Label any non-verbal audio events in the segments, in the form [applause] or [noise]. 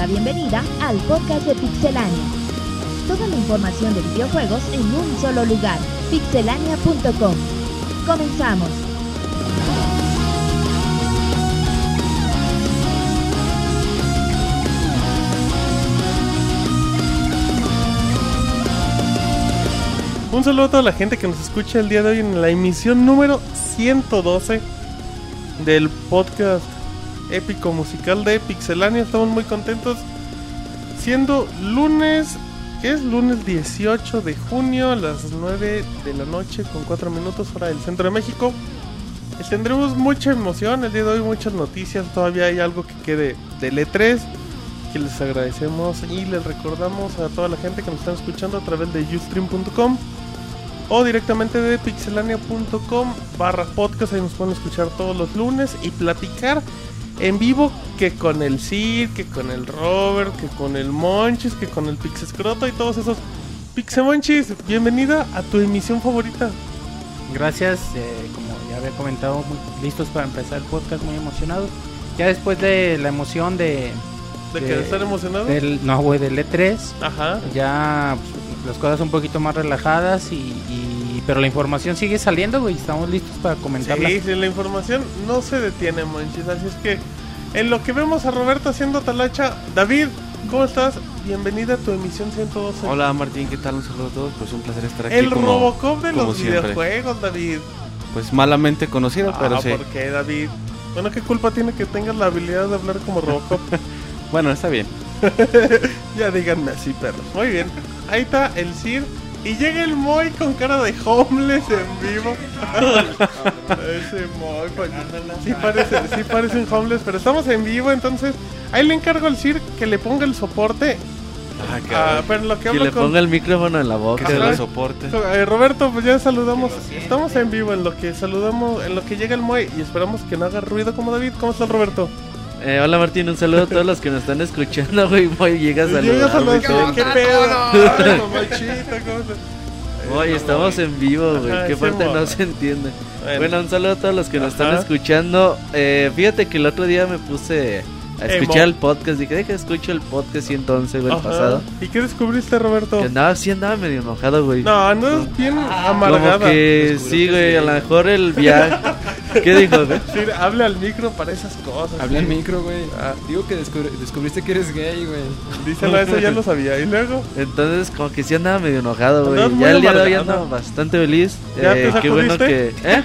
la bienvenida al podcast de Pixelania. Toda la información de videojuegos en un solo lugar, pixelania.com. Comenzamos. Un saludo a toda la gente que nos escucha el día de hoy en la emisión número 112 del podcast épico musical de Pixelania. Estamos muy contentos. Siendo lunes, que es lunes 18 de junio a las 9 de la noche con 4 minutos hora del centro de México. Eh, Tendremos mucha emoción el día de hoy, muchas noticias. Todavía hay algo que quede del E3 que les agradecemos y les recordamos a toda la gente que nos están escuchando a través de ustream.com o directamente de pixelania.com barra podcast. Ahí nos pueden escuchar todos los lunes y platicar en vivo que con el Sir, que con el Robert, que con el Monchis, que con el Pixescroto y todos esos Pixemonchis. Bienvenida a tu emisión favorita. Gracias, eh, como ya había comentado, muy listos para empezar el podcast, muy emocionados. Ya después de la emoción de... ¿De, que estar emocionado? Del, no, güey, del E3, Ajá. ya pues, las cosas un poquito más relajadas y, y- Pero la información sigue saliendo, güey, estamos listos para comentarla. Sí, sí, la información no se detiene, Monchis. Así es que en lo que vemos a Roberto haciendo talacha, David, ¿cómo estás? Bienvenida a tu emisión 112. Hola Martín, ¿qué tal? Un saludo a todos. Pues un placer estar aquí. El como- Robocop de como los siempre. videojuegos, David. Pues malamente conocido, pero ah, sí. ¿por qué, David? Bueno, ¿qué culpa tiene que tengas la habilidad de hablar como Robocop? [laughs] Bueno, está bien. [laughs] ya díganme así, perros. Muy bien. Ahí está el Sir. Y llega el Moy con cara de homeless en vivo. [laughs] Ese Moy, coño. Sí parece, sí parece un homeless, pero estamos en vivo, entonces ahí le encargo al Sir que le ponga el soporte. Ah, Ah, pero lo que Que hablo le con ponga el micrófono en la boca. Que lo soporte. Eh, Roberto, pues ya saludamos. Estamos en vivo en lo que saludamos, en lo que llega el Moy y esperamos que no haga ruido como David. ¿Cómo está el Roberto? Eh, hola Martín, un saludo a todos los que nos están escuchando, güey. Voy, llega a Llega a saludar, ¿Qué pedo? [laughs] Oye, estamos en vivo, güey. Qué parte no se entiende. Bueno. Un saludo a todos los que nos están escuchando. Eh, fíjate que el otro día me puse escuchar el podcast. Dije, deja, escucho el podcast y entonces, güey, el Ajá. pasado. ¿Y qué descubriste, Roberto? Que andaba, sí andaba medio enojado, güey. No, andas bien amargada. Como que sí, güey, a lo mejor el viaje. [laughs] ¿Qué dijo, güey? Sí, hable al micro para esas cosas. Habla al micro, güey. Ah. Digo que descubri- descubriste que eres gay, güey. Díselo, eso ya lo sabía. Y luego, Entonces, como que sí andaba medio enojado, güey. Andabas Ya el día de hoy ando bastante feliz. ¿Ya te Eh, qué bueno que. ¿Eh?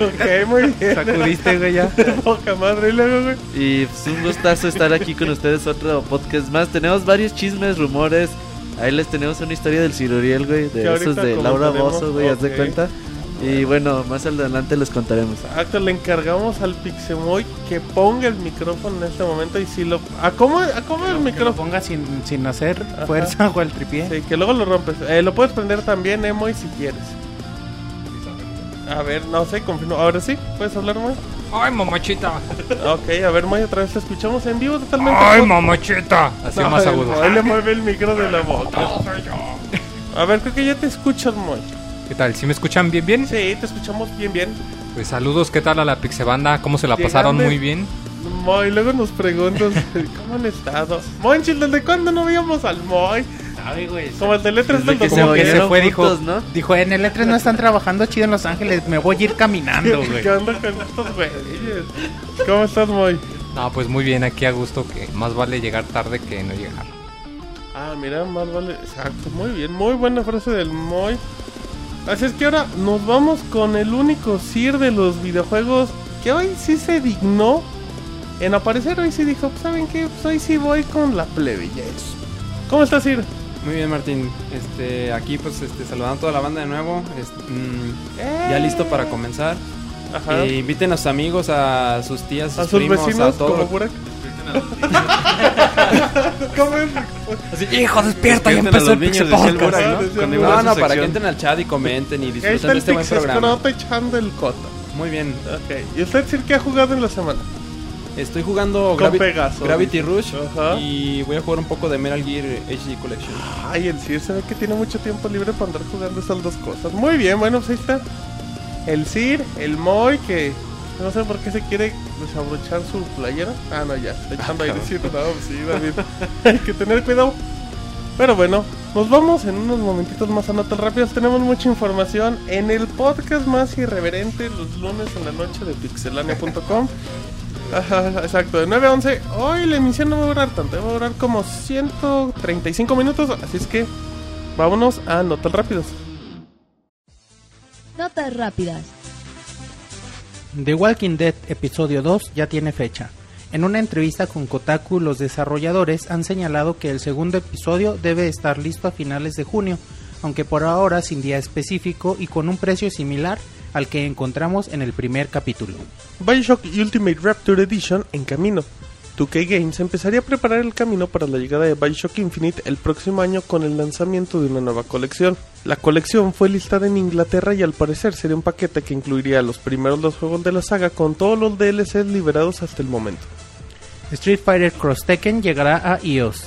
ok, muy bien. Sacudiste, güey, ya. [laughs] Poca madre. Y luego, güey. Y pues un gustazo estar aquí con ustedes, otro podcast más. Tenemos varios chismes, rumores. Ahí les tenemos una historia del Ciruriel, güey. De esos de Laura. Bozo, güey, haz de cuenta. Y bueno, más adelante les contaremos. Acto, le encargamos al Pixemoy que ponga el micrófono en este momento. Y si lo. Acomoda, acomoda el Que lo micrófono. ponga sin, sin hacer Ajá. fuerza o el tripié. Sí, que luego lo rompes. Eh, lo puedes prender también, Emoy, si quieres. A ver, no sé, confirmo. Ahora sí, ¿puedes hablar, Moy? ¡Ay, mamachita! Ok, a ver, Moy, otra vez te escuchamos en vivo totalmente. ¡Ay, mamachita! Así No, más el agudo. Moy le mueve el micro de la boca. A ver, creo que ya te escuchas, Moy. ¿Qué tal? ¿Sí me escuchan bien, bien? Sí, te escuchamos bien, bien. Pues saludos, ¿qué tal a la Pixebanda? ¿Cómo se la pasaron? Muy bien. Moy, luego nos preguntas [laughs] cómo han estado. Monchil, ¿desde cuándo no veíamos al Moy? Sabe, güey. Como el de letras Desde del que se Como que se unieron fue, dijo, juntos, ¿no? dijo, en el E3 no están trabajando chido en Los Ángeles, me voy a ir caminando, [laughs] güey. ¿Qué onda con estos güeyes? ¿Cómo estás, Moy? No, pues muy bien, aquí a gusto, que más vale llegar tarde que no llegar. Ah, mira, más vale. Exacto, muy bien. Muy buena frase del Moy. Así es que ahora nos vamos con el único Sir de los videojuegos que hoy sí se dignó en aparecer. Hoy sí dijo, pues, ¿saben qué? Pues hoy sí voy con la plebeyez. ¿Cómo estás, Sir? Muy bien, Martín. Este, aquí pues este, saludando a toda la banda de nuevo. Este, mm, ya listo para comenzar. Ajá. Eh, inviten a sus amigos, a sus tías, sus, a sus primos, vecinos, a todo. [laughs] como. Así, hijo, despierta, ya empezó los el niños, Pixel decía el Podcast. Burak, ¿no? decía Cuando el No, no, para que entren al chat y comenten y está disfruten de el este buen programa. Pixescroto echando el cota. Muy bien. Ok. ¿Y usted, Sir, qué ha jugado en la semana? Estoy jugando Con Gravi- Pegaso. Gravity Rush Ajá. y voy a jugar un poco de Metal Gear HD Collection. Ay, el Sir se ve que tiene mucho tiempo libre para andar jugando esas dos cosas. Muy bien, bueno, pues ahí está. El Sir, el Moy, que No sé por qué se quiere desabrochar su playera. Ah, no, ya. Está echando Ah, airecito. No, sí, David. [laughs] Hay que tener cuidado. Pero bueno, nos vamos en unos momentitos más a notas rápidas. Tenemos mucha información en el podcast más irreverente los lunes en la noche de pixelania.com. [laughs] Ajá, exacto, de 9 a 11. Hoy la emisión no va a durar tanto, va a durar como 135 minutos. Así es que vámonos a notas rápidas. Notas rápidas. The Walking Dead episodio 2 ya tiene fecha. En una entrevista con Kotaku, los desarrolladores han señalado que el segundo episodio debe estar listo a finales de junio, aunque por ahora sin día específico y con un precio similar al que encontramos en el primer capítulo. Bioshock Ultimate Rapture Edition en camino. 2K Games empezaría a preparar el camino para la llegada de Bioshock Infinite el próximo año con el lanzamiento de una nueva colección. La colección fue listada en Inglaterra y al parecer sería un paquete que incluiría los primeros dos juegos de la saga con todos los DLCs liberados hasta el momento. Street Fighter Cross Tekken llegará a iOS.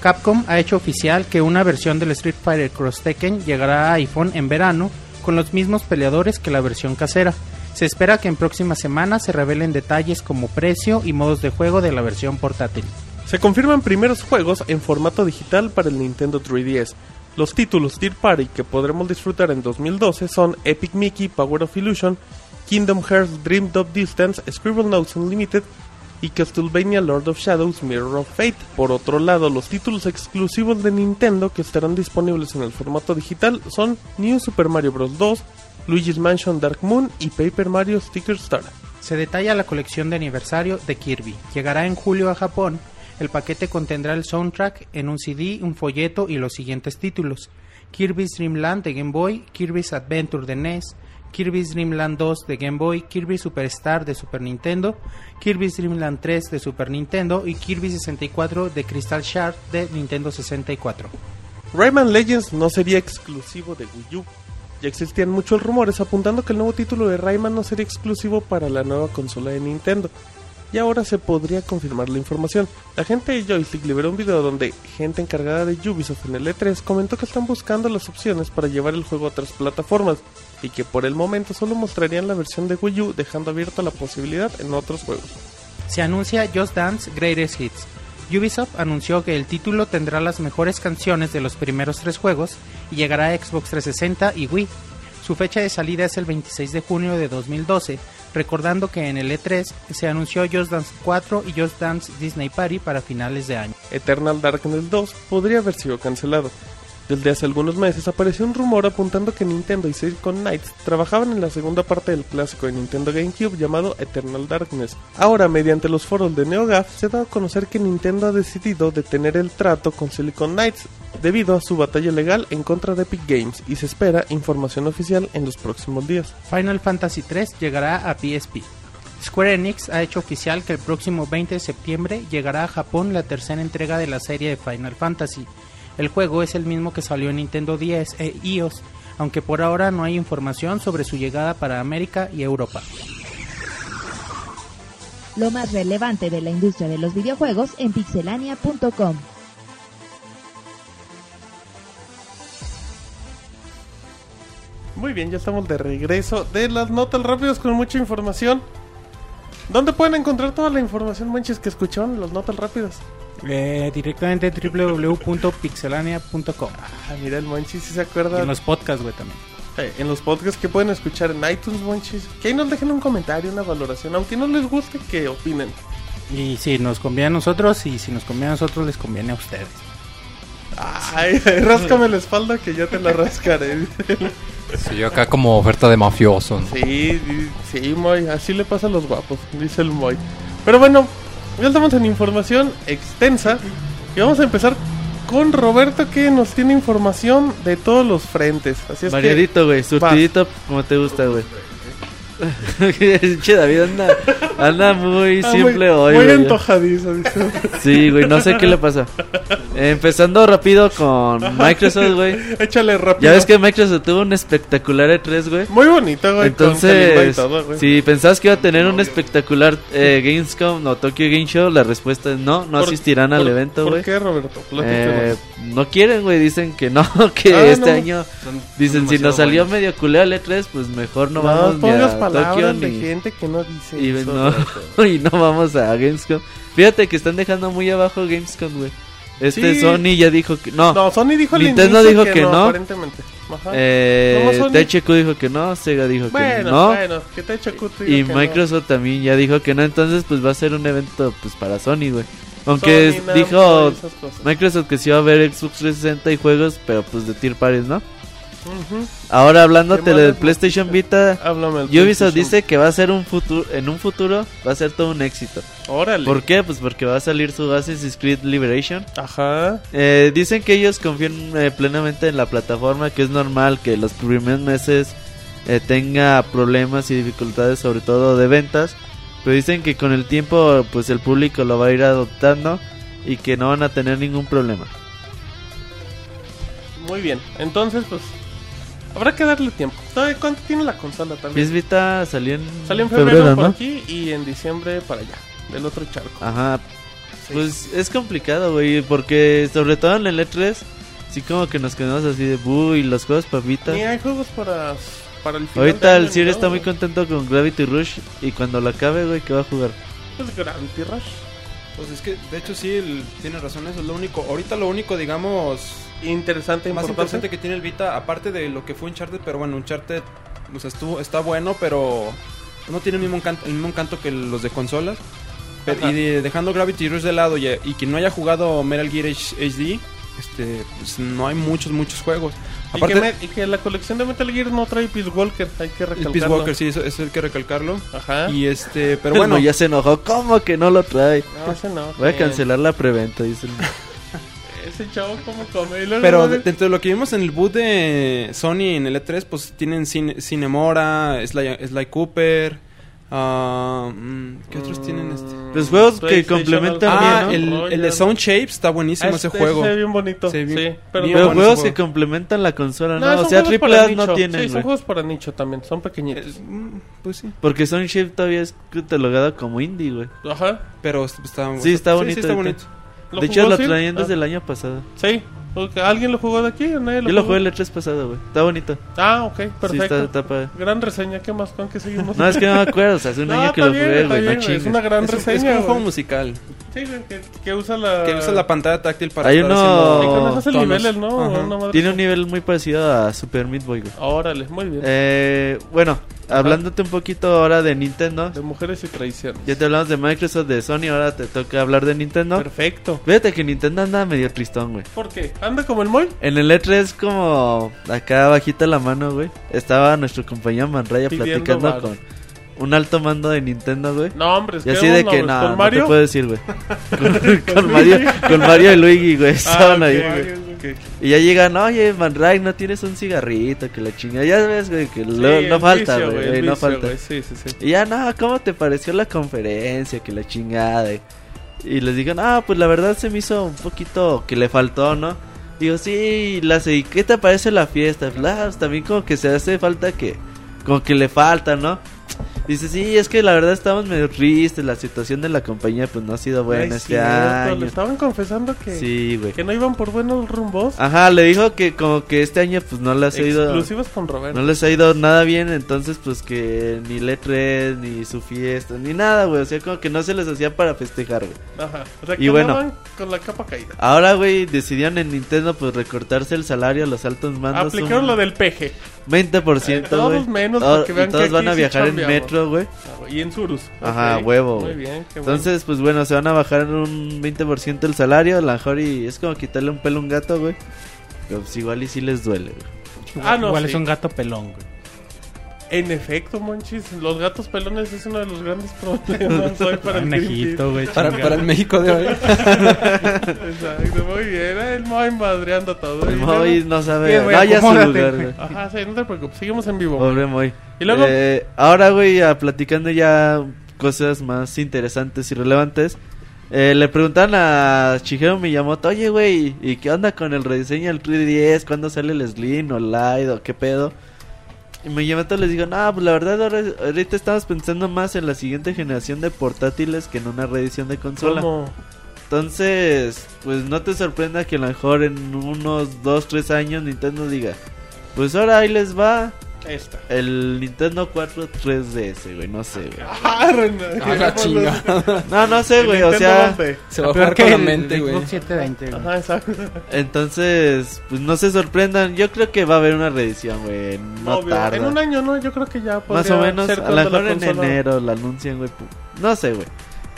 Capcom ha hecho oficial que una versión del Street Fighter Cross Tekken llegará a iPhone en verano con los mismos peleadores que la versión casera. Se espera que en próximas semanas se revelen detalles como precio y modos de juego de la versión portátil. Se confirman primeros juegos en formato digital para el Nintendo 3DS. Los títulos Tier Party que podremos disfrutar en 2012 son Epic Mickey Power of Illusion, Kingdom Hearts Dream of Distance, Scribble Notes Unlimited y Castlevania Lord of Shadows Mirror of Fate. Por otro lado, los títulos exclusivos de Nintendo que estarán disponibles en el formato digital son New Super Mario Bros. 2, Luigi's Mansion Dark Moon y Paper Mario Sticker Star. Se detalla la colección de aniversario de Kirby. Llegará en julio a Japón. El paquete contendrá el soundtrack en un CD, un folleto y los siguientes títulos: Kirby's Dream Land de Game Boy, Kirby's Adventure de NES, Kirby's Dream Land 2 de Game Boy, Kirby Superstar de Super Nintendo, Kirby's Dream Land 3 de Super Nintendo y Kirby 64 de Crystal Shard de Nintendo 64. Rayman Legends no sería exclusivo de Wii U. Ya existían muchos rumores apuntando que el nuevo título de Rayman no sería exclusivo para la nueva consola de Nintendo. Y ahora se podría confirmar la información. La gente de Joystick liberó un video donde gente encargada de Ubisoft en el E3 comentó que están buscando las opciones para llevar el juego a otras plataformas y que por el momento solo mostrarían la versión de Wii U dejando abierta la posibilidad en otros juegos. Se anuncia Just Dance Greatest Hits. Ubisoft anunció que el título tendrá las mejores canciones de los primeros tres juegos y llegará a Xbox 360 y Wii. Su fecha de salida es el 26 de junio de 2012, recordando que en el E3 se anunció Just Dance 4 y Just Dance Disney Party para finales de año. Eternal Darkness 2 podría haber sido cancelado. Desde hace algunos meses apareció un rumor apuntando que Nintendo y Silicon Knights trabajaban en la segunda parte del clásico de Nintendo GameCube llamado Eternal Darkness. Ahora, mediante los foros de NeoGAF, se da a conocer que Nintendo ha decidido detener el trato con Silicon Knights debido a su batalla legal en contra de Epic Games y se espera información oficial en los próximos días. Final Fantasy 3 llegará a PSP. Square Enix ha hecho oficial que el próximo 20 de septiembre llegará a Japón la tercera entrega de la serie de Final Fantasy. El juego es el mismo que salió en Nintendo 10 e iOS, aunque por ahora no hay información sobre su llegada para América y Europa. Lo más relevante de la industria de los videojuegos en pixelania.com. Muy bien, ya estamos de regreso de las notas rápidas con mucha información. ¿Dónde pueden encontrar toda la información, manches, que escucharon las notas rápidas? Eh, directamente en www.pixelania.com. Ah, mira, el manches si se Y acuerda. en los podcasts, güey, también. Eh, en los podcasts que pueden escuchar en iTunes, manches. Que ahí nos dejen un comentario, una valoración. Aunque no les guste, que opinen. Y si nos conviene a nosotros y si nos conviene a nosotros, les conviene a ustedes. Ay, [laughs] ráscame la espalda que yo te la rascaré. Sí, yo acá como oferta de mafioso. ¿no? sí, sí, sí, Moy. Así le pasa a los guapos, dice el Moy. Pero bueno, ya estamos en información extensa. Y vamos a empezar con Roberto, que nos tiene información de todos los frentes. Así es que. Marianito, güey, surtidito como te gusta, güey. [laughs] che, David anda, anda muy Ah, simple muy, hoy, Muy güey. antojadizo. Sí, güey, no sé qué le pasa. Empezando rápido con Microsoft, güey. Échale rápido. Ya ves que Microsoft tuvo un espectacular E3, güey. Muy bonito, güey. Entonces, todo, güey. si pensabas que iba a tener un espectacular eh, [laughs] Gamescom o Tokyo Game Show, la respuesta es no, no ¿Por- asistirán al por- evento, ¿Por güey. qué, Roberto? Eh, no quieren, güey, dicen que no, [laughs] que Ah, este no. año Son- dicen son si nos salió buenos. medio culero el E3, pues mejor no, No, vamos pongas palabras de ni- gente que no dice y eso. no, [laughs] y no vamos a Gamescom. Fíjate que están dejando muy abajo Gamescom, güey. Este Sí. Sony ya dijo que no. No, Sony dijo Nintendo dijo que no. Aparentemente. Ajá. Eh, Sony. THQ dijo que no, Sega dijo que bueno, no. bueno, que Y Microsoft también ya dijo que no, entonces pues va a ser un evento pues para Sony, güey. Aunque es- dijo Microsoft que sí va a haber Xbox 360 y juegos, pero pues de tier pares, ¿no? Ahora hablándote ¿Qué más del PlayStation Vita, Háblame Ubisoft PlayStation. dice que va a ser un futuro, en un futuro va a ser todo un éxito. Órale. ¿Por qué? Pues porque va a salir su Assassin's Creed Liberation. Ajá. Eh, dicen que ellos confían eh, plenamente en la plataforma, que es normal que los primeros meses eh, tenga problemas y dificultades, sobre todo de ventas. Pero dicen que con el tiempo, pues el público lo va a ir adoptando y que no van a tener ningún problema. Muy bien. Entonces, pues. Habrá que darle tiempo. ¿Sabe ¿Cuánto tiene la consola también? PS Vita salió en, Salió en febrero, por ¿no? aquí y en diciembre para allá. Del otro charco. Ajá. Pues es complicado, güey, porque sobre todo en el E3, sí como que nos quedamos así de, uy, los juegos papitas. Ni hay juegos para, para el final Ahorita el Sir está muy contento con Gravity Rush y cuando lo acabe, güey, ¿qué va a jugar? Pues Gravity Rush. Pues es que, de hecho, sí, el- tiene razón, eso es lo único. Ahorita lo único, digamos, Interesante, más importante. interesante que tiene el Vita, aparte de lo que fue Uncharted, pero bueno, Uncharted o sea, estuvo, está bueno, pero no tiene el mismo encanto, el mismo encanto que los de consolas. Pero- y de- dejando Gravity Rush de lado y, y que no haya jugado Metal Gear H- HD, este, pues no hay muchos, muchos juegos. Y, Aparte, que me- y que la colección de Metal Gear no trae Peace Walker, hay que el recalcarlo. Peace Walker, sí, eso, eso hay que recalcarlo. Ajá. Y este, [laughs] pero bueno, Mo ya se enojó, ¿cómo que no lo trae? No, ese no. Voy a cancelar la preventa, dice el... Ese chavo como come. Pero de- dentro de lo que vimos en el boot de Sony en el E3, pues tienen Cine, Cinemora, Sly, Sly Cooper. ah, mm, ¿Qué otros tienen este? Los juegos que complementan bien, Ah, ¿no? el, Royal. el de Sound Shapes está buenísimo Ah, ese este- juego. Se ve bien bonito. Se ve bien- sí, pero, bien Pero bueno juegos que juego. complementan la consola, ¿no? No, o sea, triple A no tienen, Sí, son juegos para nicho también, son pequeñitos. Eh, mm, pues sí, Porque Sound Shift todavía es catalogado como indie, güey. Ajá. pero está, Sí, está bonito Sí, está bonito. ¿Lo De hecho, lo sí? traían desde Ah, el año pasado. Sí. ¿Alguien lo jugó de aquí o nadie lo Yo lo jugó? jugué el E3 pasado, güey. Está bonito. Ah, ok, Sí, perfecto. está, está padre. Gran reseña, ¿qué más? ¿Con qué seguimos? No, es que no me acuerdo, o sea, hace un [laughs] No, año que está lo jugué, está güey, no Es una gran Es, un- es reseña. como un juego musical. Sí, güey, que, que usa la... Que usa la pantalla táctil para Hay estar uno- haciendo Y con eso hace tonos. niveles, ¿no? Ajá. Una madre- Tiene un nivel muy parecido a Super Meat Boy, güey. Órale, muy bien. Eh, bueno, hablándote un poquito ahora de Nintendo. De mujeres y traiciones. Ya te hablamos de Microsoft, de Sony, ahora te toca hablar de Nintendo. Perfecto. Fíjate que Nintendo anda medio tristón, güey. ¿Por qué? ¿Anda como el Moy? En el E3 como acá bajita la mano, güey. Estaba nuestro compañero Manraya Pidiendo platicando con un alto mando de Nintendo, güey. No, hombre, es Y así de que no, te puedo decir, güey. [laughs] Con, con Mario, con Mario y Luigi, güey. Ah, Estaban ahí, güey. Y ya llegan, oye, Manray, no tienes un cigarrito, que la chinga. Ya ves, güey, que Sí, lo- no falta, vicio, güey, no vicio, falta. güey, Sí, sí, sí. Y ya, no, ¿cómo te pareció la conferencia? Que la chingada. Y, y les digo, ah, pues la verdad se me hizo un poquito que le faltó, ¿no? Digo, sí, la sé, ¿y qué te parece la fiesta? Pues, ah, pues, también como que se hace falta que, como que le falta, ¿no? Dice, sí, es que la verdad estamos medio tristes, la situación de la compañía pues no ha sido buena es este cierto, año. Le estaban confesando que, Sí, güey. que no iban por buenos rumbos. Ajá, le dijo que como que este año pues no les ha ido... Exclusivos con Roberto. No les ha ido nada bien, entonces pues que ni E3, ni su fiesta, ni nada, güey. O sea, como que no se les hacía para festejar, güey. Ajá. O sea, Y que bueno. andaban con la capa caída. Ahora, güey, decidieron en Nintendo pues recortarse el salario a los altos mandos. Aplicaron un lo del peje. 20%, Eh, todos güey. menos, Todo- para que vean y todos que van aquí a sí viajar en metro, Ah, güey, Y en Surus. Ajá, huevo, Muy güey. bien, qué bueno. Entonces, pues bueno, se van a bajar en un 20% el salario. A lo mejor y es como quitarle un pelo a un gato, güey. Pero pues igual y sí les duele, güey. Ah, no, Igual sí. es un gato pelón, güey. En efecto, monchis, los gatos pelones es uno de los grandes [laughs] problemas hoy para el güey. Para, para el México de hoy. [laughs] Exacto, muy bien. El Moy madreando todo. El Y Moy no sabe. Bien, güey, Vaya a su lugar, güey. Ajá, sí, no te preocupes, seguimos en vivo. Pobre Moy. Y luego- Eh, ahora, güey, a- platicando ya cosas más interesantes y relevantes. eh, le preguntaron a Shigeru Miyamoto, oye, güey, ¿y qué onda con el rediseño del 3DS? ¿Cuándo sale el Slim o el Lite o qué pedo? Y Miyamoto les dijo, no, pues la verdad ahora, ahorita estamos pensando más en la siguiente generación de portátiles que en una reedición de consola. ¿Cómo? Entonces, pues no te sorprenda que a lo mejor en unos 2, 3 años Nintendo diga, pues ahora ahí les va, Esta. El Nintendo 4 3DS, güey, no sé, güey. Ah, [laughs] René, A la chingada. No, no sé, güey, o sea... Se va a jugar con la mente, güey. Xbox 720, güey. Ajá, exacto. Entonces, pues no se sorprendan. Yo creo que va a haber una reedición, güey. No Obvio. tarda. En un año, ¿no? Yo creo que ya Más o menos, ser a lo mejor en enero la anuncian, güey. No sé, güey.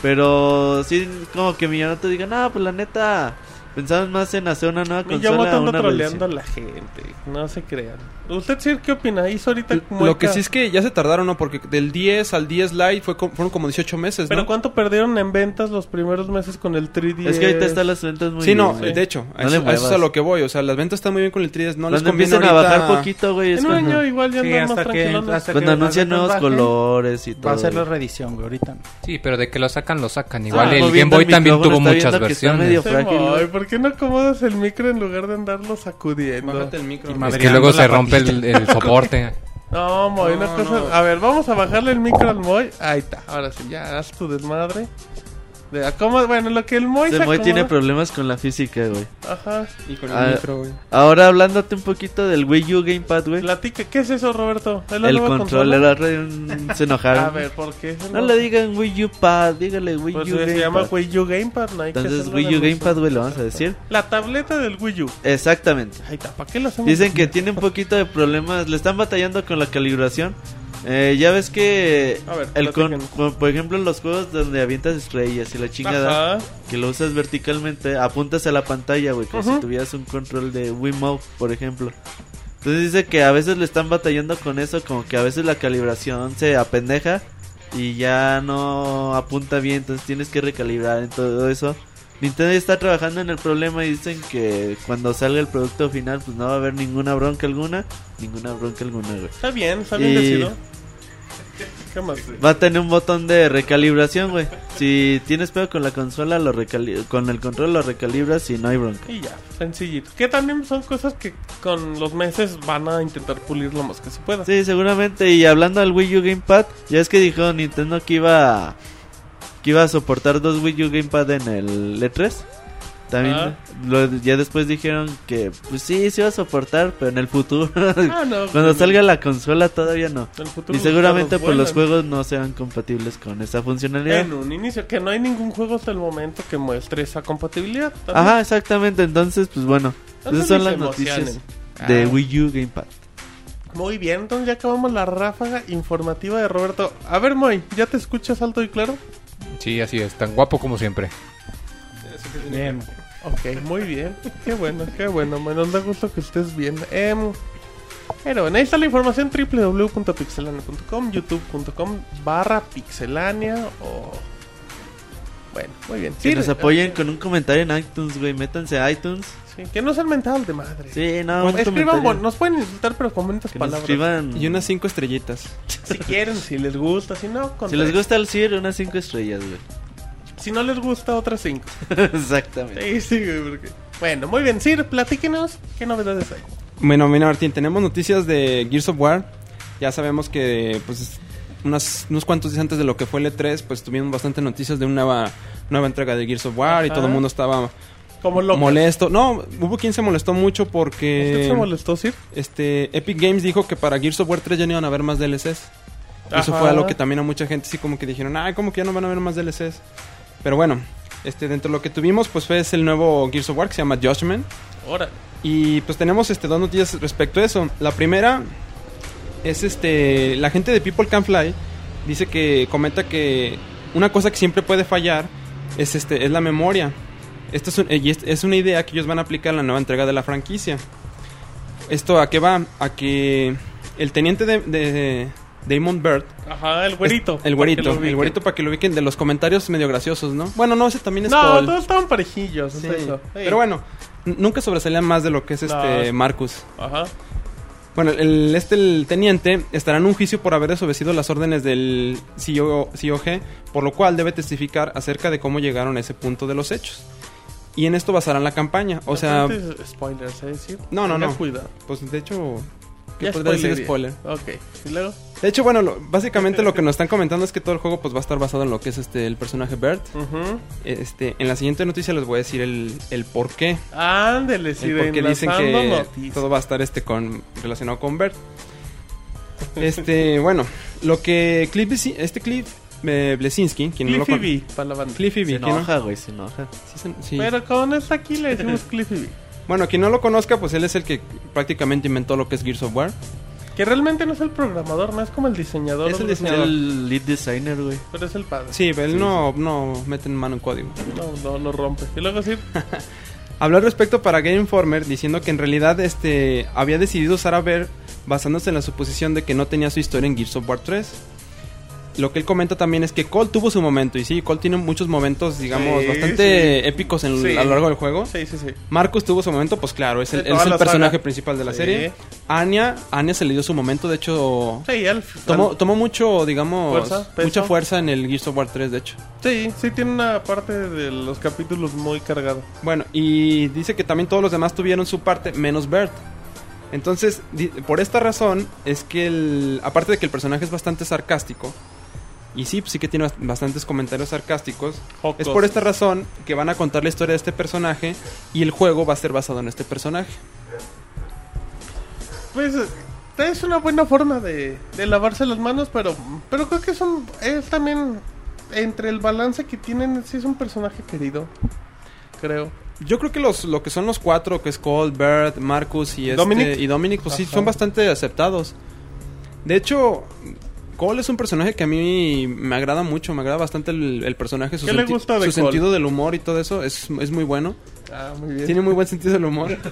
Pero sí, como que Miyamoto diga, no, pues la neta, pensamos más en hacer una nueva consola. anda Una troleando a la gente. No se crean. ¿Usted sí qué opina? Hizo ahorita Lo mueca. que sí es que ya se tardaron, ¿no? Porque del 10 al 10 Lite fue fueron como 18 meses, Pero ¿no? ¿cuánto perdieron en ventas los primeros meses con el 3DS? Es que ahorita están las ventas muy Sí, no, bien, güey. de hecho, a No eso, le a eso es a lo que voy. O sea, las ventas están muy bien con el 3DS. No les Cuando conviene empiecen a ahorita... bajar poquito, güey, En un cuando, año igual ya Sí, andan más hasta que, tranquilones. hasta cuando que anuncian las nuevos bajen, colores y todo. Va a ser la reedición, güey, ahorita. no. Sí, pero de que lo sacan, lo sacan. Igual Ah, el Game Boy también tuvo muchas versiones. ¿Por qué no acomodas el micro en lugar de andarlo sacudiendo? Bájate el micro. Es que luego se rompe el, [laughs] soporte. No, Moy, una No, cosa... no. A ver, vamos a bajarle el micro al Moy. Ahí está, ahora sí, ya, haz tu desmadre. De acomoda- Bueno, lo que el Moy se El Moy tiene problemas con la física, güey. Ajá. Y con el Ah, micro, güey. Ahora hablándote un poquito del Wii U Gamepad, güey. Platica, ¿qué es eso, Roberto? ¿Es El control, el otro se enojaron. [laughs] A ver, ¿por qué? No le digan Wii U Pad, dígale Wii Pues U se Gamepad. llama Wii U Gamepad, no hay que Entonces hacerlo Wii U. Gamepad, güey, lo vamos a decir. La tableta del Wii U. Exactamente. Ahí está, ¿para qué lo hacemos? Dicen que tiene un poquito de problemas, le están batallando con la calibración. Eh, ya ves que A ver, el con, por ejemplo en los juegos donde avientas estrellas y la chingada, Ajá. que lo usas verticalmente, apuntas a la pantalla, güey, como si tuvieras un control de Wiimote, por ejemplo. Entonces dice que a veces le están batallando con eso, como que a veces la calibración se apendeja y ya no apunta bien, entonces tienes que recalibrar en todo eso. Nintendo está trabajando en el problema y dicen que cuando salga el producto final pues no va a haber ninguna bronca alguna, ninguna bronca alguna, güey. Está bien, está bien Y- decidido. ¿Qué más? Va a tener un botón de recalibración, güey. Si tienes pedo con la consola, lo recali- con el control lo recalibras y no hay bronca. Y ya, sencillito. Que también son cosas que con los meses van a intentar pulir lo más que se pueda. Sí, seguramente. Y hablando del Wii U Gamepad, ya es que dijo Nintendo que iba a, que iba a soportar dos Wii U Gamepad en el E3. También Ah. lo- ya después dijeron que pues sí, sí iba a soportar, pero en el futuro. [laughs] Ah, no. Cuando pues, salga la consola todavía no. en el futuro Y seguramente pues los juegos no serán compatibles con esa funcionalidad. En un inicio, que no hay ningún juego hasta el momento que muestre esa compatibilidad. también. Ajá, exactamente. Entonces, pues bueno, No esas son las emocionen. noticias de Ah. Wii U Gamepad. Muy bien, entonces ya acabamos la ráfaga informativa de Roberto. A ver, Moy, ¿ya te escuchas alto y claro? Sí, así es. Tan guapo como siempre. Bien. Ok, muy bien. Qué bueno, qué bueno. Me nos da gusto que estés bien. Em, pero bueno, ahí está la información www.pixelania.com, youtube.com barra pixelania o... Bueno, muy bien. Que Sí, nos eh, apoyen con un comentario en iTunes, güey. Métanse a iTunes. Sí, que no sean mentados de madre. Sí, no, Escriban, bon- nos pueden insultar, pero con bonitas Que palabras. escriban. Y unas cinco estrellitas. Si quieren, si les gusta, si no, con Si les gusta el CIR, unas 5 estrellas, güey. Si no les gusta, otras cinco. [laughs] Exactamente. Sí, sí, güey, porque... Bueno, muy bien, Sir, platíquenos qué novedades hay. Bueno, mira Martín, tenemos noticias de Gears of War. Ya sabemos que pues unas, unos cuantos días antes de lo que fue el E3, pues tuvimos bastante noticias de una nueva, nueva entrega de Gears of War y todo el mundo estaba Como loco. molesto. No, hubo quien se molestó mucho ¿Usted porque se molestó, Sir? este Epic Games dijo que para Gears of War 3 ya no iban a haber más DLCs. Y Eso Ajá. fue algo que también a mucha gente sí como que dijeron, ay, como que ya no van a haber más DLCs. Pero bueno, este dentro de lo que tuvimos pues fue el nuevo Gears of War que se llama Judgment. Ahora. Y pues tenemos este dos noticias respecto a eso. La primera es este la gente de People Can Fly dice que comenta que una cosa que siempre puede fallar es este es la memoria. Esto es, un- y es, una idea que ellos van a aplicar en la nueva entrega de la franquicia. Esto a qué va? A que el teniente de, de Damon Bird Ajá, el güerito. el güerito, el güerito para que lo ubiquen de los comentarios medio graciosos, ¿no? Bueno, no, ese también es No, Paul. todos estaban parejillos. es eso. Pero bueno, nunca sobresalía más de lo que es este. Marcus. Ajá. Bueno, el, este el teniente estará en un juicio por haber desobedecido las órdenes del E CEO, COG, por lo cual debe testificar acerca de cómo llegaron a ese punto de los hechos. Y en esto basarán la campaña. O sea, spoilers, ¿es decir? No, no, no. cuidado. pues de hecho, ¿qué podría decir spoiler? Ok. ¿Y luego? De hecho, bueno, lo- básicamente lo que nos están comentando es que todo el juego pues va a estar basado en lo que es este el personaje Bert. Este, en la siguiente noticia les voy a decir el, el por qué. Ándele, sí, El por qué dicen que noticias. todo va a estar este con relacionado con Bert. [laughs] Este, bueno, lo que Cliff, este Cliff eh, Blesinski, quien no lo Cliffy B, para la banda. Cliffy B, Se quien no- enoja, güey, se enoja. sí se- sí. Pero con esta aquí le decimos [laughs] Cliffy B. Bueno, quien no lo conozca, pues él es el que prácticamente inventó lo que es Gears of War. Que realmente no es el programador, no es como el diseñador. Es el diseñador. El lead designer, güey. Pero es el padre. Sí, pero él no, no mete mano en código. No, no lo rompe. Y luego sí. [laughs] Habló al respecto para Game Informer diciendo que en realidad este había decidido usar a Ver basándose en la suposición de que no tenía su historia en Gears of War 3. Lo que él comenta también es que Cole tuvo su momento y sí, Cole tiene muchos momentos, digamos, Sí, bastante sí. épicos en- Sí. a lo largo del juego. Sí, sí, sí. Marcus tuvo su momento, pues claro, es el, él es personaje saga. principal de la serie. Anya, Anya se le dio su momento, de hecho, Sí, al, tomó, tomó mucho, digamos, Fuerza, mucha fuerza en el Gears of War 3, de hecho. sí, sí tiene una parte de los capítulos muy cargada. Bueno, y dice que también todos los demás tuvieron su parte, menos Bert. Entonces, por esta razón, es que el, aparte de que el personaje es bastante sarcástico, y sí, sí que tiene bast- bastantes comentarios sarcásticos, es por esta razón que van a contar la historia de este personaje y el juego va a ser basado en este personaje. Pues es una buena forma de, de lavarse las manos, pero pero creo que es, un, es también entre el balance que tienen, sí es un personaje querido, creo. Yo creo que los, lo que son los cuatro, que es Cole, Bert, Marcus y, este, Dominic. y Dominic, pues sí, son bastante aceptados. De hecho, Cole es un personaje que a mí me agrada mucho, me agrada bastante el, el personaje, su, ¿Qué le gusta de su Cole? sentido del humor y todo eso es, es muy bueno. Ah, muy bien. Tiene muy buen sentido del humor. [laughs]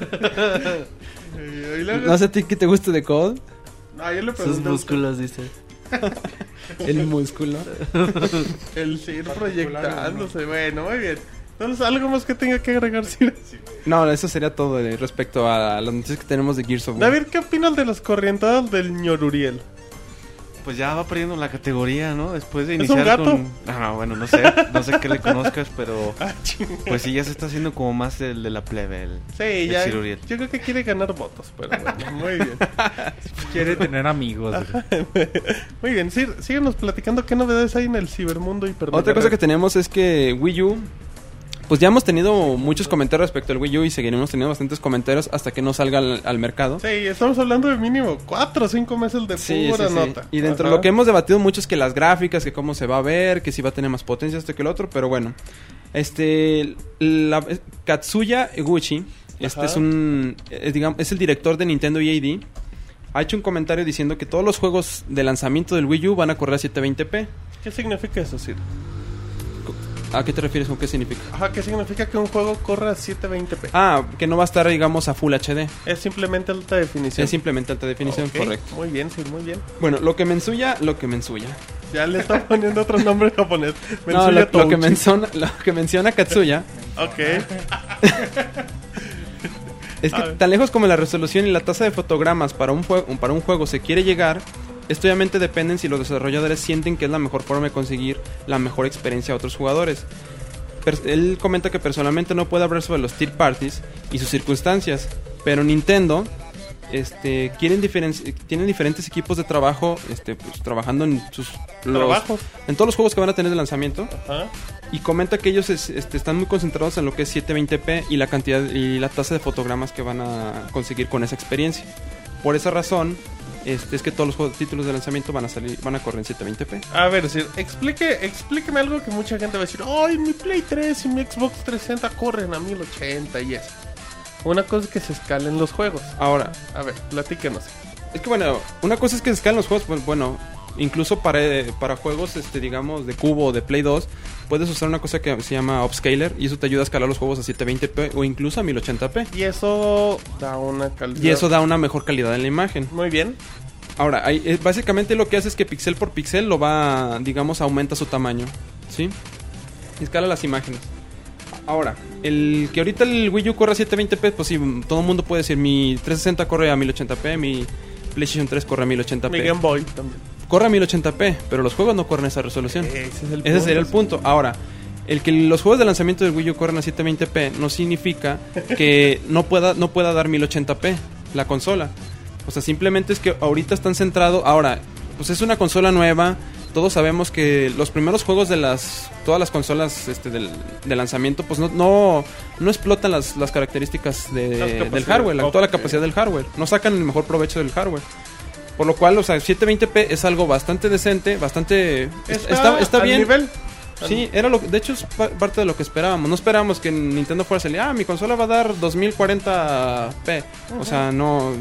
Eh, no sé a ti qué te gusta de Cole, Ah, yo le Sus músculos, dice. [laughs] el músculo. [laughs] El Sir proyectándose. Bueno, muy bien. Entonces, algo más que tenga que agregar. No, eso sería todo respecto a las noticias que tenemos de Gears of War. David, ¿qué opinas de las corrientadas del ñoruriel? Pues ya va perdiendo la categoría, ¿no? Después de ¿Es un iniciar gato? con... No, no, bueno, no sé. No sé qué le conozcas, pero... [laughs] Ah. Pues sí, ya se está haciendo como más el de la plebe. El, Sí, el ya. Yo creo que quiere ganar votos, pero bueno, [laughs] muy bien. Quiere tener amigos. [laughs] Muy bien, sí, síguenos platicando qué novedades hay en el cibermundo hiper Otra cosa que tenemos es que Wii U, pues ya hemos tenido muchos comentarios respecto al Wii U y seguiremos teniendo bastantes comentarios hasta que no salga al, al mercado. Sí, estamos hablando de mínimo 4 o 5 meses de Sí, pura sí, sí. nota. Y dentro de lo que hemos debatido mucho es que las gráficas, que cómo se va a ver, que si va a tener más potencia esto que el otro, pero bueno. Este, la- Katsuya Eguchi, este es un, es, digamos, es el director de Nintendo EAD, ha hecho un comentario diciendo que todos los juegos de lanzamiento del Wii U van a correr a 720p. ¿Qué significa eso, Sir? ¿A qué te refieres con qué significa? Ajá, ¿qué significa que un juego corra a 720p? Ah, que no va a estar, digamos, a Full HD. Es simplemente alta definición. Es simplemente alta definición, correcto. Muy bien, sí, muy bien. Bueno, lo que mensuya, lo que mensuya. Ya le está poniendo otro nombre japonés. [laughs] No, Mensuya lo, lo que menciona, lo que menciona Katsuya Ok. [laughs] es que tan lejos como la resolución y la tasa de fotogramas para un, juego, para un juego se quiere llegar, esto obviamente depende si los desarrolladores sienten que es la mejor forma de conseguir la mejor experiencia a otros jugadores. Per- él comenta que personalmente no puede hablar sobre los third parties y sus circunstancias, pero Nintendo este quieren diferen- tienen diferentes equipos de trabajo este pues, trabajando en sus los- Trabajos. en todos los juegos que van a tener de lanzamiento Ajá. y comenta que ellos es- este, están muy concentrados en lo que es 720p y la cantidad y la tasa de fotogramas que van a conseguir con esa experiencia. Por esa razón, este, es que todos los juegos- títulos de lanzamiento van a salir, van a correr en 720p. A ver, explique, explíqueme algo que mucha gente va a decir. Ay, mi Play 3 y mi Xbox 360 corren a 1080 y eso. Una cosa es que se escalen los juegos. Ahora, A ver, platíquenos. es que bueno, una cosa es que se escalan los juegos, pues bueno, incluso para, para juegos, este, digamos, de cubo o de Play 2, puedes usar una cosa que se llama Upscaler y eso te ayuda a escalar los juegos a 720p o incluso a 1080p. Y eso da una calidad. Y eso da una mejor calidad en la imagen. Muy bien. Ahora, eh, básicamente lo que hace es que pixel por pixel lo va, digamos, aumenta su tamaño. ¿Sí? Y escala las imágenes. Ahora, el que ahorita el Wii U corre a 720p, pues sí, todo el mundo puede decir, mi 360 corre a 1080p, mi PlayStation 3 corre a 1080p. Mi Game Boy también. Corre a 1080p, pero los juegos no corren a esa resolución. Ese es el Ese sería el punto. Ahora, el que los juegos de lanzamiento del Wii U corren a 720p no significa que [laughs] no pueda, no pueda dar 1080p la consola. O sea, simplemente es que ahorita están centrados. Ahora, pues es una consola nueva. Todos sabemos que los primeros juegos de las todas las consolas este, del, de lanzamiento pues no, no, no explotan las, las características de- Las del hardware, la, toda la capacidad del hardware. No sacan el mejor provecho del hardware. Por lo cual, o sea, 720p es algo bastante decente, bastante... Está, Está, está al bien. nivel. Sí, era lo que- de hecho es pa- parte de lo que esperábamos. No esperábamos que Nintendo fuera a salir, ah, mi consola va a dar 2040p. O sea, no...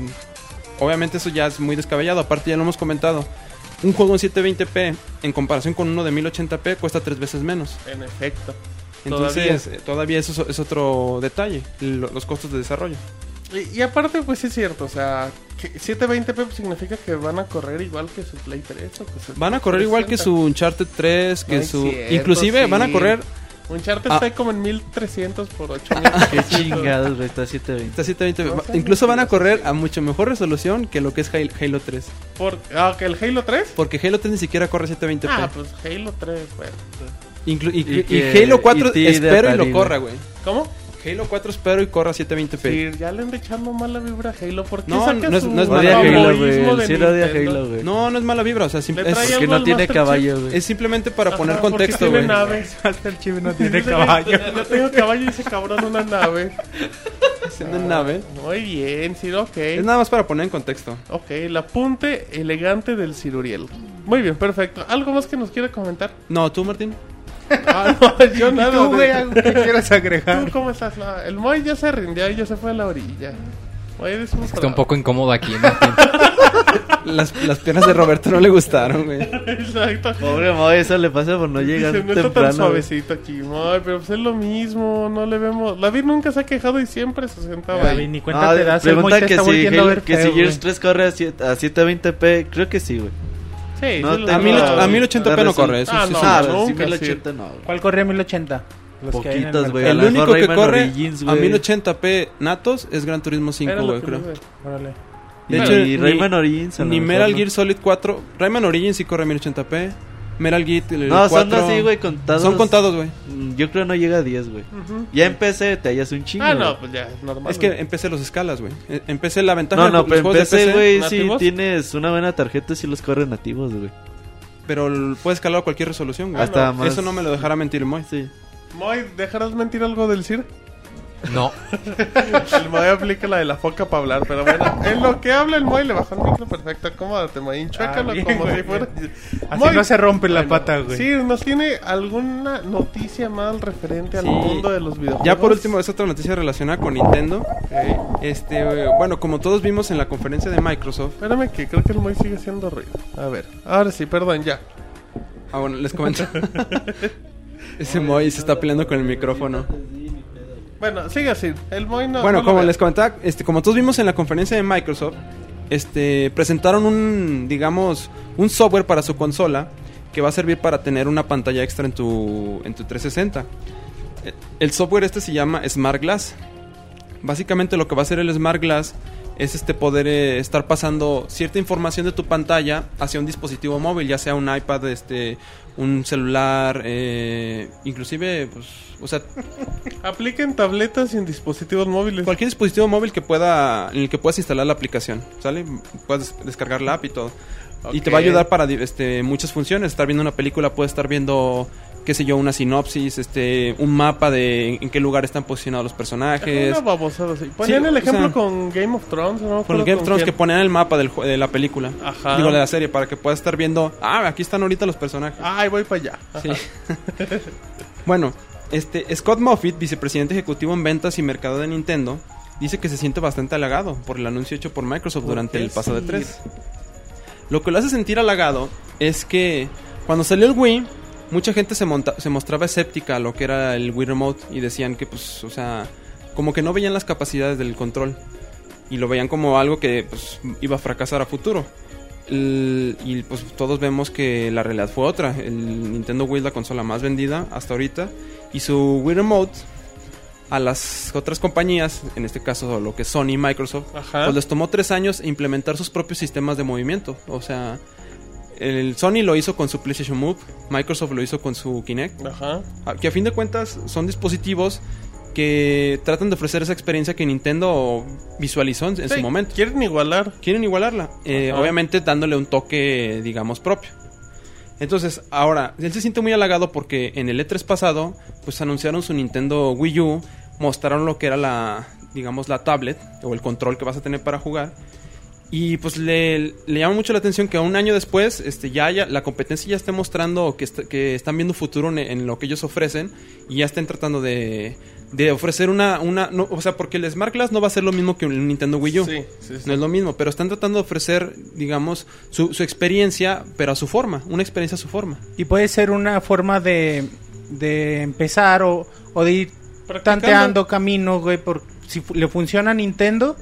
Obviamente eso ya es muy descabellado, aparte ya lo hemos comentado. Un juego en 720p en comparación con uno de 1080p cuesta tres veces menos. En efecto. Entonces, eh, todavía, eso es, otro detalle, lo- los costos de desarrollo. Y, y aparte, pues sí es cierto, o sea, que 720p pues, significa que van a correr igual que su Play 3 o que su Van a correr igual que 360. su Uncharted 3, que No su... cierto, inclusive sí. van a correr Uncharted Ah. está como en 1300 por 8000. [laughs] Qué chingados, güey, está 720. Está 720p. No Incluso van a correr a mucho mejor resolución que lo que es Halo Halo 3. Por, ah, que el Halo 3. Porque Halo 3 ni siquiera corre 720p. Ah, pues Halo 3, bueno. Inclu- y, Y y Halo 4 y espero y lo güey. corra, güey. ¿Cómo? Halo 4 espero y corra 720p. Sí, ya le han echando mala vibra a Halo. ¿Por qué No, saca no es- su no es mala Halo, güey. de Sí, odia Nintendo? Halo, güey. No, no es mala vibra, o sea, es, Porque no tiene caballo, güey. es simplemente para Ajá, poner contexto, tiene güey. nave. [laughs] El chivo no tiene "Yo- caballo. Yo tengo caballo y ese cabrón una nave. [laughs] Siendo en nave. Muy bien, sí, ok. Es nada más para poner en contexto. Ok, el apunte elegante del Ciruriel. Muy bien, perfecto. ¿Algo más que nos quiera comentar? No, tú, Martín. Ah, no, [laughs] yo nada. Tú, güey, de- que quieras agregar. ¿Tú cómo estás? No, el Moy ya se rindió y ya se fue a la orilla. Moy, eres un Está un poco incómodo aquí, ¿no? [laughs] Las, las piernas de Roberto no le gustaron, güey. Exacto. Pobre Moy, eso le pasa por no llegar está tan temprano. güey. suavecito aquí, Moy, pero pues es lo mismo, no le vemos. David nunca se ha quejado y siempre se sentaba David, ahí. ni cuenta Ah, te das, el Moy pregunta te que está si, volviendo a Halo- ver que si feo, Gears güey. 3 corre a, siete- a 720p, creo que sí, güey. Sí, No sí tengo- A, mil, a 1080p no corre, eso Ah, sí no, es un Ah, no. sí, nunca, 1080 no, güey. ¿Cuál corría 1080? Los el Poquitos, güey. a El lo único que Rayman corre Origins, a güey. 1080p natos es Gran Turismo 5, Era lo güey, creo. Órale. De Y hecho, ni- Rayman Origins. a Ni Metal ¿no? Gear Solid 4. Rayman Origins sí corre a 1080p. Metal Gear el No, son 4. así, güey, contados. Son contados, güey. Mm, Yo creo no llega a 10, güey. Ya en PC te hallas un chingo. Ah, no, pues ya, es normal. Es que güey. PC los escalas, güey. En PC la ventaja No, de no, los pero de PC, güey, si tienes una buena tarjeta, sí los corre nativos, güey. Pero puedes escalar a cualquier resolución, güey. Hasta no, más. Eso no me lo dejará mentir, Moy. Sí. Moy, ¿dejarás mentir algo del CIR? No. [laughs] El Moy aplica la de la foca para hablar, pero bueno, en lo que habla el Moy le baja el micro perfecto. Acomódate, Moy, enchuécalo Ah, bien, como güey, si fuera. Así Moy, no se rompe la bueno, pata, güey. Sí, ¿nos tiene alguna noticia más referente al Sí. mundo de los videojuegos? Ya por último, es otra noticia relacionada con Nintendo. Este, eh, bueno, como todos vimos en la conferencia de Microsoft. Espérame que creo que el Moy sigue haciendo ruido. A ver, ahora sí, perdón, ya. Ah, bueno, les comento. [laughs] Ese Moy se está peleando con el micrófono. Bueno, sigue así. El Moy no. Bueno, no como les comentaba, este, como todos vimos en la conferencia de Microsoft, este, presentaron un, digamos, un software para su consola que va a servir para tener una pantalla extra en tu, en tu 360. Eh, El software este se llama Smart Glass. Básicamente lo que va a hacer el Smart Glass es este poder eh, estar pasando cierta información de tu pantalla hacia un dispositivo móvil, ya sea un iPad, este, un celular, eh, inclusive, pues, o sea, [laughs] Apliquen tabletas y en dispositivos móviles. Cualquier dispositivo móvil que pueda, en el que puedas instalar la aplicación, ¿sale? Puedes descargar la app y todo. Y te va a ayudar para este, muchas funciones. Estar viendo una película, puedes estar viendo, qué sé yo, una sinopsis, este, un mapa de en qué lugar están posicionados los personajes. Una babosada así. Ponían Sí, el o ejemplo sea, con Game of Thrones, ¿no? Con Game of Thrones que ponían el mapa del, de la película. Ajá. Digo, de la serie, para que puedas estar viendo, ah, aquí están ahorita los personajes. Ay, voy para allá. Sí. [laughs] bueno, este Scott Moffitt, vicepresidente ejecutivo en ventas y mercado de Nintendo, dice que se siente bastante halagado por el anuncio hecho por Microsoft durante el pasado sí? 3. Lo que lo hace sentir halagado es que cuando salió el Wii, mucha gente se, monta- se mostraba escéptica a lo que era el Wii Remote y decían que, pues, o sea, como que no veían las capacidades del control y lo veían como algo que pues, iba a fracasar a futuro. El- y pues todos vemos que la realidad fue otra. El Nintendo Wii es la consola más vendida hasta ahorita. Y su Wii Remote a las otras compañías, en este caso lo que es Sony y Microsoft, Ajá. pues les tomó tres años implementar sus propios sistemas de movimiento. O sea, el Sony lo hizo con su PlayStation Move, Microsoft lo hizo con su Kinect. Ajá. Ah, Que a fin de cuentas son dispositivos que tratan de ofrecer esa experiencia que Nintendo visualizó en, Sí, su momento. Quieren igualar. Quieren igualarla, eh, obviamente dándole un toque, digamos, propio. Entonces, ahora, él se siente muy halagado porque en el E3 pasado, pues anunciaron su Nintendo Wii U, mostraron lo que era la, digamos, la tablet o el control que vas a tener para jugar. Y pues le, le llama mucho la atención que un año después este, ya, haya- la competencia ya esté mostrando que, est- que están viendo futuro en, en lo que ellos ofrecen y ya estén tratando de, de ofrecer una... una no, o sea, porque el Smart Glass no va a ser lo mismo que un Nintendo Wii U. Sí, sí, sí. No es lo mismo, pero están tratando de ofrecer, digamos, su, su experiencia, pero a su forma, una experiencia a su forma. Y puede ser una forma de, de empezar o, o de ir tanteando camino, güey, por si le funciona a Nintendo,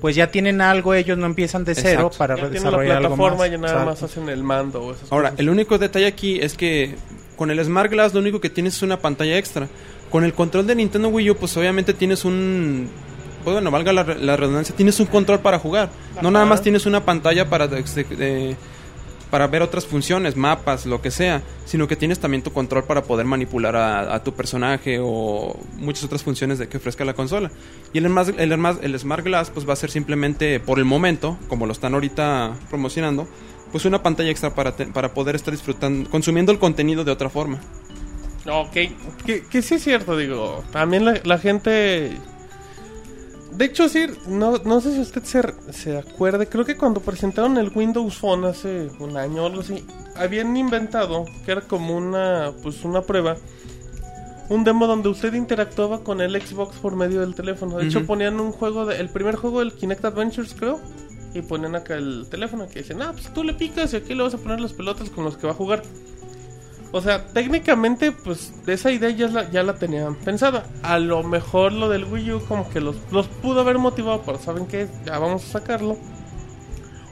pues ya tienen algo, ellos no empiezan de cero Exacto. para Ya tienen la desarrollar algo plataforma más. y nada Exacto. más hacen el mando o esas Ahora, cosas. el único detalle aquí es que con el Smart Glass lo único que tienes es una pantalla extra. Con el control de Nintendo Wii U, pues obviamente tienes un... Pues bueno, valga la, la redundancia, tienes un control para jugar. No nada más tienes una pantalla para, de- de- para ver otras funciones, mapas, lo que sea, sino que tienes también tu control para poder manipular a, tu personaje o muchas otras funciones de que ofrezca la consola. Y el, el, el Smart Glass pues va a ser simplemente, por el momento, como lo están ahorita promocionando, pues una pantalla extra para, te- para poder estar disfrutando, consumiendo el contenido de otra forma. Ok, que, sí es cierto, digo. También la gente. De hecho, sí, no, no sé si usted se, se acuerde. Creo que cuando presentaron el Windows Phone hace un año o algo así, habían inventado que era como una, pues una prueba. Un demo donde usted interactuaba con el Xbox por medio del teléfono. De hecho, ponían un juego, de, el primer juego del Kinect Adventures, creo. Y ponían acá el teléfono que dicen, ah, pues tú le picas y aquí le vas a poner las pelotas con los que va a jugar. O sea, técnicamente, pues esa idea ya la, ya la tenían pensada. A lo mejor lo del Wii U como que los, los pudo haber motivado, pero ¿saben qué? Ya vamos a sacarlo.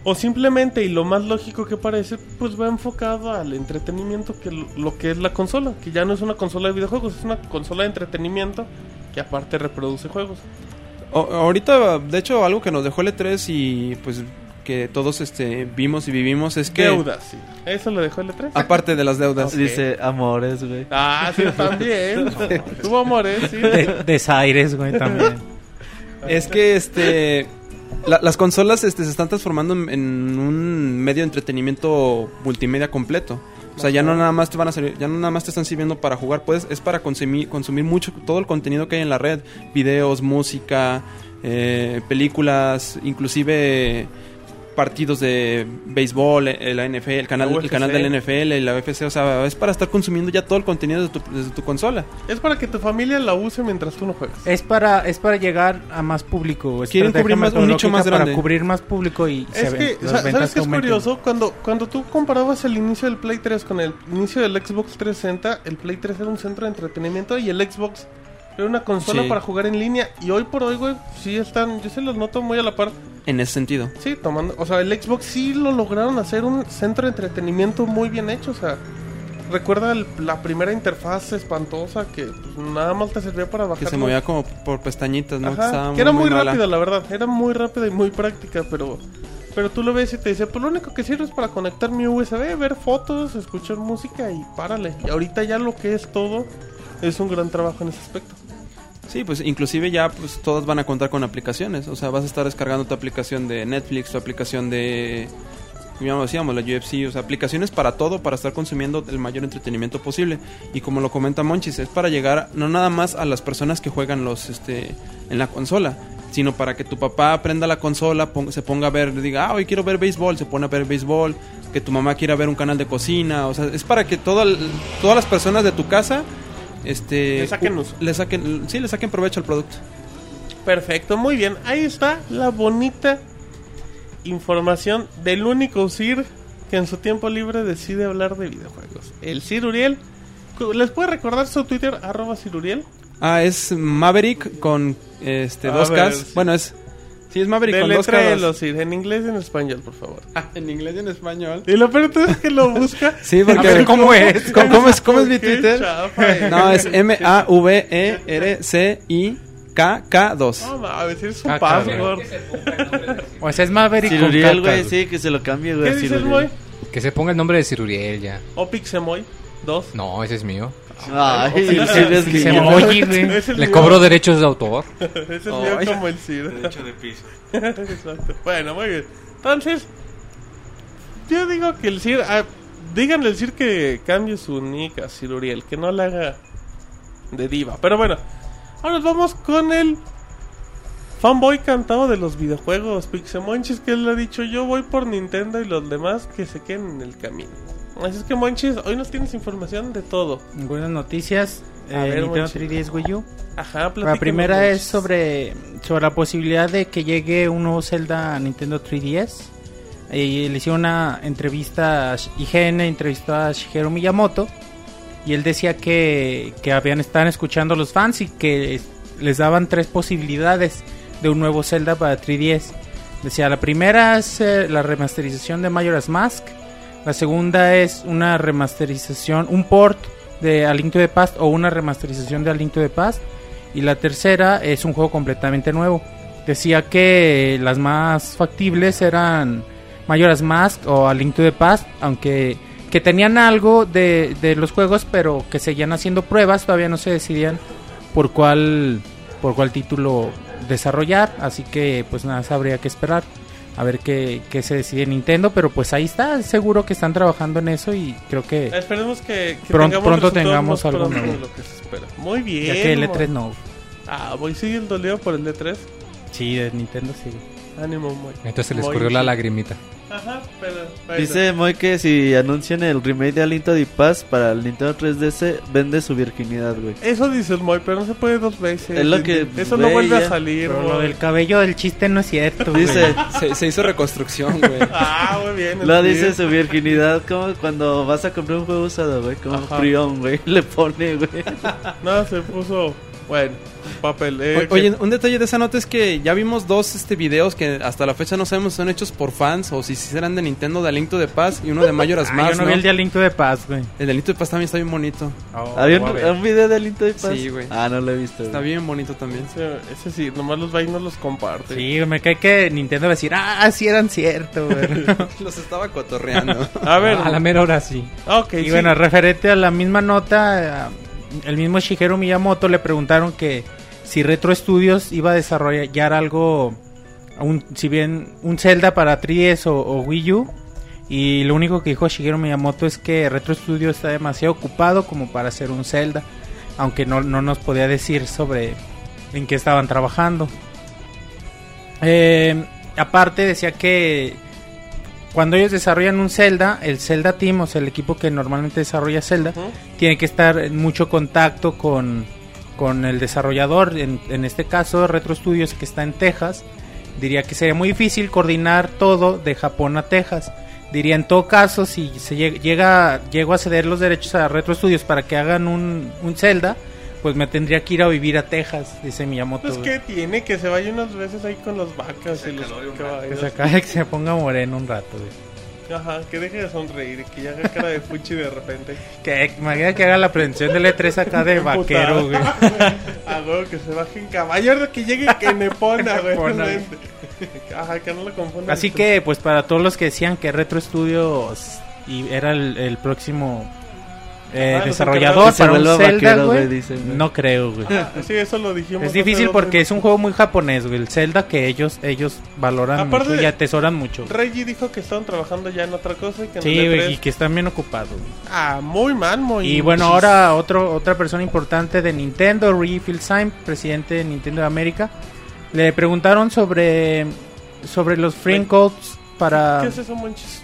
O simplemente, y lo más lógico que parece, pues va enfocado al entretenimiento que lo, que es la consola. Que ya no es una consola de videojuegos, es una consola de entretenimiento que aparte reproduce juegos. Ahorita, de hecho, algo que nos dejó el E3 y pues que todos este, vimos y vivimos es que... Deudas, sí. Eso lo dejó el E3. Aparte de las deudas. Dice amores, güey. Ah, sí, también. [laughs] Tuvo amores, sí. De- desaires, güey, también. Es que este la- las consolas este, se están transformando en, en un medio de entretenimiento multimedia completo. O sea, ya no nada más te van a salir, ya no nada más te están sirviendo para jugar, pues es para consumir, consumir mucho todo el contenido que hay en la red, videos, música, eh, películas, inclusive partidos de béisbol, eh, la NFL, el canal, el canal del NFL y la UFC, o sea, es para estar consumiendo ya todo el contenido de tu, desde tu consola. Es para que tu familia la use mientras tú no juegas. Es para, es para llegar a más público. es Quieren cubrir más- un nicho más grande. Para cubrir más público y Es se que, ven, ¿sabes qué es curioso? Cuando, cuando tú comparabas el inicio del Play 3 con el inicio del Xbox 360, el Play 3 era un centro de entretenimiento y el Xbox era una consola Sí. para jugar en línea. Y hoy por hoy, güey, sí están, yo se los noto muy a la par. En ese sentido. Sí, tomando, o sea, el Xbox sí lo lograron hacer un centro de entretenimiento muy bien hecho, o sea. Recuerda el- la primera interfaz espantosa que pues, nada más te servía para bajar. Que se movía como por pestañitas, ¿no? Ajá, Estaba que era muy, mala. rápida, la verdad. Era muy rápida y muy práctica, pero pero tú lo ves y te dice, pues lo único que sirve es para conectar mi USB, ver fotos, escuchar música y párale. Y ahorita ya lo que es todo es un gran trabajo en ese aspecto. Sí, pues inclusive ya pues todas van a contar con aplicaciones. O sea, vas a estar descargando tu aplicación de Netflix, tu aplicación de... Como decíamos, la UFC, o sea, aplicaciones para todo, para estar consumiendo el mayor entretenimiento posible. Y como lo comenta Monchis, es para llegar no nada más a las personas que juegan los este en la consola, sino para que tu papá prenda la consola, pon- se ponga a ver, diga, ah, hoy quiero ver béisbol, se pone a ver béisbol, que tu mamá quiera ver un canal de cocina, o sea, es para que todas las personas de tu casa este Le saquen uso. le saquen sí le saquen provecho al producto Perfecto, muy bien. Ahí está la bonita información del único Sir que en su tiempo libre decide hablar de videojuegos. El Sir Uriel. ¿Les puede recordar su Twitter? Arroba Sir Uriel. ah es Maverick con este A dos ver, Ks sí. bueno es sí es Maverick con dos Sir, en inglés y en español, por favor. en inglés y en español Y lo peor es que lo busca. [laughs] sí porque A ver, ¿cómo es? ¿Cómo, cómo es cómo es mi Twitter chafa, eh. [laughs] no es M A V E R C I K K 2 No mames, es su Ah, password. O sea, es Maverick con Ciruriel, cacas, güey, sí, que se lo cambie, güey. ¿Qué a dices? Que se ponga el nombre de Ciruriel ya. O Pixemoy 2. No, ese es mío. Ay, Sí, sí, se. Oye, güey. Le cobro derechos de autor. [laughs] Ese es Oh, el Sir. Derecho de piso. [laughs] Exacto. Bueno, muy bien. Entonces, yo digo que el Sir. ah, díganle al Sir que cambie su nick a Sir Uriel, que no la haga de diva. Pero bueno, ahora nos vamos con el fanboy cantado de los videojuegos, Pixemonchis, que él le ha dicho yo voy por Nintendo y los demás que se queden en el camino. Así es que Monchis, hoy nos tienes información de todo. Buenas noticias. A eh, ver, Nintendo Monchi. 3DS Wii U. Ajá, La primera Monchis. es sobre, sobre la posibilidad de que llegue un nuevo Zelda a Nintendo 3DS. Y le hicieron una entrevista, a IGN entrevistó a Shigeru Miyamoto y él decía que, que habían estaban escuchando a los fans y que les daban tres posibilidades de un nuevo Zelda para 3DS. Decía, la primera es eh, la remasterización de Majora's Mask, la segunda es una remasterización, un port de A Link to the Past o una remasterización de A Link to the Past. Y la tercera es un juego completamente nuevo. Decía que las más factibles eran Majora's Mask o A Link to Past, aunque que tenían algo de, los juegos, pero que seguían haciendo pruebas, todavía no se decidían por cuál por cuál título desarrollar, así que pues nada, habría que esperar a ver qué, qué se decide Nintendo, pero pues ahí está, seguro que están trabajando en eso y creo que Esperemos que, que Pron- tengamos pronto tengamos algo nuevo. de lo que se espera. Muy bien. ya que el Mo. E3 no. Ah, voy sigue el dolido por el E3. Sí, de Nintendo sí. Ánimo, muy. Entonces se le escurrió la lagrimita. Ajá, pero, pero- Dice Moy que si anuncian el remake de Alinto de Paz para el Nintendo 3DS, vende su virginidad, güey. Eso dice el Moy, pero no se puede dos veces. Es lo que Eso no ve vuelve ya. a salir, Pero lo Moy. del cabello del chiste no es cierto, güey. Dice, Se, se hizo reconstrucción, güey. [laughs] Ah, muy bien. lo dice su virginidad como cuando vas a comprar un juego usado, güey. Como Ajá. prión, güey. Le pone, güey. [laughs] No, se puso. Bueno, papel. eh, Oye, un detalle de esa nota es que ya vimos dos este videos que hasta la fecha no sabemos si son hechos por fans o si serán de Nintendo de Link to the Past y uno de Majora's Ah, Mask, yo no, ¿no? vi el de Link to the Past, güey. El de Link to the Past también está bien bonito. ¿Había voy a un, video de Alinto de Paz? Sí, güey. Ah, no lo he visto. Está güey. bien bonito también. ese, ese sí, nomás los va y no los comparte. Sí, me cae que Nintendo va a decir, ah, sí eran cierto, güey. [laughs] Los estaba cotorreando. A ver. A la mera hora sí. ah, ok, y sí. bueno, referente a la misma nota, eh, el mismo Shigeru Miyamoto le preguntaron que si Retro Studios iba a desarrollar algo, un, si bien un Zelda para 3DS o, Wii U. Y lo único que dijo Shigeru Miyamoto es que Retro Studios está demasiado ocupado como para hacer un Zelda. Aunque no, no nos podía decir sobre en qué estaban trabajando. Eh, aparte decía que cuando ellos desarrollan un Zelda, el Zelda Team, o sea, el equipo que normalmente desarrolla Zelda, tiene que estar en mucho contacto con, con el desarrollador, en, en este caso Retro Studios que está en Texas. Diría que sería muy difícil coordinar todo de Japón a Texas. Diría en todo caso, si se llega, llega llego a ceder los derechos a Retro Studios para que hagan un, un Zelda, pues me tendría que ir a vivir a Texas, dice Miyamoto. Pues que tiene que se vaya unas veces ahí con las vacas y los caballos. Que se acabe que se ponga moreno un rato, güey. Ajá, que deje de sonreír, que ya haga cara de fuchi de repente. [laughs] Que imagina que haga la prevención del E3 acá de vaquero, güey. [laughs] A huevo que se baje en caballo, que llegue que nepona, [laughs] güey. Nepona, güey. Ajá, que no lo confundan. Así que, pues para todos los que decían que Retro Studios y era el, el próximo eh, Ah, desarrollador para un Zelda, vaquero, güey, dicen, no creo, güey. [laughs] Ah, Sí, eso lo dijimos. Es difícil porque es un juego muy japonés, güey. El Zelda que ellos ellos valoran Aparte mucho y atesoran mucho. Reggie dijo que estaban trabajando ya en otra cosa y que Sí, el güey, E3 y que están bien ocupados. Ah, muy mal, muy Y bueno, ahora otro, otra persona importante de Nintendo, Reggie Fils-Aime, presidente de Nintendo de América, le preguntaron sobre sobre los frame codes para ¿Qué es eso, Monchis?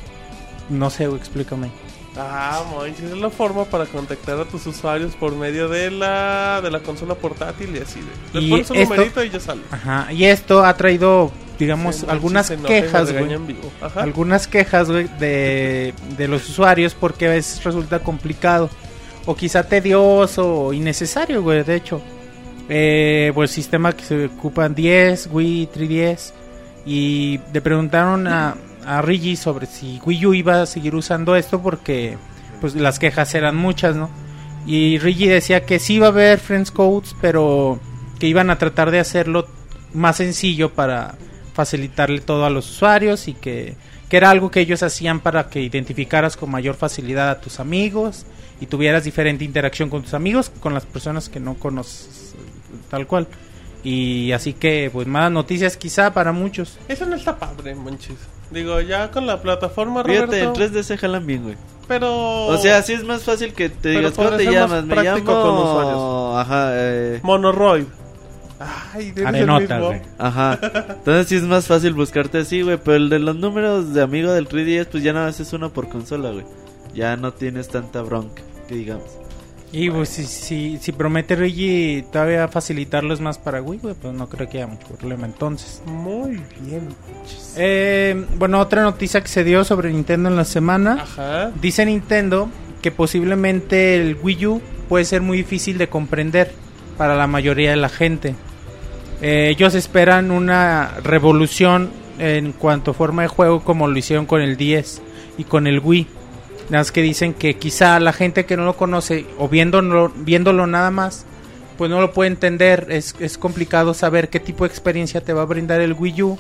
no sé, güey, explícame. Ah, Monchis, es la forma para contactar a tus usuarios por medio de la de la consola portátil y así. De, le Y pones un esto- numerito y ya sale. Ajá, y esto ha traído digamos Sí, algunas quejas, vivo. Algunas quejas güey, de, de los usuarios porque a veces resulta complicado o quizá tedioso o innecesario, güey, de hecho. Eh, pues sistema que se ocupan 10, Wii 3DS y le preguntaron a, a Rigi sobre si Wii U iba a seguir usando esto porque pues las quejas eran muchas, ¿no? Y Rigi decía que sí iba a haber Friends Codes, pero que iban a tratar de hacerlo más sencillo para facilitarle todo a los usuarios y que, que era algo que ellos hacían para que identificaras con mayor facilidad a tus amigos y tuvieras diferente interacción con tus amigos, con las personas que no conoces tal cual. Y así que, pues, malas noticias quizá para muchos. Eso no está padre, Monchis. Digo, ya con la plataforma, Fíjate, en Roberto. 3D se jalan bien, güey. Pero. O sea, sí es más fácil que te digas, ¿cómo te llamas? Me llamo... con usuarios. Ajá, eh... Monoroid. Ay, eres el Arenota, mismo. güey. Ajá. Entonces sí es más fácil buscarte así, güey. Pero el de los números de amigo del 3DS, pues ya nada más es uno por consola, güey. Ya no tienes tanta bronca, que digamos. Y pues si, si, si promete Reggie todavía facilitarlos más para Wii, pues no creo que haya mucho problema entonces. Muy bien. Eh, bueno, otra noticia que se dio sobre Nintendo en la semana. Ajá. Dice Nintendo que posiblemente el Wii U puede ser muy difícil de comprender para la mayoría de la gente. Eh, ellos esperan una revolución en cuanto a forma de juego como lo hicieron con el 10 y con el Wii. Nada más que dicen que quizá la gente que no lo conoce o viéndolo, viéndolo nada más, pues no lo puede entender. Es, es complicado saber qué tipo de experiencia te va a brindar el Wii U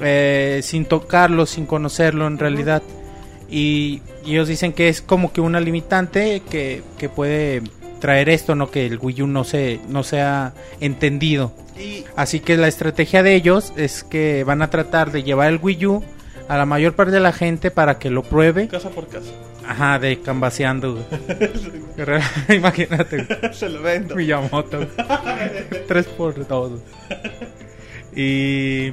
eh, sin tocarlo, sin conocerlo en realidad. Y, y ellos dicen que es como que una limitante que, que puede traer esto, no que el Wii U no, se, no sea entendido. Así que la estrategia de ellos es que van a tratar de llevar el Wii U a la mayor parte de la gente para que lo pruebe. casa por casa. Ajá, de cambaseando. [laughs] [laughs] Imagínate. [laughs] Se lo vendo. Miyamoto. Tres por dos. Y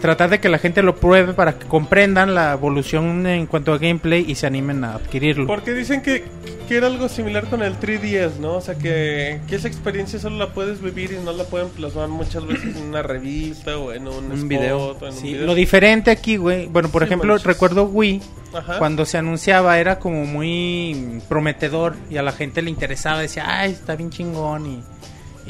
tratar de que la gente lo pruebe para que comprendan la evolución en cuanto a gameplay y se animen a adquirirlo. Porque dicen que, que era algo similar con el 3DS, ¿no? O sea, que, que esa experiencia solo la puedes vivir y no la pueden plasmar muchas veces en una revista o en un, spot video. o en un Sí, video. lo diferente aquí, güey. Bueno, por Sí, ejemplo, manches. recuerdo Wii. Ajá. Cuando se anunciaba era como muy prometedor y a la gente le interesaba. Decía, ay, está bien chingón y,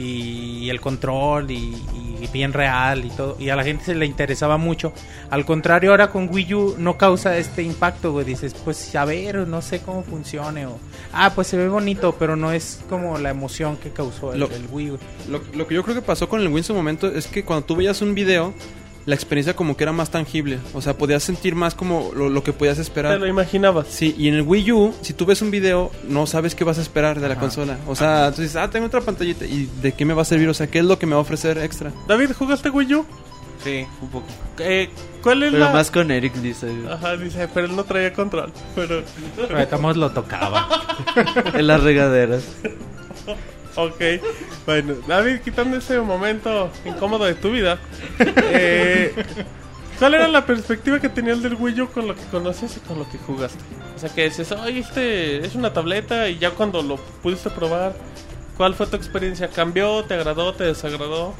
y el control y, y bien real y todo. Y a la gente se le interesaba mucho. Al contrario, ahora con Wii U no causa este impacto, güey. Dices, pues a ver, no sé cómo funcione. O, ah, pues se ve bonito, pero no es como la emoción que causó el, Lo- el Wii. Lo, lo que yo creo que pasó con el Wii en su momento es que cuando tú veías un video, la experiencia como que era más tangible. O sea, podías sentir más como lo, lo que podías Te esperar. lo imaginabas. Sí, y en el Wii U, si tú ves un video, no sabes qué vas a esperar de la Ajá. consola. O sea, tú dices, ah, tengo otra pantallita. ¿Y de qué me va a servir? O sea, ¿qué es lo que me va a ofrecer extra? David, ¿jugaste Wii U? Sí, un poco. Eh, ¿Cuál es Pero la...? más con Eric, dice. Ajá, dice, pero él no traía control. Pero... Pero estamos lo tocaba. [laughs] En las regaderas. [laughs] Ok, bueno, David, quitando ese momento incómodo de tu vida, eh, ¿cuál era la perspectiva que tenía el del Wii U con lo que conoces y con lo que jugaste? O sea, que dices, oye, este es una tableta y ya cuando lo pudiste probar, ¿cuál fue tu experiencia? ¿Cambió? ¿Te agradó? ¿Te desagradó?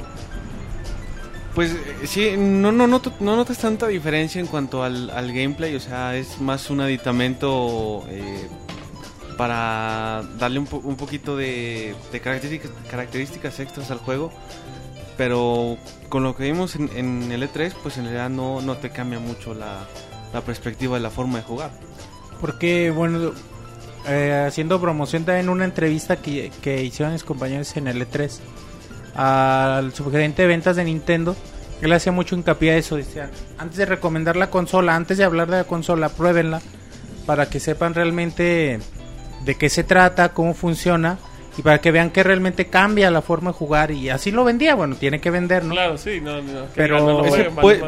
Pues eh, sí, no, no, no, no notas tanta diferencia en cuanto al, al gameplay, o sea, es más un aditamento eh, para darle un, po- un poquito de, características, extras al juego, pero con lo que vimos en, en el E3, pues en realidad no, te cambia mucho la, perspectiva de la forma de jugar. Porque, bueno, eh, haciendo promoción también una entrevista que, que hicieron mis compañeros en el E3 al subgerente de ventas de Nintendo, él hacía mucho hincapié a eso. Decía, antes de recomendar la consola, antes de hablar de la consola, pruébenla para que sepan realmente de qué se trata, cómo funciona y para que vean que realmente cambia la forma de jugar. Y así lo vendía, bueno, tiene que vender, ¿no? Claro, sí, no, no. Pero- no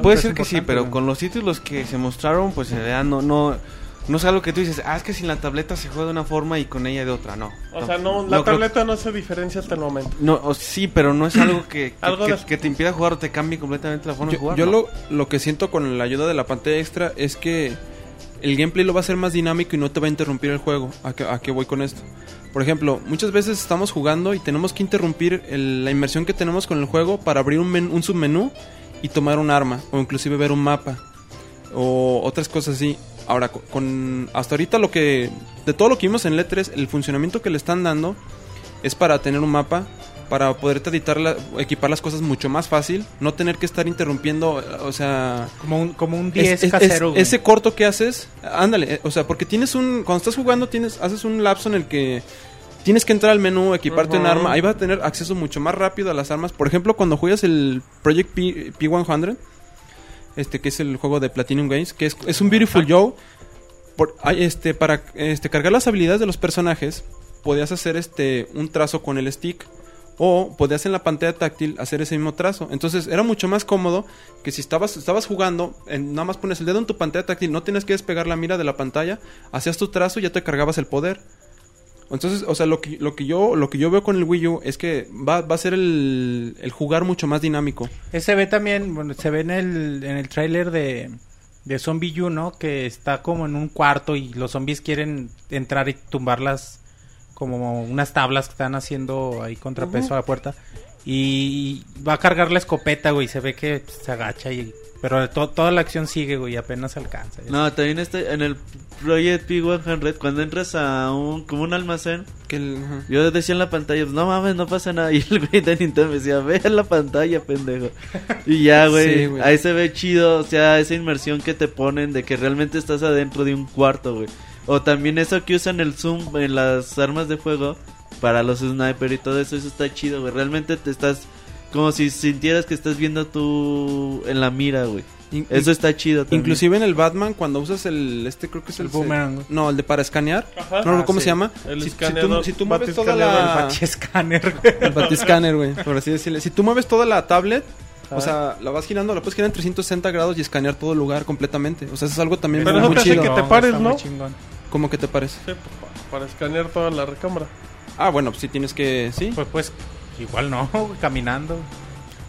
puede, ser que sí, pero ¿no? con los títulos que se mostraron, pues en realidad no, no, no es algo que tú dices, ah, es que sin la tableta se juega de una forma y con ella de otra, no. O sea, no, la tableta no se diferencia hasta el momento. No, o- sí, pero no es algo que, que, Algo que- de- que te impida jugar o te cambie completamente la forma de jugar. yo ¿no? lo, lo que siento con la ayuda de la pantalla extra es que el gameplay lo va a hacer más dinámico y no te va a interrumpir el juego. ¿A qué, voy con esto? Por ejemplo, muchas veces estamos jugando y tenemos que interrumpir la inmersión que tenemos con el juego para abrir un, men- submenú y tomar un arma o inclusive ver un mapa o otras cosas así. Ahora, co- con hasta ahorita lo que de todo lo que vimos en el E3, el funcionamiento que le están dando es para tener un mapa, para poderte editar la- equipar las cosas mucho más fácil, no tener que estar interrumpiendo, o sea, Como un, como un es- 10 es- casero. es- ese corto que haces, ándale, eh, o sea, porque tienes un cuando estás jugando tienes haces un lapso en el que tienes que entrar al menú, equiparte un Ujú. arma, ahí vas a tener acceso mucho más rápido a las armas. Por ejemplo, cuando juegas el Project P, P100, este que es el juego de Platinum Games, que es, es un Beautiful Joe, por, este para este cargar las habilidades de los personajes, podías hacer este un trazo con el stick o podías en la pantalla táctil hacer ese mismo trazo. Entonces era mucho más cómodo que si estabas, estabas jugando, en- nada más pones el dedo en tu pantalla táctil, no tienes que despegar la mira de la pantalla, hacías tu trazo y ya te cargabas el poder. Entonces, o sea, lo que, lo que yo lo que yo veo con el Wii U es que va, va a ser el, el jugar mucho más dinámico. Se ve también, bueno, se ve en el, en el tráiler de, de Zombie U, ¿no? Que está como en un cuarto y los zombies quieren entrar y tumbarlas como unas tablas que están haciendo ahí contrapeso a la puerta. Y va a cargar la escopeta, güey. Se ve que pues, se agacha y... Pero to- toda la acción sigue, güey. y Apenas alcanza. No, también está en el Project P100, cuando entras a un, como un almacén, Que el- yo decía en la pantalla, no mames, no pasa nada. [laughs] Y el güey de Nintendo me decía, ve en la pantalla, pendejo. Y ya, [laughs] güey, Sí, güey. ahí se ve chido, o sea, esa inmersión que te ponen de que realmente estás adentro de un cuarto, güey. O también eso que usan el zoom en las armas de fuego para los sniper y todo eso, eso está chido, güey. Realmente te estás como si sintieras que estás viendo tú en la mira, güey. In- Eso está chido también. Inclusive en el Batman, cuando usas el... Este creo que es el... El boomerang, güey. No, el de para escanear. Ajá. No, no, Ah, ¿cómo sí. se llama? El si, si tú, escaneador, si tú mueves toda la... Bachi escáner, güey. El batiscanner, güey, por así decirlo. Si tú mueves toda la tablet, o sea, la vas girando, la puedes girar en 360 grados y escanear todo el lugar completamente. O sea, eso es algo también Pero muy no te hace chido. que te pares, ¿no? ¿Cómo que te parece? Sí, para escanear toda la recámara. Ah, bueno, pues sí tienes que... ¿Sí? Pues, pues, igual no, [laughs] caminando.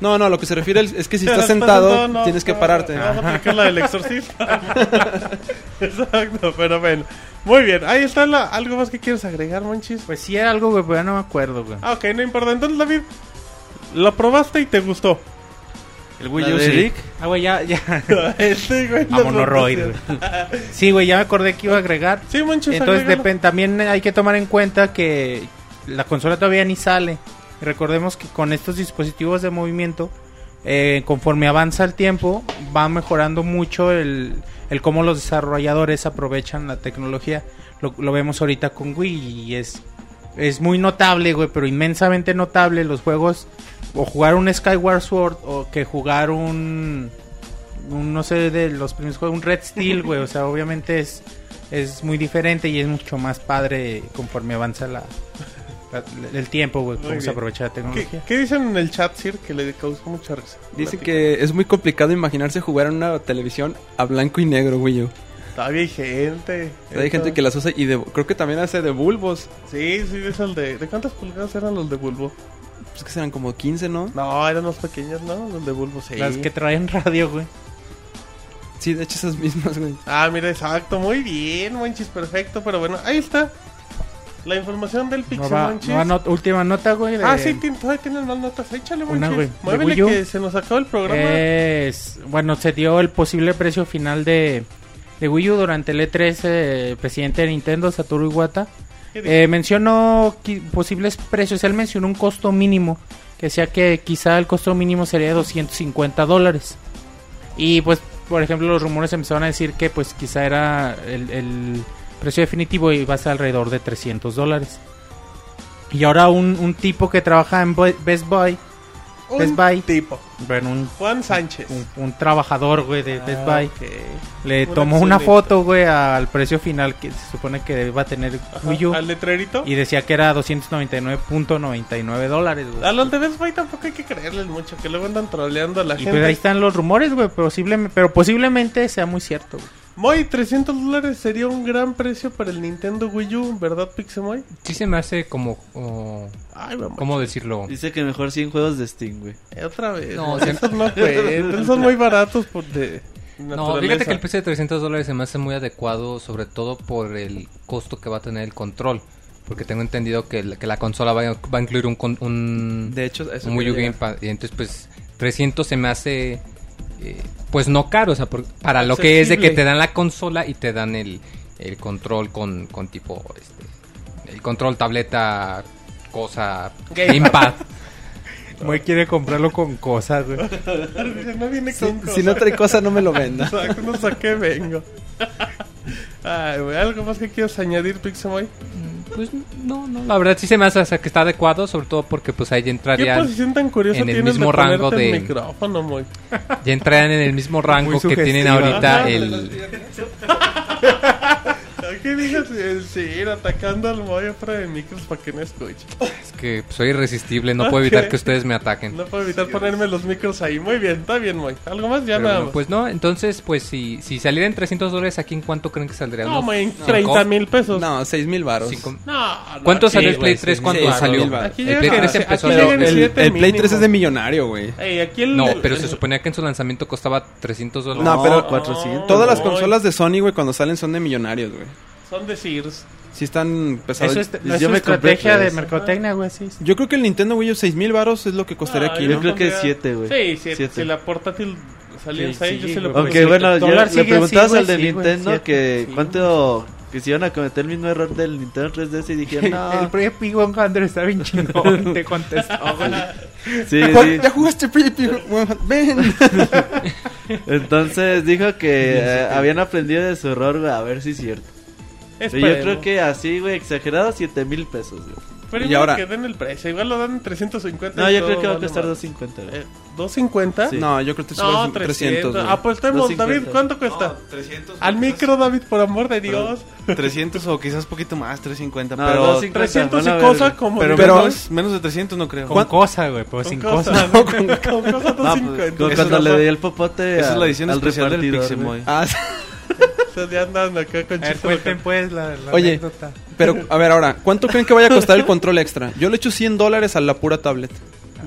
No, no, lo que se refiere es que si [laughs] estás sentado, no, tienes que no, pararte. Vamos a aplicar la del [laughs] exorcista. Exacto, pero bueno. Muy bien, ahí está la, algo más que quieres agregar, Monchis. Pues sí era algo, güey, pero ya no me acuerdo, güey. Ah, ok, no importa. Entonces, David, lo probaste y te gustó. El Wii La U de sí. Ah, güey, ya, ya. [laughs] este, güey. [laughs] A Monoroid. [laughs] Sí, güey, ya me acordé que iba a agregar. Sí, Monchis, Entonces agrégalo. depen- también hay que tomar en cuenta que la consola todavía ni sale. Recordemos que con estos dispositivos de movimiento, eh, conforme avanza el tiempo, va mejorando mucho el, el cómo los desarrolladores aprovechan la tecnología. Lo, lo vemos ahorita con Wii y es, es muy notable, güey, pero inmensamente notable los juegos. O jugar un Skyward Sword o que jugar un, un no sé, de los primeros juegos, un Red Steel, güey. O sea, [laughs] obviamente es, es muy diferente y es mucho más padre conforme avanza la, la- el tiempo, güey, cómo se aprovecha la ¿Qué, tecnología. qué dicen en el chat, Sir, que le causó mucha risa? Dice que es muy complicado imaginarse jugar en una televisión a blanco y negro, Wii U. Todavía hay gente. O sea, hay gente que las usa y de- creo que también hace de bulbos. Sí, sí, es el de... ¿De cuántas pulgadas eran los de Bulbo? Pues que serán como 15, ¿no? No, eran los pequeños, ¿no? Los de Bulbo, sí. Las que traen radio, güey. Sí, de hecho esas mismas, güey. Ah, mira, exacto. Muy bien, Monchis, perfecto. Pero bueno, ahí está. La información del Pixel Nueva- Monchis. nueva not- última nota, güey. de- Ah, sí, todavía tienen más notas. Échale, Una, Monchis. güey, de Muévele que se nos acabó el programa. Es, bueno, se dio el posible precio final de, de Wii U durante el E3. eh, el presidente de Nintendo, Satoru Iwata. Eh, mencionó posibles precios. Él mencionó un costo mínimo, que decía que quizá el costo mínimo sería de 250 dólares. Y pues, por ejemplo, los rumores empezaron a decir que pues quizá era el, precio definitivo y va a ser alrededor de 300 dólares. Y ahora un, un tipo que trabaja en Best Buy, Un Best Buy. tipo. bueno, un Juan Sánchez. un, un trabajador, güey, de Best Ah, Buy. ok. Le Un tomó una foto, güey, al precio final que se supone que deba tener Ajá, Wii U. Al letrerito. Y decía que era 299.99 dólares, güey. A los de Best Buy tampoco hay que creerles mucho. Que luego andan troleando a la Y gente. pues ahí están los rumores, güey, posiblemente, pero posiblemente sea muy cierto, güey. Moy, 300 dólares sería un gran precio para el Nintendo Wii U, ¿verdad, Pixemoy? Sí se me hace como... oh, Ay, vamos. ¿Cómo decirlo? Dice que mejor 100 juegos de Steam, güey. Eh, Otra vez. No, [laughs] No, esos no cuentan. [laughs] Son muy baratos por de. No, naturaleza. fíjate que el precio de 300 dólares se me hace muy adecuado, sobre todo por el costo que va a tener el control. Porque tengo entendido que, la- que la consola va a, va a incluir un, con- un, De hecho, eso un Wii U Gamepad. Y entonces, pues, 300 se me hace, eh, pues, no caro. O sea, por- para lo que es de que te dan la consola y te dan el, el control con, con tipo, este, el control tableta, cosa, Gamepad. [laughs] Muy quiere comprarlo con cosas, güey. [laughs] No viene Si, con si no trae cosa, no me lo venda. [laughs] Exacto, no sé a qué vengo. Ay, güey, ¿algo más que quieras añadir, Pixemoy? Pues no, no, la verdad sí se me hace que está adecuado, sobre todo porque pues ahí ya ¿Qué entrarían, posición tan curiosa en el mismo de rango el de- micrófono, ya entrarían en el mismo rango que tienen ahorita el, ¿Qué dices? El Sir atacando al Moy fuera de micros para que no escuche. Es que soy irresistible, no puedo evitar que ustedes me ataquen. No puedo evitar ponerme los micros ahí. Muy bien, está bien, Moy. ¿Algo más? Ya Pero nada bueno, más. pues no, entonces, pues si, si saliera en 300 dólares, ¿aquí en cuánto creen que saldría? no, ¿Unos Moy, cinco? 30 mil pesos. No, 6 mil baros. Cinco- No, no, ¿Cuánto sí, salió el Play 3 sí, cuando sí, salió? Aquí El Play que- 3 aquí empezó llega en- el El, siete el Play 3 mínimo. es de millonario, güey. Ey, aquí el... No, pero el- se suponía que en su lanzamiento costaba 300 dólares. No, pero 400. Todas las consolas de Sony, güey, cuando salen son de millonarios, güey. Son de Sears. Sí están pesados. Eso es, no es Yo su me compré estrategia de tres. mercotecnia, güey, sí. sí. Yo creo que el Nintendo Wii U 6 mil baros es lo que costaría Ah, aquí, yo ¿no? creo que pondría- siete, güey. Sí, siete. Siete. Si la portátil salía en Sí, 6, yo se lo güey. Aunque bueno, el ya dólar le preguntabas al de Nintendo siete. que Sí, cuánto que si iban a cometer el mismo error del Nintendo 3DS y dije, [laughs] El no. Project P100 está bien chingón, [laughs] te contestó. Sí, ¿Cuál- sí. ¿Ya jugaste Pretty Pig? Ven. [laughs] Entonces dijo que eh, habían aprendido de su error, güey, a ver si es cierto. Y yo creo que así, güey, exagerado, 7 mil pesos, güey. Pero Y igual ahora- que den el precio. Igual lo dan en 350. No, yo creo que va a costar más. 250, güey. Eh, ¿250? Sí. No, yo creo que No, son 300. 300, güey. Apostemos, 250. David, ¿cuánto cuesta? 300. Al micro, David, por amor de Dios. 300 o quizás poquito más, 350. No, pero 250. 300 van a y ver, cosa güey. como... pero, Pero- menos, menos de 300 no creo. Con cosa, güey, pues Con sin cosas, [laughs] cosa. con, con No, pues, 250. con- Eso cuando le di el popote Esa es la al- edición al especial del Pixemoy. Ah, [laughs] ya andan acá con A ver, chistes cuenten pues la, la Oye. anécdota. pero a ver ahora, ¿cuánto creen que vaya a costar el [laughs] control extra? Yo le echo 100 dólares a la pura tablet.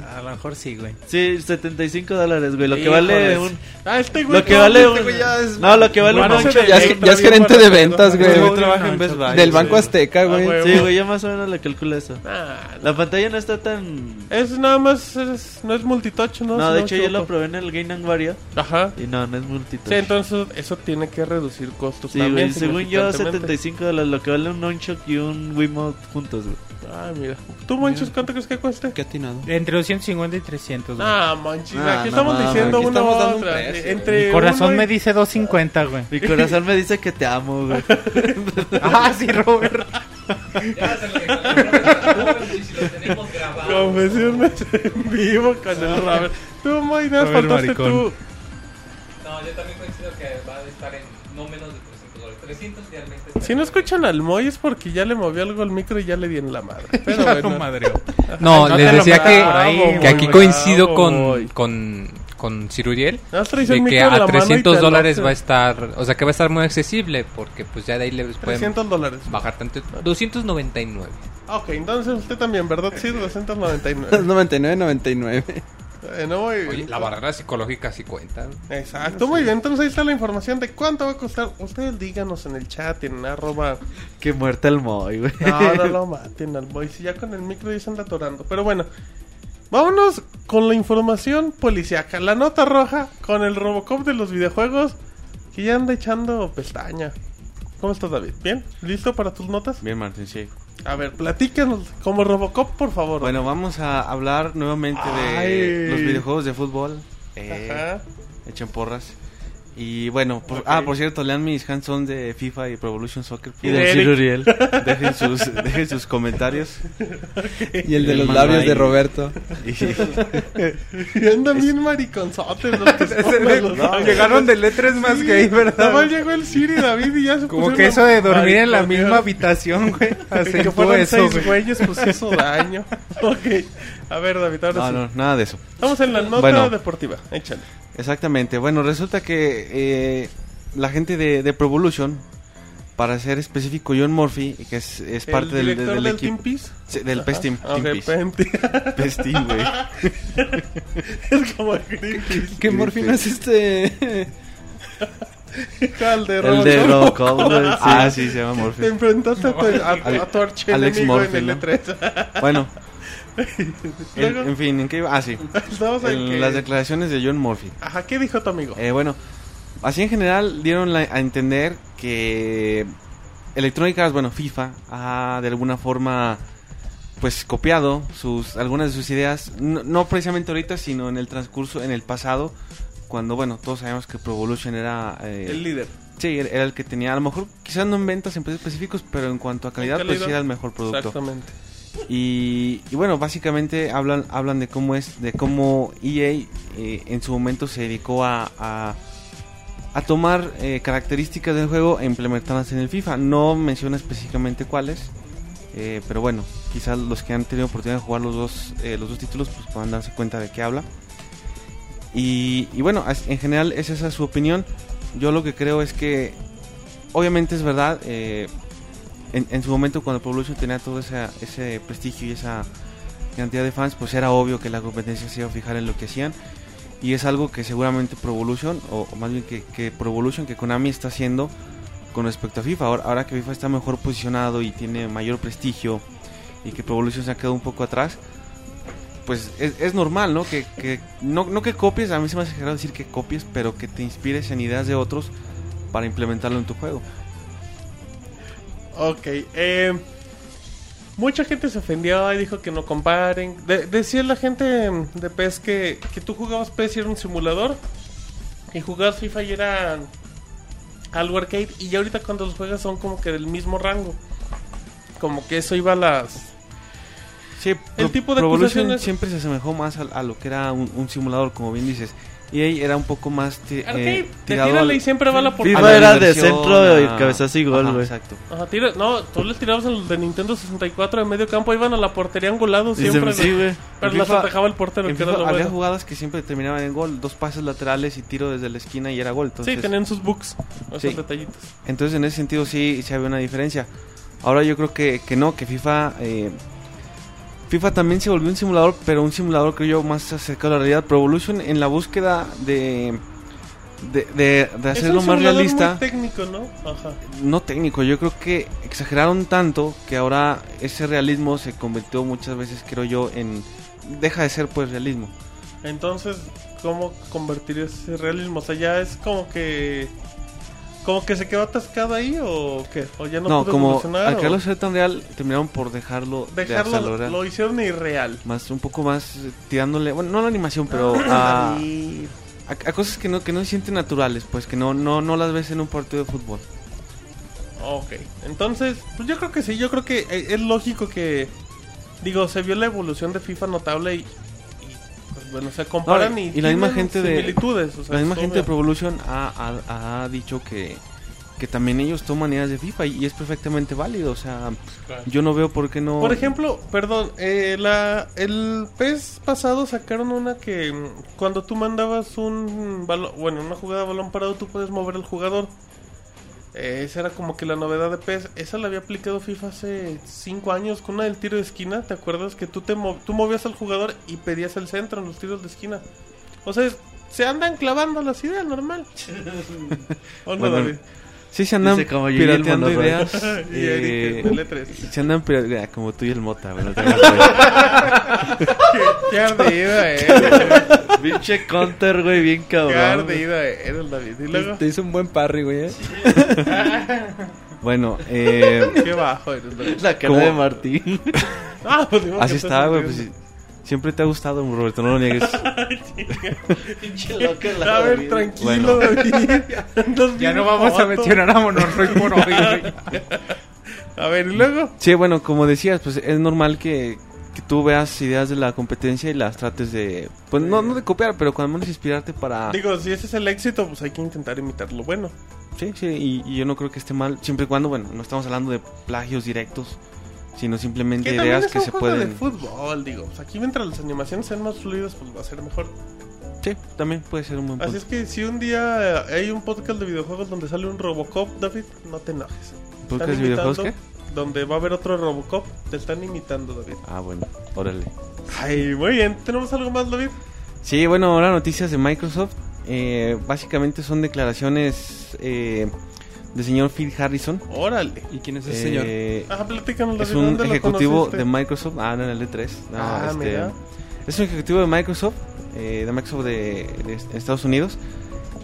A lo mejor sí, güey. Sí, 75 dólares, güey. Lo que Híjoles. vale un... Ah, este güey. Lo que no, vale este un... güey ya es- No, lo que vale un... De Ya es, ya gerente de ventas, güey. Trabaja no, en Best Buy. Del güey. Banco Azteca, Ah, güey. Sí, güey, ya más o menos le calculo eso. Ah, La pantalla no está tan... Es nada más, es- no es multitouch, ¿no? No, Si de hecho yo lo probé en el Game Wario Ajá. y no, no es multitouch. Sí, entonces eso tiene que reducir costos Sí, también. güey, según yo significantemente. 75 dólares, lo que vale un Nunchuk y un Wiimote juntos, güey. Ah, mira. ¿Tú, Monchis, cuánto crees que cueste? Qué atinado. Entre 250 y 300, güey. Ah, Monchis, Ah, aquí no estamos mames, diciendo aquí una estamos dando un otra. precio, Entre Mi corazón uno y- me dice 250, güey. Mi corazón me dice que te amo, güey. [laughs] ah, sí, Robert. Confesiones en vivo con el Robert. Tú, Moy, nada, Robert faltaste Maricón. tú. No, yo también coincido que va a estar en no menos de 300 dólares. 300 realmente. Si no escuchan al Moy es porque ya le movió algo al micro y ya le di en la madre. Pero bueno. madre. No, No les decía que, ahí, que aquí coincido Bravo, con, con, con Ciruriel. El De que a mano y 300 te dólares va a estar, o sea que va a estar muy accesible porque pues ya de ahí le pueden 300 dólares. bajar tanto. 299. Ok, entonces usted también, ¿verdad? Sí, 299. 99, 99. Bueno, muy Oye, la barrera psicológica sí cuenta. Exacto, muy bien. Entonces ahí está la información de cuánto va a costar. Ustedes díganos en el chat, en arroba. [laughs] que muerta el Moy, güey. No, no lo maten al boy. Si ya con el micro ya se anda atorando. Pero bueno, vámonos con la información policiaca. La nota roja con el Robocop de los videojuegos que ya anda echando pestaña. ¿Cómo estás, David? ¿Bien? ¿Listo para tus notas? Bien, Martín, sí. A ver, platícanos como Robocop, por favor. Bueno, vamos a hablar nuevamente de los videojuegos de fútbol. Eh, Ajá. Echen porras. Y bueno, por- Ok. ah, por cierto, lean mis hands-on de FIFA y Pro Evolution Soccer. Y de del Eric. Ciruriel. [laughs] Dejen sus, dejen sus comentarios. Y el de El los labios de Roberto. Y, [laughs] Y andan bien mariconzotes los que [laughs] son No, Llegaron del E3 más gay, Nada ¿verdad? más llegó el Siri y David y ya se Como que eso de dormir en la misma habitación, güey. que Acentuó fueron eso, seis güey. güeyes, pues hizo daño. ok. A ver, David, ahora no, sí. no, nada de eso. Estamos en la nota Bueno. deportiva. Échale. Exactamente. Bueno, resulta que eh, la gente de, de Pro Evolution, para ser específico, John Murphy, que es, es parte ¿El del, director del del equipo. Team Peace? Sí, del. PES Team, Ah, Team ok, Peace. Penti- [laughs] PES Team, güey. [laughs] es como el Greenpeace. ¿Qué morfina es este? [laughs] El de El de. Sí. Ah, sí, se llama Murphy. Te enfrentaste a tu, a, a tu Alex archienemigo en Murphy, el ¿no? E3. Bueno, [laughs] en, fin, ¿en qué iba? Ah, sí. estamos en, En que- las declaraciones de John Murphy. Ajá, ¿qué dijo tu amigo? Eh, bueno, así en general dieron la- a entender que Electronic Arts, bueno, FIFA, ha de alguna forma pues copiado sus algunas de sus ideas, no, no precisamente ahorita, sino en el transcurso, en el pasado, cuando, bueno, todos sabemos que Pro Evolution era... eh, el líder. Sí, era el que tenía, a lo mejor quizás no en ventas en precios específicos, pero en cuanto a calidad, pues calidad. sí era el mejor producto. Exactamente. Y, bueno, básicamente hablan hablan de cómo es, de cómo EA eh, en su momento se dedicó a, a, tomar eh, características del juego e implementarlas en el FIFA. No menciona específicamente cuáles, eh, pero bueno, quizás los que han tenido oportunidad de jugar los dos, los dos títulos pues puedan darse cuenta de qué habla. Y, bueno, en general es esa su opinión. Yo lo que creo es que, obviamente es verdad, en, su momento cuando Pro Evolution tenía todo ese prestigio y esa cantidad de fans, pues era obvio que la competencia se iba a fijar en lo que hacían. Y es algo que seguramente Pro Evolution, o, más bien que, que Pro Evolution, que Konami está haciendo con respecto a FIFA. Ahora, que FIFA está mejor posicionado y tiene mayor prestigio y que Pro Evolution se ha quedado un poco atrás, pues es, normal, ¿no? Que, no, no que copies, a mí se me hace exagerado decir que copies, pero que te inspires en ideas de otros para implementarlo en tu juego. Ok, eh, mucha gente se ofendió y dijo que no comparen. De- decía la gente de PES que, que tú jugabas PES y era un simulador y jugabas FIFA y era algo arcade y ya ahorita cuando los juegas son como que del mismo rango. Como que eso iba a las... Sí, El tipo de acusaciones- siempre se asemejó más a, a lo que era un, un simulador, como bien dices. EA era un poco más ti- Arcade, eh, te tirado tírale al- y siempre va la a portada. FIFA la era de centro y a- cabezazo y gol, güey. Exacto. Ajá, tira- no, tú les tirabas el de Nintendo 64 de medio campo, iban a la portería se- siempre. sí, güey. Pero las atajaba el portero, En que era FIFA lo había bueno. jugadas que siempre terminaban en gol, dos pases laterales y tiro desde la esquina y era gol. Entonces, Sí, tenían sus bugs, esos Sí. detallitos. entonces en ese sentido sí, sí había una diferencia. Ahora yo creo que, que no, que FIFA eh, FIFA también se volvió un simulador, pero un simulador creo yo más acercado a la realidad. Pro Evolution en la búsqueda de de, de, hacerlo un más realista, muy técnico, ¿no? Ajá. no técnico, yo creo que exageraron tanto que ahora ese realismo se convirtió muchas veces, creo yo, en deja de ser pues realismo. Entonces, ¿cómo convertir ese realismo? O sea, ya es como que... ¿Como que se quedó atascado ahí o qué? ¿O ya no, No, pudo como al o quererlo ser tan real, terminaron por dejarlo, de Dejarlo, lo hicieron irreal. más un poco más eh, tirándole bueno no la animación pero a, a, a cosas que no que no se sienten naturales pues que no no no las ves en un partido de fútbol Ok, entonces, pues yo creo que sí, yo creo que eh, es lógico que, digo, se vio la evolución de FIFA notable y, bueno, se comparan No, y, y la misma gente de- o sea, la misma gente de. Pro Evolution ha, ha- ha dicho que que también ellos toman ideas de FIFA y, es perfectamente válido o sea yo no veo por qué no Por ejemplo, perdón, eh, la, el PES pasado sacaron una que mm, cuando tú mandabas un balón, bueno, una jugada de balón parado, tú puedes mover al jugador. Esa era como que la novedad de PES. Esa la había aplicado FIFA hace 5 años con una del tiro de esquina. ¿Te acuerdas? Que tú, te tú movías al jugador y pedías el centro en los tiros de esquina. O sea, se andan clavando las ideas, normal. [laughs] ¿O no, Bueno, David? Sí se andan el pirateando monorroid. ideas [laughs] Y Eric, eh, el L3. se andan pirateando como tú y el Mota güey. [laughs] Qué, qué ardida eres. Pinche counter, güey, bien Qué cabrón. ardida eres, David. Y luego, Te hizo un buen parry, güey. ¿eh? [laughs] bueno eh, qué bajo eres, David. La cara ¿Cómo? de Martín. Ah, pues así estás güey pues. Siempre te ha gustado Roberto no lo niegues [laughs] Pinche loca la A ver, David. tranquilo, Bueno. David. Andas Ya bien no vamos a joto. mencionar a Monoroy por hoy. güey. A ver, y luego. Sí, bueno, como decías, pues es normal que, que tú veas ideas de la competencia y las trates de, pues no, no de copiar, pero cuando menos inspirarte para... Digo, si ese es el éxito, pues hay que intentar imitar lo bueno. Sí, sí, y, y yo no creo que esté mal, siempre y cuando, bueno, no estamos hablando de plagios directos, sino simplemente Que ideas es que un se juego pueden... de fútbol, digo. Pues aquí mientras las animaciones sean más fluidas, pues va a ser mejor. Sí, también puede ser un buen Así punto. es que si un día hay un podcast de videojuegos donde sale un Robocop, David, no te enojes. ¿Podcast Están de videojuegos qué? Donde va a haber otro Robocop, te están imitando, David. Ah, bueno, órale. Ay, muy bien. ¿Tenemos algo más, David? Sí, bueno, ahora noticias de Microsoft. Eh, básicamente son declaraciones eh, del señor Phil Harrison. Órale. ¿Y quién es ese señor? Ah, platícanos, Es un ¿dónde lo ejecutivo de Microsoft. Ah, no, en el E3. No, Ah, este, mira. Es un ejecutivo de Microsoft, eh, de Microsoft de, de Estados Unidos.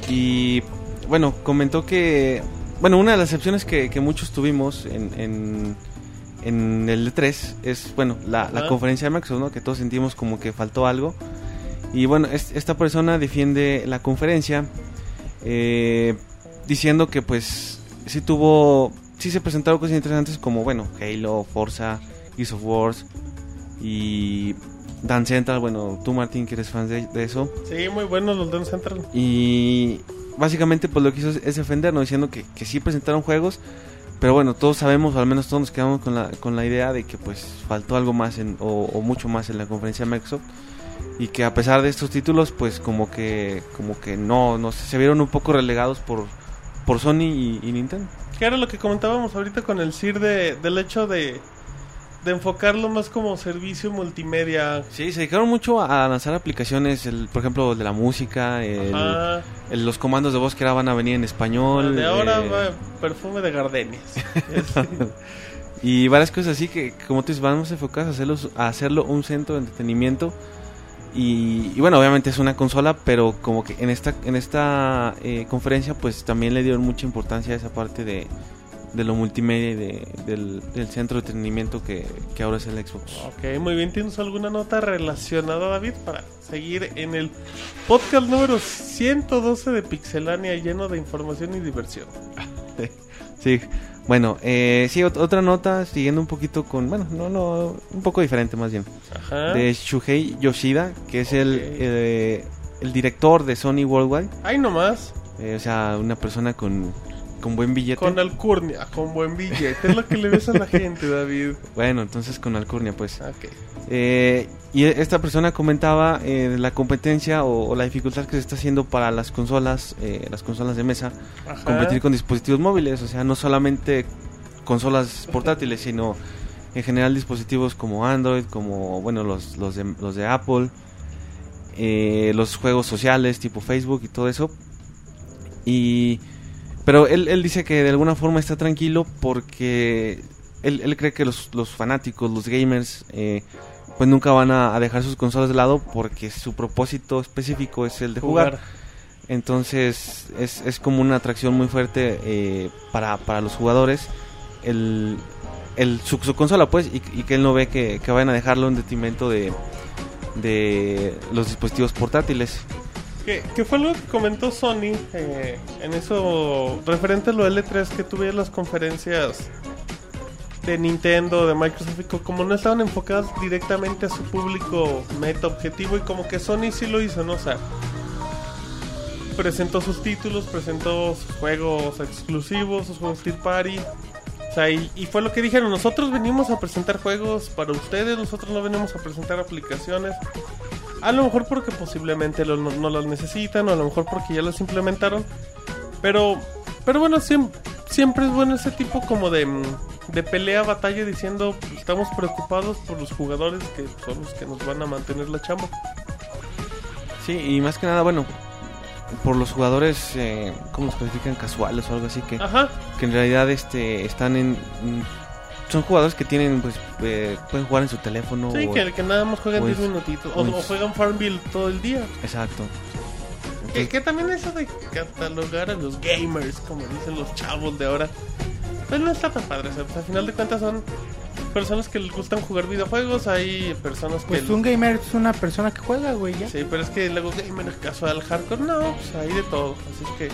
Y bueno, comentó que. Bueno, una de las excepciones que, que muchos tuvimos en, en, en el E3 es, bueno, la, la conferencia de Microsoft, ¿no? Que todos sentimos como que faltó algo. Y bueno, es- esta persona defiende la conferencia eh, diciendo que pues sí tuvo, sí se presentaron cosas interesantes como, bueno, Halo, Forza, Gears of Wars y Dance Central, bueno, tú Martín que eres fan de, de eso. Sí, muy buenos los Dance Central. Y, básicamente pues lo que hizo es, es defendernos diciendo que, que sí presentaron juegos, pero bueno, todos sabemos, o al menos todos nos quedamos con la, con la idea de que pues faltó algo más en, o, o mucho más en la conferencia de Microsoft y que a pesar de estos títulos pues como que como que no, no sé, se vieron un poco relegados por, por Sony y, y Nintendo. Que era lo que comentábamos ahorita con el CIR de, del hecho de, de enfocarlo más como servicio multimedia. Sí, se dedicaron mucho a lanzar aplicaciones, el, por ejemplo, de la música, el- los comandos de voz que ahora van a venir en español. de ahora eh, va perfume de gardenias. [laughs] Y varias cosas así que, como tú dices, vamos enfocados a hacerlo, a hacerlo un centro de entretenimiento. Y, y bueno, obviamente es una consola, pero como que en esta, en esta eh, conferencia pues también le dieron mucha importancia a esa parte de, de lo multimedia y de- del, del centro de entretenimiento que, que ahora es el Xbox. ok, muy bien. ¿Tienes alguna nota relacionada, David, para seguir en el podcast número 112 de Pixelania lleno de información y diversión? [laughs] Sí, bueno, eh, sí, ot- otra nota, siguiendo un poquito con, bueno, no, no, un poco diferente más bien. Ajá. de Shuhei Yoshida, que es el, eh, el director de Sony Worldwide. Ahí nomás, Eh, o sea, una persona con, con buen billete. con alcurnia, con buen billete. Es lo que le ves a la [laughs] gente, David. Bueno, entonces con alcurnia, pues. Ok. Eh, y esta persona comentaba eh, la competencia o, o la dificultad que se está haciendo para las consolas, eh, las consolas de mesa, Ajá. competir con dispositivos móviles. O sea, no solamente consolas portátiles, sino en general dispositivos como Android, como, bueno, los, los, de, los de Apple, eh, los juegos sociales tipo Facebook y todo eso. Y... Pero él, él dice que de alguna forma está tranquilo porque él, él cree que los, los fanáticos, los gamers, eh, pues nunca van a, a dejar sus consolas de lado porque su propósito específico es el de jugar. Entonces es, es como una atracción muy fuerte eh, para, para los jugadores el, el, su, su consola pues y, y que él no ve que, que vayan a dejarlo en detrimento de, de los dispositivos portátiles. Que, que fue algo que comentó Sony eh, en eso referente a lo L3 que tuve las conferencias de Nintendo, de Microsoft, como no estaban enfocadas directamente a su público meta objetivo y como que Sony sí lo hizo, ¿no? O sea, presentó sus títulos, presentó juegos exclusivos, sus juegos Tier Party. O sea, y, fue lo que dijeron, nosotros venimos a presentar juegos para ustedes, nosotros no venimos a presentar aplicaciones. A lo mejor porque posiblemente no, no las necesitan, o a lo mejor porque ya las implementaron. Pero, pero bueno, siempre, siempre es bueno ese tipo como de, mm, de pelea, batalla, diciendo "Pues, estamos preocupados por los jugadores que son los que nos van a mantener la chamba. Sí, y más que nada, bueno, por los jugadores, eh, ¿cómo los califican? Casuales o algo así que... Ajá, que en realidad este están en mm, son jugadores que tienen pues eh, pueden jugar en su teléfono sí, o- que, que nada más juegan pues, 10 minutitos. O, o juegan Farmville todo el día. exacto Que, que también eso de catalogar a los gamers, como dicen los chavos de ahora, pues no está tan padre. O sea, pues, al final de cuentas son personas que les gustan jugar videojuegos, hay personas que... Pues un gamer es una persona que juega, güey, ya. Sí, pero es que luego gamer casual, hardcore, no, pues hay de todo. Así es que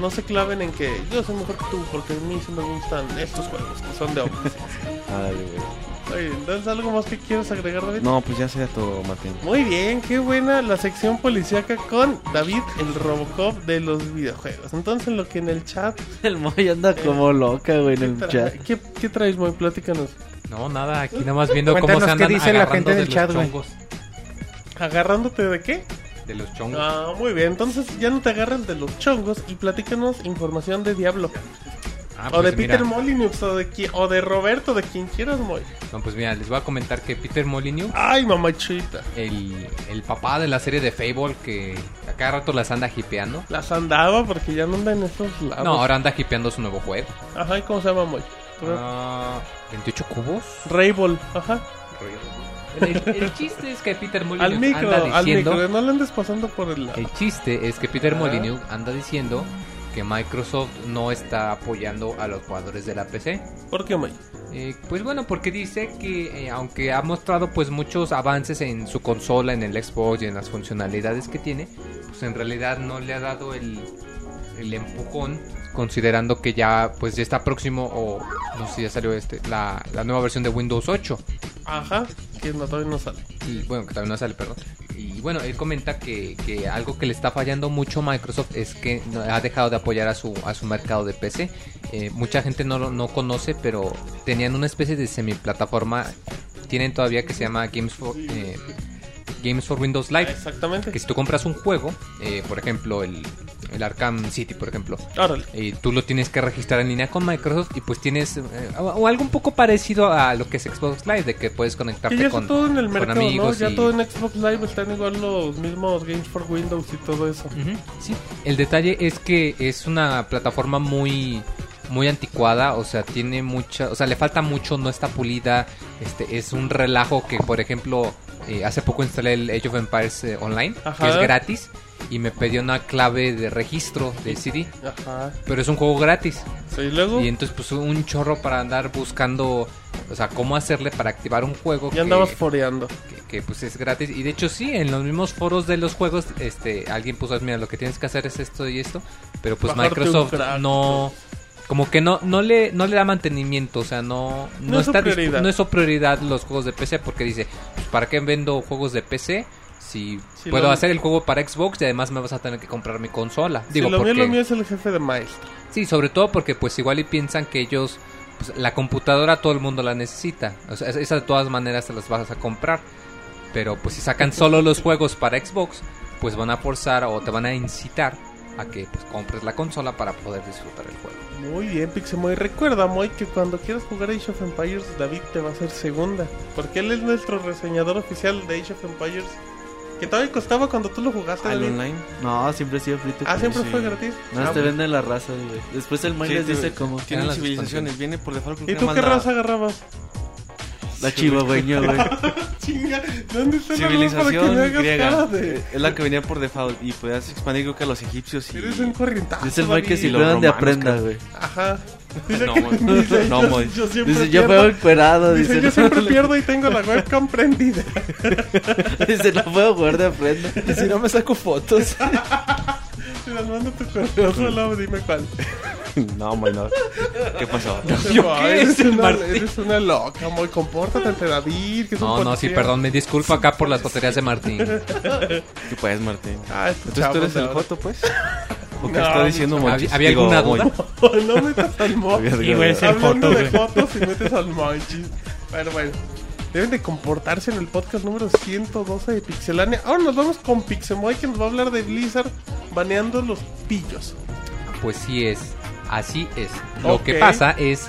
no se claven en que yo soy mejor que tú, porque a mí sí me gustan estos juegos que son de hombres. [laughs] Oye, entonces algo más que quieres agregar, David? no pues ya sería todo Martín Muy bien, qué buena la sección policíaca con David, el Robocop de los videojuegos. Entonces, lo que en el chat. El Moy anda como loca, güey, en el chat. ¿Qué, qué traes, Moy? Platícanos. No, nada, aquí nada más viendo cómo se qué andan dice la gente de del los chat, güey. chongos. ¿Agarrándote de qué? De los chongos. Ah, muy bien. Entonces, ya no te agarras de los chongos y platícanos información de Diablo. Ah, o de pues Peter mira, Molyneux, o de, o de Roberto, de quien quieras, Moy. No, pues mira, les voy a comentar que Peter Molyneux, Ay, mamachita. el, el papá de la serie de Fable, que a cada rato las anda hipeando. Las andaba porque ya no anda en esos lados. No, ahora anda hipeando su nuevo juego. Ajá, ¿y cómo se llama, Moy? Ah, 28 cubos. Raybol, ajá. El, el chiste es que Peter Al Molyneux micro, anda al micro, no le andes pasando por el lado. El chiste es que Peter. Molyneux anda diciendo que Microsoft no está apoyando a los jugadores de la PC. ¿Por qué, Moy? Eh, pues bueno, porque dice que eh, aunque ha mostrado pues muchos avances en su consola, en el Xbox y en las funcionalidades que tiene, pues en realidad no le ha dado el, el empujón considerando que ya pues ya está próximo o no sé si ya salió este la, la nueva versión de Windows 8 Ajá, que no, todavía no sale. y bueno que todavía no sale perdón bueno, él comenta que, que algo que le está fallando mucho a Microsoft es que ha dejado de apoyar a su, a su mercado de PC. Eh, mucha gente no, lo- no conoce, pero tenían una especie de semi-plataforma, tienen todavía que se llama Games for, eh, Games for Windows Live. Exactamente. Que si tú compras un juego, eh, por ejemplo, el, el Arkham City, por ejemplo, Órale. y tú lo tienes que registrar en línea con Microsoft y pues tienes eh, o, algo un poco parecido a lo que es Xbox Live, de que puedes Que conectarte ya con, todo en el mercado, ¿no? amigos. Ya y- todo en Xbox Live están igual los mismos Games for Windows y todo eso. Sí. El detalle es que es una plataforma muy muy anticuada, o sea, tiene mucha, o sea, le falta mucho, no está pulida, este es un relajo que, por ejemplo, eh, hace poco instalé el Age of Empires eh, online, Ajá. que es gratis y me pidió una clave de registro del CD, Ajá. pero es un juego gratis. Sí, y luego Y entonces pues un chorro para andar buscando, o sea, cómo hacerle para activar un juego ya andabas foreando. que, que, pues es gratis. Y de hecho sí, en los mismos foros de los juegos, este, alguien puso, mira, lo que tienes que hacer es esto y esto. Pero pues Bajarte Microsoft no... Como que no, no le, no le da mantenimiento, o sea, no, no, No es está no es su prioridad los juegos de PC porque dice, pues, ¿para qué vendo juegos de PC si Sí, puedo lo- hacer el juego para Xbox y además me vas a tener que comprar mi consola? Digo, lo mío, porque... lo mío es el jefe de maestro. Sí, sobre todo porque pues igual y piensan que ellos, pues, la computadora todo el mundo la necesita. O sea, es- esa de todas maneras te las vas a comprar. Pero pues si sacan [laughs] solo los juegos para Xbox, pues van a forzar o te van a incitar a que pues compres la consola para poder disfrutar el juego. Muy bien, Pixemoy. Recuerda, Moy, que cuando quieras jugar Age of Empires, David te va a hacer segunda. Porque él es nuestro reseñador oficial de Age of Empires. Que todavía costaba cuando tú lo jugaste, Al David. online. No, siempre ha sido free to Ah, play. siempre Sí. fue gratis. No, Ah, te venden la raza, güey. Después el man Sí, les dice cómo. Tienen las civilizaciones, viene por default. ¿Y tú qué manda raza agarrabas? La chihuahueña, güey. [laughs] Chinga, ¿dónde está la Civilización cara griega. de... Es la que venía por default. Y podías expandir, creo que a los egipcios. Y... Eres un corrientazo, Dice el man que si los prueban de aprenda, creo. güey. Ajá. Dice No, que- [laughs] dice, No, yo- yo siempre Dice, yo pierdo. juego encuerado. Dice, Dice, yo siempre pierdo y tengo la webcam [laughs] prendida. [laughs] dice, no puedo jugar de aprenda. Y si no me saco fotos. Te las mando tu correo, solo dime cuál. No, Moy, no. ¿Qué pasó? ¿Yo Moy, qué? Eres, Es el una, Martín. eres una loca, muy compórtate ante David. Que es un No, no, sí, perdón, me disculpo acá por las tonterías de Martín. ¿Qué puedes, Martín? Ah, Entonces tú eres el. Joto, pues. ¿O qué No, está diciendo Monchis? ¿Había- había Digo, alguna duda? no metas al Sí, güey, es el Hablando Joto, de güey. fotos y metes al Monchis. Bueno, bueno. Deben de comportarse en el podcast número 112 de Pixelania. Ahora nos vamos con Pixemoy que nos va a hablar de Blizzard baneando los pillos. Pues sí es, así es. Lo Ok. que pasa es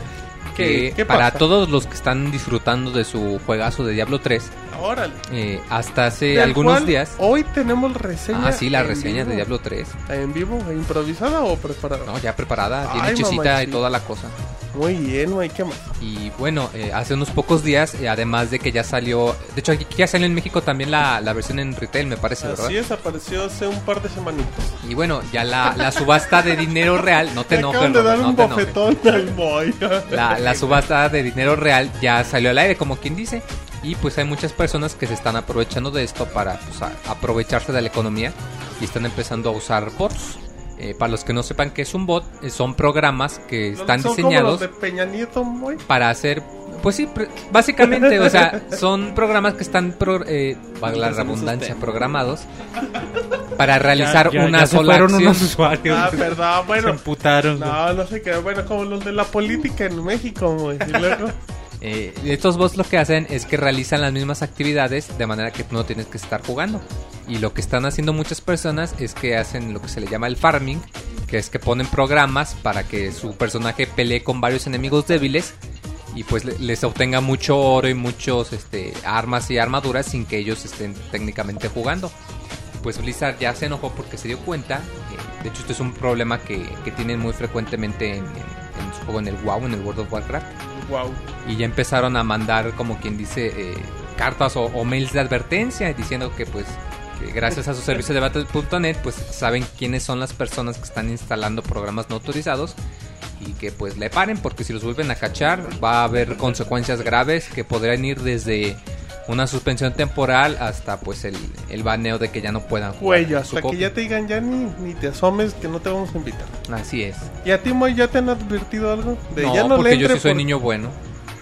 que ¿Qué- qué para pasa? todos los que están disfrutando de su juegazo de Diablo 3, Órale. eh, hasta hace Del algunos días... Hoy tenemos reseña. Ah, sí, la reseña vivo. de Diablo 3. ¿En vivo? ¿Improvisada o preparada? No, ya preparada, tiene Ay, hechecita y toda la cosa. Muy bien, güey, ¿qué más? Y bueno, eh, hace unos pocos días, eh, además de que ya salió... De hecho, aquí ya salió en México también la, la versión en retail, me parece, ¿verdad? Así es, apareció hace un par de semanitas. Y bueno, ya la, la subasta de dinero real... No te enojes, de dar no un te bofetón al boy. La, la subasta de dinero real ya salió al aire, como quien dice. Y pues hay muchas personas que se están aprovechando de esto para pues, aprovecharse de la economía y están empezando a usar bots. Eh, para los que no sepan qué es un bot, eh, son programas que están Son diseñados como los de Peña Nieto, boy. para hacer, pues sí, básicamente, o sea, [laughs] son programas que están, pro- eh, valga la redundancia, programados [laughs] para realizar Ya- ya- una ya se sola fueron acción. unos usuarios. Ah, perdón, [laughs] Se bueno. emputaron. güey. No, no sé qué. Bueno, como los de la política en México, güey. Y luego, Eh, estos bots lo que hacen es que realizan las mismas actividades de manera que tú no tienes que estar jugando. Y lo que están haciendo muchas personas es que hacen lo que se le llama el farming, que es que ponen programas para que su personaje pelee con varios enemigos débiles y pues le- les obtenga mucho oro y muchos este, armas y armaduras sin que ellos estén técnicamente jugando. Pues Blizzard ya se enojó porque se dio cuenta. eh, de hecho, esto es un problema que, que tienen muy frecuentemente en, en- en su juego, en el WoW, en el World of Warcraft wow. y ya empezaron a mandar como quien dice eh, cartas o, mails de advertencia diciendo que pues gracias a su servicio de Battle.net pues saben quiénes son las personas que están instalando programas no autorizados y que pues le paren porque si los vuelven a cachar va a haber consecuencias graves que podrían ir desde una suspensión temporal hasta pues el, el baneo de que ya no puedan jugar su hasta que ya te digan, ya ni, ni te asomes, que no te vamos a invitar. así es ¿Y a ti, Moy, ya te han advertido algo? De no ya no porque le yo sí soy por- niño bueno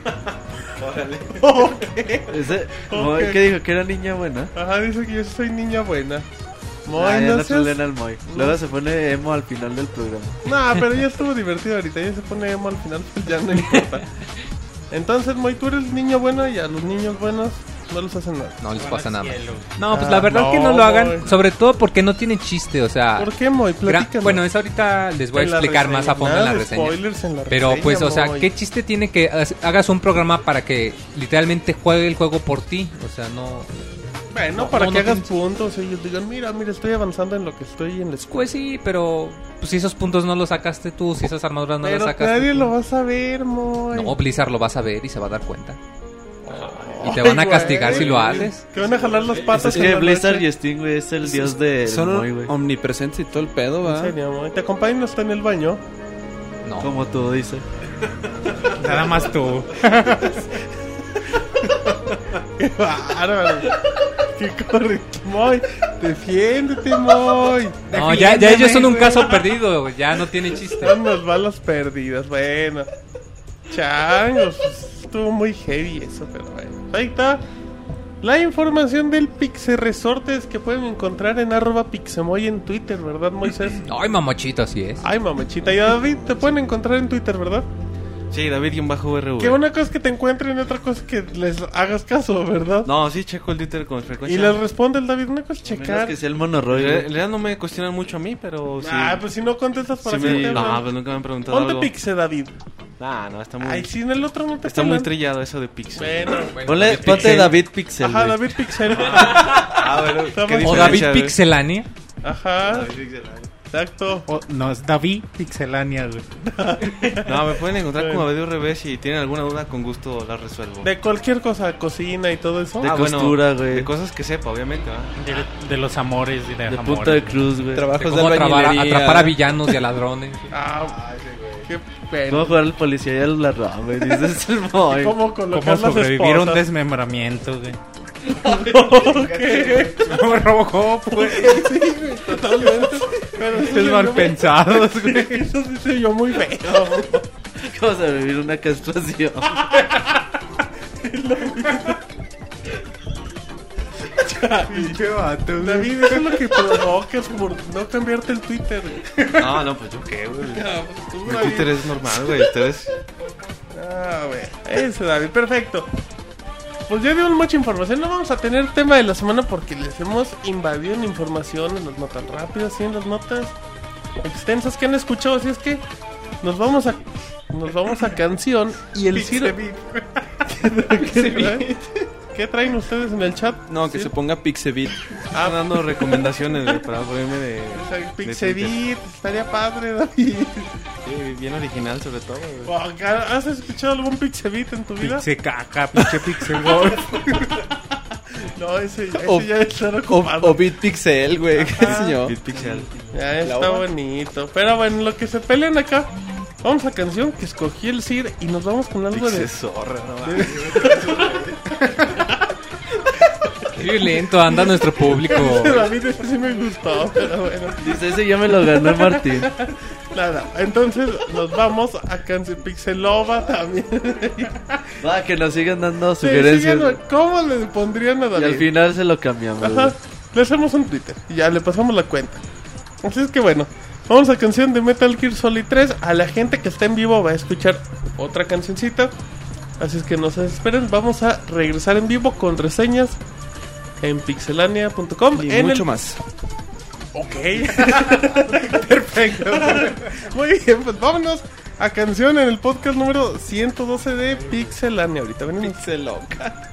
[laughs] Ese, Ok. Moy, ¿Qué dijo? Que era niña buena. Ajá, dice que yo soy niña buena. Moy, Ah, no no seas- al Moy. Luego se pone emo al final del programa. No, pero ya estuvo divertido ahorita. Ya se pone emo al final, pues ya no importa. [laughs] Entonces, Moy, tú eres niño bueno y a los niños buenos no les hacen nada. No les pasa nada. No, pues Ah, la verdad no, que no lo hagan, boy. sobre todo porque no tiene chiste, o sea... ¿Por qué, Moy? Platícanos. bueno, eso ahorita les voy a explicar más a fondo en la reseña. spoilers en la Pero reseña, pues, o sea. ¿qué chiste tiene que ha- hagas un programa para que literalmente juegue el juego por ti? O sea, no... Bueno, No, para no, que no hagas tienes- puntos y ellos digan, mira, mira, estoy avanzando en lo que estoy en la escuela. Pues sí, pero pues, si esos puntos no los sacaste tú, si esas armaduras no Pero las sacaste nadie tú. lo va a saber, Moy. No, Blizzard lo vas a ver y se va a dar cuenta. Y te van a castigar si lo haces. Te van a jalar las patas Es que Blizzard y Sting, güey, es el dios de Son omnipresentes y todo el pedo, va. serio, Moy. Te acompañan hasta en el baño. No. Como tú dices. [laughs] Nada más tú. Qué bárbaro. Qué correcto, Moy. Defiéndete, Moy. No, ya, ya ellos son un caso perdido, ya no tiene chiste. Están las balas perdidas. Bueno. Changos. Estuvo muy heavy eso, pero bueno. Ahí está. La información del Pixe Resortes que pueden encontrar en arroba Pixemoy en Twitter, ¿verdad, Moisés? [clears throat] Ay, mamochito, así es. Ay, mamachita. Y a David te pueden encontrar en Twitter, ¿verdad? Sí, David-RV. Que una cosa es que te encuentren y otra cosa es que les hagas caso, ¿verdad? No, sí, checo el Twitter con y frecuencia. les responde el David, una cosa es Menos checar. que sea el En monorroy, realidad- en realidad no me cuestionan mucho a mí, pero sí. Ah, pues si no contestas para sí me- No, pues nunca me han preguntado Ponte algo. Pixe, David. Ah, no, está muy, Ay, si en el otro no te está muy trillado eso de Pixel. Bueno. Bueno, Ponle, David ponte Pixel. David Pixel, Ajá. David Pixel. [laughs] Ah, bueno, Está qué muy- O diferencia, David. Pixelania. Exacto. O- no, es David Pixelania, güey. [laughs] No, me pueden encontrar como David-RV si tienen alguna duda, con gusto la resuelvo. De cualquier cosa, cocina y todo eso. De Ah, bueno, costura, güey. De cosas que sepa, obviamente. ¿va? De, de los amores y de, De amores. punta de cruz, güey. De Trabajos de cómo atrapar a, atrapar a villanos y a ladrones. [laughs] Ah, qué ¿Cómo pena. jugar al policía y al ladrón, güey? Dices [laughs] el Moy. ¿Cómo ¿Cómo sobrevivir a un desmembramiento, güey? ¿Qué? Como Robocop, güey. Sí, güey, totalmente. Pero eso Es mal pensados, [laughs] güey. Eso sí se vio muy feo. ¿Cómo sobrevivir a una castración? Pinche vato, güey. David, eso es lo que provocas por no cambiarte el Twitter. güey. No, no, pues yo qué, güey. Pues tú, Mi David. Twitter es normal, güey. Ustedes. Ah, güey. Eso, David, perfecto. Pues ya dimos mucha información. No vamos a tener tema de la semana porque les hemos invadido en información en las notas rápidas y en las notas extensas que han escuchado. Así es que nos vamos a nos vamos a canción y el Ciro. [laughs] [laughs] ¿Qué, traen? ¿Qué traen ustedes en el chat? No, que Sí. se ponga Pixebit. Están dando recomendaciones, güey, para ponerme de. O sea, de Pixebit, estaría padre, David. Sí, bien original, sobre todo, güey. ¿Has escuchado algún Pixebit en tu vida? Pixe caca, pinche Pixel. [laughs] No, ese, ese O- ya está O, ocupado. o Bitpixel, güey. ¿Qué señor? Bitpixel. Ya está bonito. Pero bueno, lo que se pelean acá. Vamos a canción que escogí el Sir y nos vamos con algo de. Pixel zorra, no [laughs] mames. Qué violento anda nuestro público. [laughs] David, ese sí me gustó, pero bueno. Dice, ese ya me lo ganó Martín. [laughs] Nada, entonces nos vamos a canción Pixelova también. Va, que nos sigan dando Sí, sugerencias. ¿Cómo le pondrían a y David? al final se lo cambiamos. Ajá, le hacemos un Twitter y ya le pasamos la cuenta. Así es que bueno, vamos a canción de Metal Gear Solid 3. A la gente que está en vivo va a escuchar otra cancioncita. Así es que no se desesperen, vamos a regresar en vivo con reseñas en pixelania.com. Y en mucho el- más. Ok. [laughs] Perfecto. Muy bien, pues vámonos a canción en el podcast número 112 de Pixelania. Ahorita venimos. Pixeloca.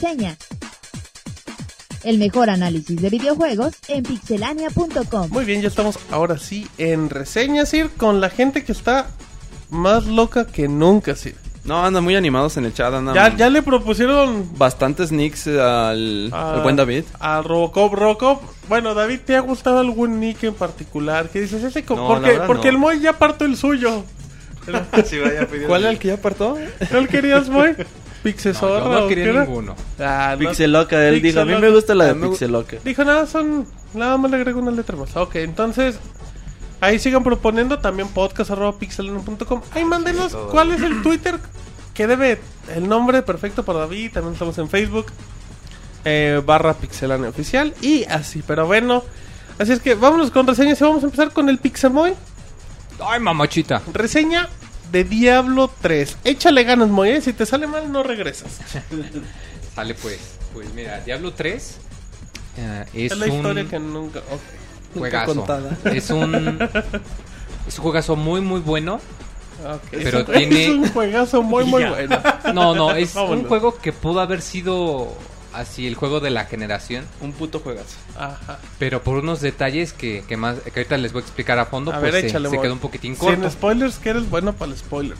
Reseña. El mejor análisis de videojuegos en pixelania.com. Muy bien, ya estamos ahora sí en reseñas, Sir, con la gente que está más loca que nunca, Sir. No, andan muy animados en el chat. Andan Ya, ya le propusieron bastantes nicks al, a- al buen David. A Robocop, Robocop. Bueno, David, ¿te ha gustado algún nick en particular? ¿Qué dices? Ese No, porque la verdad porque no. el Moy ya parto el suyo. [laughs] ¿Cuál era el que ya apartó? ¿Cuál querías, Moy? ¿Pixesorra No, yo no quería ninguno. Ah, no. Pixeloca, él dijo, a mí me gusta la de Pixeloca. Dijo, nada, son. Nada más le agrego una letra más. Ok, entonces. Ahí sigan proponiendo también podcast arroba pixelano.com. Ahí mándenos cuál es el Twitter que debe el nombre perfecto para David. También estamos en Facebook. eh, barra pixelane oficial. Y así, pero bueno. Así es que vámonos con reseñas y vamos a empezar con el Pixemoy. Ay, mamachita. Reseña de Diablo 3. Échale ganas, Moy. ¿eh? Si te sale mal, no regresas. [laughs] Sale pues. Pues mira, Diablo 3 eh, es, Es la un historia que nunca. ok. juegazo. contada. Es un [laughs] es un juegazo muy muy bueno. Ok, Pero es un, tiene- [laughs] es un juegazo muy, muy bueno. No, no, es Vámonos. un juego que pudo haber sido así el juego de la generación, Un puto juegazo. Ajá. pero por unos detalles que, que más que ahorita les voy a explicar a fondo, A pues ver, se- échale, se, quedó un poquitín corto. Sin spoilers, que eres bueno para el spoiler.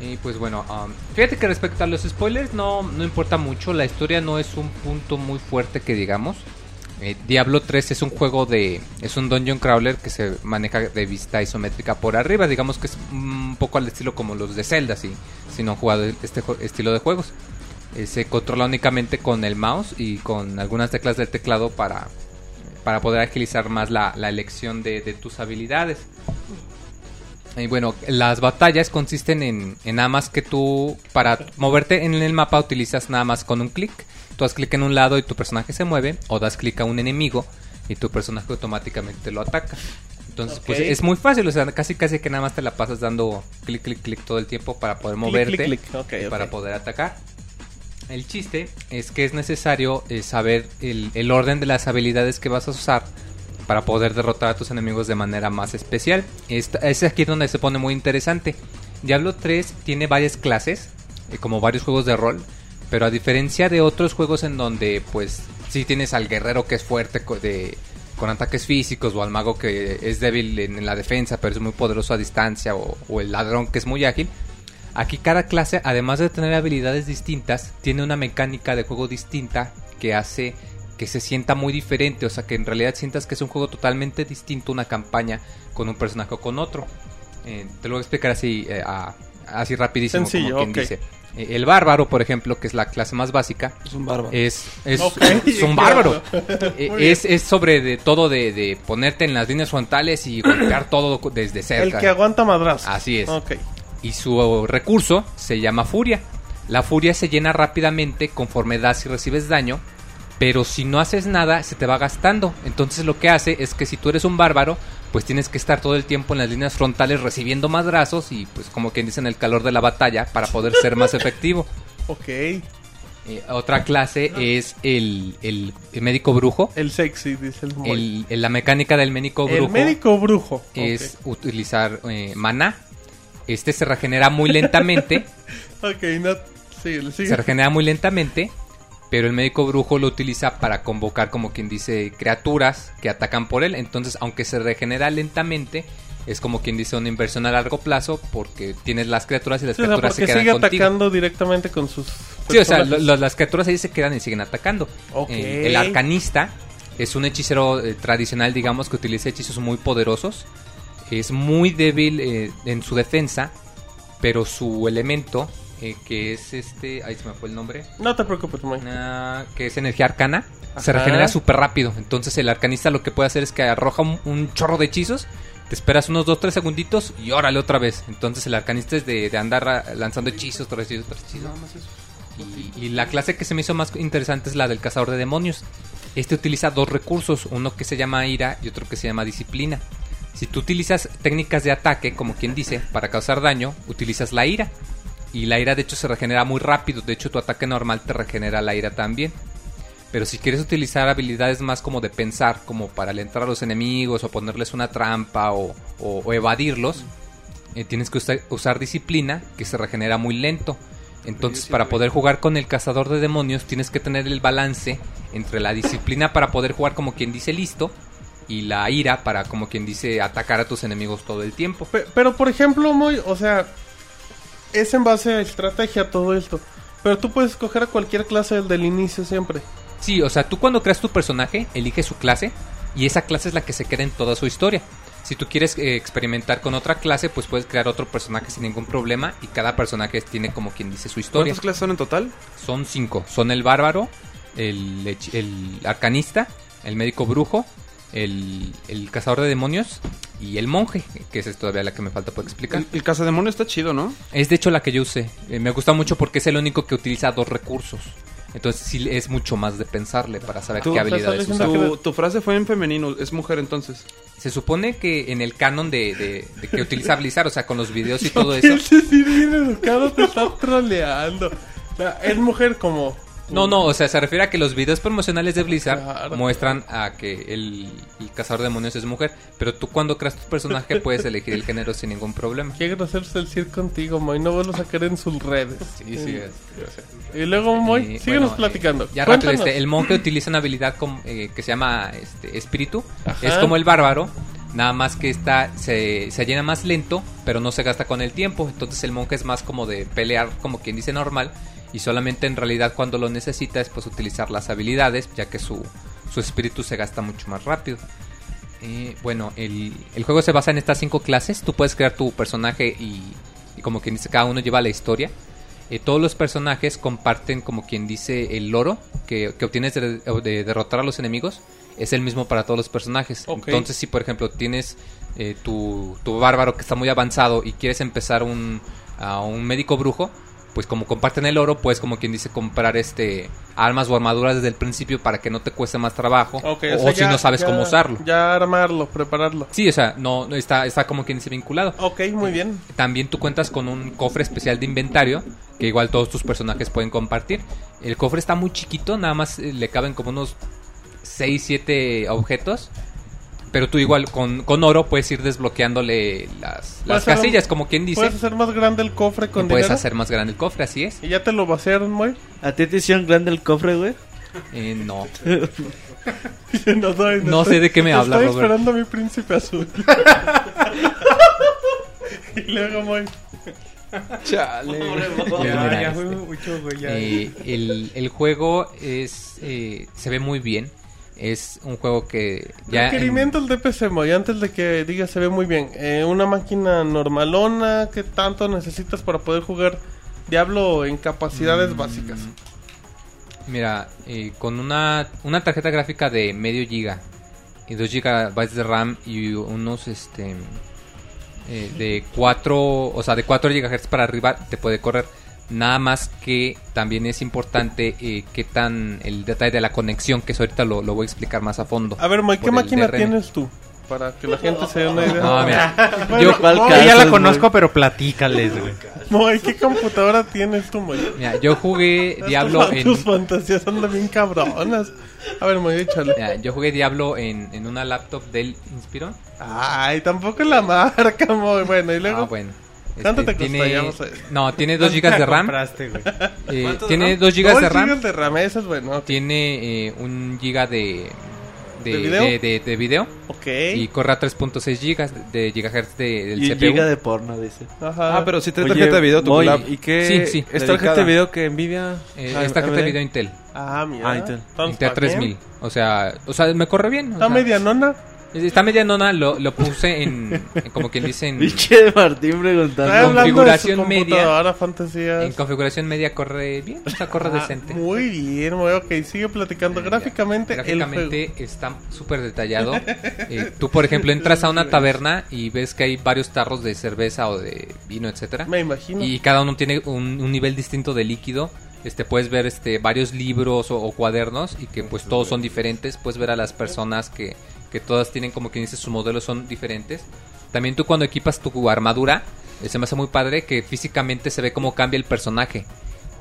Y pues bueno, um, fíjate que respecto a los spoilers no, no importa mucho, la historia no es un punto muy fuerte que digamos. Eh, Diablo 3 es un juego de... es un dungeon crawler que se maneja de vista isométrica por arriba, digamos que es un poco al estilo como los de Zelda, si, si no han jugado este estilo de juegos. Eh, se controla únicamente con el mouse y con algunas teclas del teclado para, para poder agilizar más la, la elección de, de tus habilidades. Y bueno, las batallas consisten en, en nada más que tú, para moverte en el mapa utilizas nada más con un clic. Tú das clic en un lado y tu personaje se mueve, o das clic a un enemigo y tu personaje automáticamente lo ataca. Entonces, pues es muy fácil, o sea, casi casi que nada más te la pasas dando clic, clic, clic todo el tiempo para poder Clic, moverte clic, clic. Ok, y para poder atacar. El chiste es que es necesario eh, saber el, orden de las habilidades que vas a usar para poder derrotar a tus enemigos de manera más especial. Esta- es aquí donde se pone muy interesante. Diablo 3 tiene varias clases, eh, como varios juegos de rol, pero a diferencia de otros juegos en donde pues sí tienes al guerrero que es fuerte con ataques físicos o al mago que es débil en, la defensa pero es muy poderoso a distancia o, o el ladrón que es muy ágil, Aquí cada clase, además de tener habilidades distintas, tiene una mecánica de juego distinta que hace que se sienta muy diferente, o sea que en realidad sientas que es un juego totalmente distinto, una campaña con un personaje o con otro. Eh, te lo voy a explicar así, eh, a- así rapidísimo, Sencillo, como quien dice. Eh, el bárbaro, por ejemplo, que es la clase más básica, Es un bárbaro. es, es, un bárbaro. [laughs] es, es sobre de todo de, de ponerte en las líneas frontales y golpear todo desde El cerca. que aguanta madrazos. Así es Ok. Y su recurso se llama furia. La furia se llena rápidamente conforme das y recibes daño, pero si no haces nada se te va gastando. Entonces lo que hace es que si tú eres un bárbaro, pues tienes que estar todo el tiempo en las líneas frontales recibiendo madrazos y pues como quien dice en el calor de la batalla para poder ser más efectivo. [laughs] Ok. Eh, otra clase es el, el- el médico brujo. El sexy, dice. El- el- la mecánica del médico brujo El médico brujo. es utilizar eh, maná. Este se regenera muy lentamente. [laughs] Ok, no. Sí, sigue. se regenera muy lentamente, pero el médico brujo lo utiliza para convocar, como quien dice, criaturas que atacan por él. Entonces, aunque se regenera lentamente, es como quien dice una inversión a largo plazo, porque tienes las criaturas y las Sí, o sea, criaturas se quedan sigue contigo. atacando directamente con sus. Sí, o sea, personajes. lo- lo- las criaturas ahí se quedan y siguen atacando. Ok. Eh, el arcanista es un hechicero eh, tradicional, digamos, que utiliza hechizos muy poderosos. Es muy débil eh, en su defensa, pero su elemento, eh, que es este... Ahí se me fue el nombre. No te preocupes. Ah, que es energía arcana, se regenera súper rápido. Entonces el arcanista lo que puede hacer es que arroja un, un chorro de hechizos, te esperas unos 2-3 segunditos y órale otra vez. Entonces el arcanista es de, de andar lanzando hechizos, tras hechizos, tras hechizos. Y, y la clase que se me hizo más interesante es la del cazador de demonios. Este utiliza dos recursos, uno que se llama ira y otro que se llama disciplina. Si tú utilizas técnicas de ataque, como quien dice, para causar daño, utilizas la ira. Y la ira de hecho se regenera muy rápido, de hecho tu ataque normal te regenera la ira también. Pero si quieres utilizar habilidades más como de pensar, como para alentar a los enemigos o ponerles una trampa o, evadirlos, eh, tienes que usar disciplina, que se regenera muy lento. Entonces, para poder jugar con el cazador de demonios, tienes que tener el balance entre la disciplina para poder jugar como quien dice listo y la ira para como quien dice atacar a tus enemigos todo el tiempo. Pe- Pero por ejemplo, muy, o sea, es en base a estrategia todo esto. Pero tú puedes escoger a cualquier clase del, del inicio siempre. Sí, o sea, tú cuando creas tu personaje, eliges su clase y esa clase es la que se queda en toda su historia. Si tú quieres eh, experimentar con otra clase, pues puedes crear otro personaje sin ningún problema y cada personaje tiene como quien dice su historia. ¿Cuántas clases son en total? Son cinco. Son el bárbaro, el, el arcanista, el médico brujo, el, el cazador de demonios y el monje, que esa es todavía la que me falta por explicar. El, el cazademonio está chido, ¿no? Es de hecho la que yo usé. Eh, me gusta mucho porque es el único que utiliza dos recursos. Entonces sí es mucho más de pensarle para saber Tú- qué habilidades usar. Tu, tu frase fue en femenino, es mujer entonces. Se supone que en el canon de, de- de que utiliza Blizzard, o sea, con los videos y [laughs] todo eso. Sí bien educado te está troleando. O sea, es mujer como... No, no, o sea, se refiere a que los videos promocionales de Blizzard Claro. muestran a que el, el cazador de demonios es mujer, pero tú cuando creas tu personaje [laughs] puedes elegir el género sin ningún problema. Qué grosero es el circo contigo, Moy. No vuelvo a sacar en sus redes. Sí, sí, es- Y luego, Moy, Eh, síguenos bueno, platicando. eh, ya rápido, este, el monje utiliza una habilidad eh, que se llama este, espíritu. Ajá. Es como el bárbaro, nada más que está se, se llena más lento, pero no se gasta con el tiempo. Entonces el monje es más como de pelear, como quien dice normal, y solamente en realidad cuando lo necesita es pues utilizar las habilidades, ya que su, su espíritu se gasta mucho más rápido. Eh, bueno, el, el juego se basa en estas cinco clases. Tú puedes crear tu personaje y, y como quien dice, cada uno lleva la historia. Eh, todos los personajes comparten, como quien dice, el loro que, que obtienes de, de derrotar a los enemigos. Es el mismo para todos los personajes. Entonces, si por ejemplo tienes eh, tu, tu bárbaro que está muy avanzado y quieres empezar un, a un médico brujo, pues como comparten el oro, puedes como quien dice comprar este armas o armaduras desde el principio para que no te cueste más trabajo. O, sea, o si ya- no sabes ya- cómo usarlo. Ya armarlo, prepararlo. Sí, o sea, no, no está, está como quien dice vinculado. Ok, muy bien. También tú cuentas con un cofre especial de inventario que igual todos tus personajes pueden compartir. El cofre está muy chiquito, nada más eh, le caben como unos 6, 7 objetos. Pero tú igual con, con oro puedes ir desbloqueándole las, las hacer un- casillas, como quien dice. Puedes hacer más grande el cofre con y puedes dinero. hacer más grande el cofre, así es. Y ya te lo vaciaron, Moy. ¿A ti te hicieron grande el cofre, güey? Eh, no. [laughs] no, doy, No sé de qué me habla, Estoy Robert. esperando a mi príncipe azul. [laughs] y luego, Moy. Chale. Pues mira, ya este, fue mucho, güey, ya. Eh, el, el juego es eh, se ve muy bien. Es un juego que ya... en- Requerimientos de PC, Moy, antes de que digas se ve muy bien. Eh, una máquina normalona, ¿qué tanto necesitas para poder jugar Diablo en capacidades Mm. básicas? Mira, eh, con una, una tarjeta gráfica de medio giga y 2 gigabytes de RAM y unos este eh, de 4, o sea, de 4 gigahertz para arriba te puede correr. Nada más que también es importante eh, qué tan el detalle de la conexión, que eso ahorita lo, lo voy a explicar más a fondo. A ver, Moy, ¿qué máquina DRM. tienes tú? Para que la gente se dé una idea. No, mira, [laughs] Bueno, yo- ¿Cuál Moy, caso, ya la conozco, pero platícales, güey. Moy, ¿qué computadora tienes tú, Moy? mira, yo jugué Diablo Tus, en... tus fantasías andan bien cabronas. A ver, Moy, échale. mira, yo jugué Diablo en, en una laptop del Inspiron. Ay, tampoco la marca, Moy. Bueno, y luego... Ah, bueno. ¿Cuánto Este, te costó? Ya vamos a [laughs] ver. No, tiene 2 GB de RAM. Compraste, güey. eh, tiene 2 GB de Dos RAM. gigas de RAM, eso es bueno. Tiene eh, un giga de, de, ¿De video? de- de- de video Ok. y corre a 3.6 gigas de gigahertz de- del Y CPU. giga de porno, dice. Ajá. Ah, pero si trae Oye, tarjeta de video tu lab. ¿Y qué? Sí, sí. ¿Es tarjeta de video que Nvidia? Eh, Ah, es tarjeta de video Intel. Ah, mira. Ah, Intel. Intel ¿está bien? 3000. O sea, o sea, me corre bien. Está medianona. Está medianona, lo, lo puse en, en como quien dice, en, Pinche Martín preguntando. de configuración media. fantasías. en configuración media corre bien, o sea, corre Ah, decente. Muy bien, muy ok. Sigue platicando. Eh, Gráficamente, el Gráficamente juego. está súper detallado. Eh, tú, por ejemplo, entras a una taberna y ves que hay varios tarros de cerveza o de vino, etcétera. Me imagino. Y cada uno tiene un, un nivel distinto de líquido. Este, puedes ver este, varios libros o, o cuadernos y que pues todos son diferentes. Puedes ver a las personas que, que todas tienen como quien dice sus modelos son diferentes. También tú cuando equipas tu armadura, eh, se me hace muy padre que físicamente se ve cómo cambia el personaje.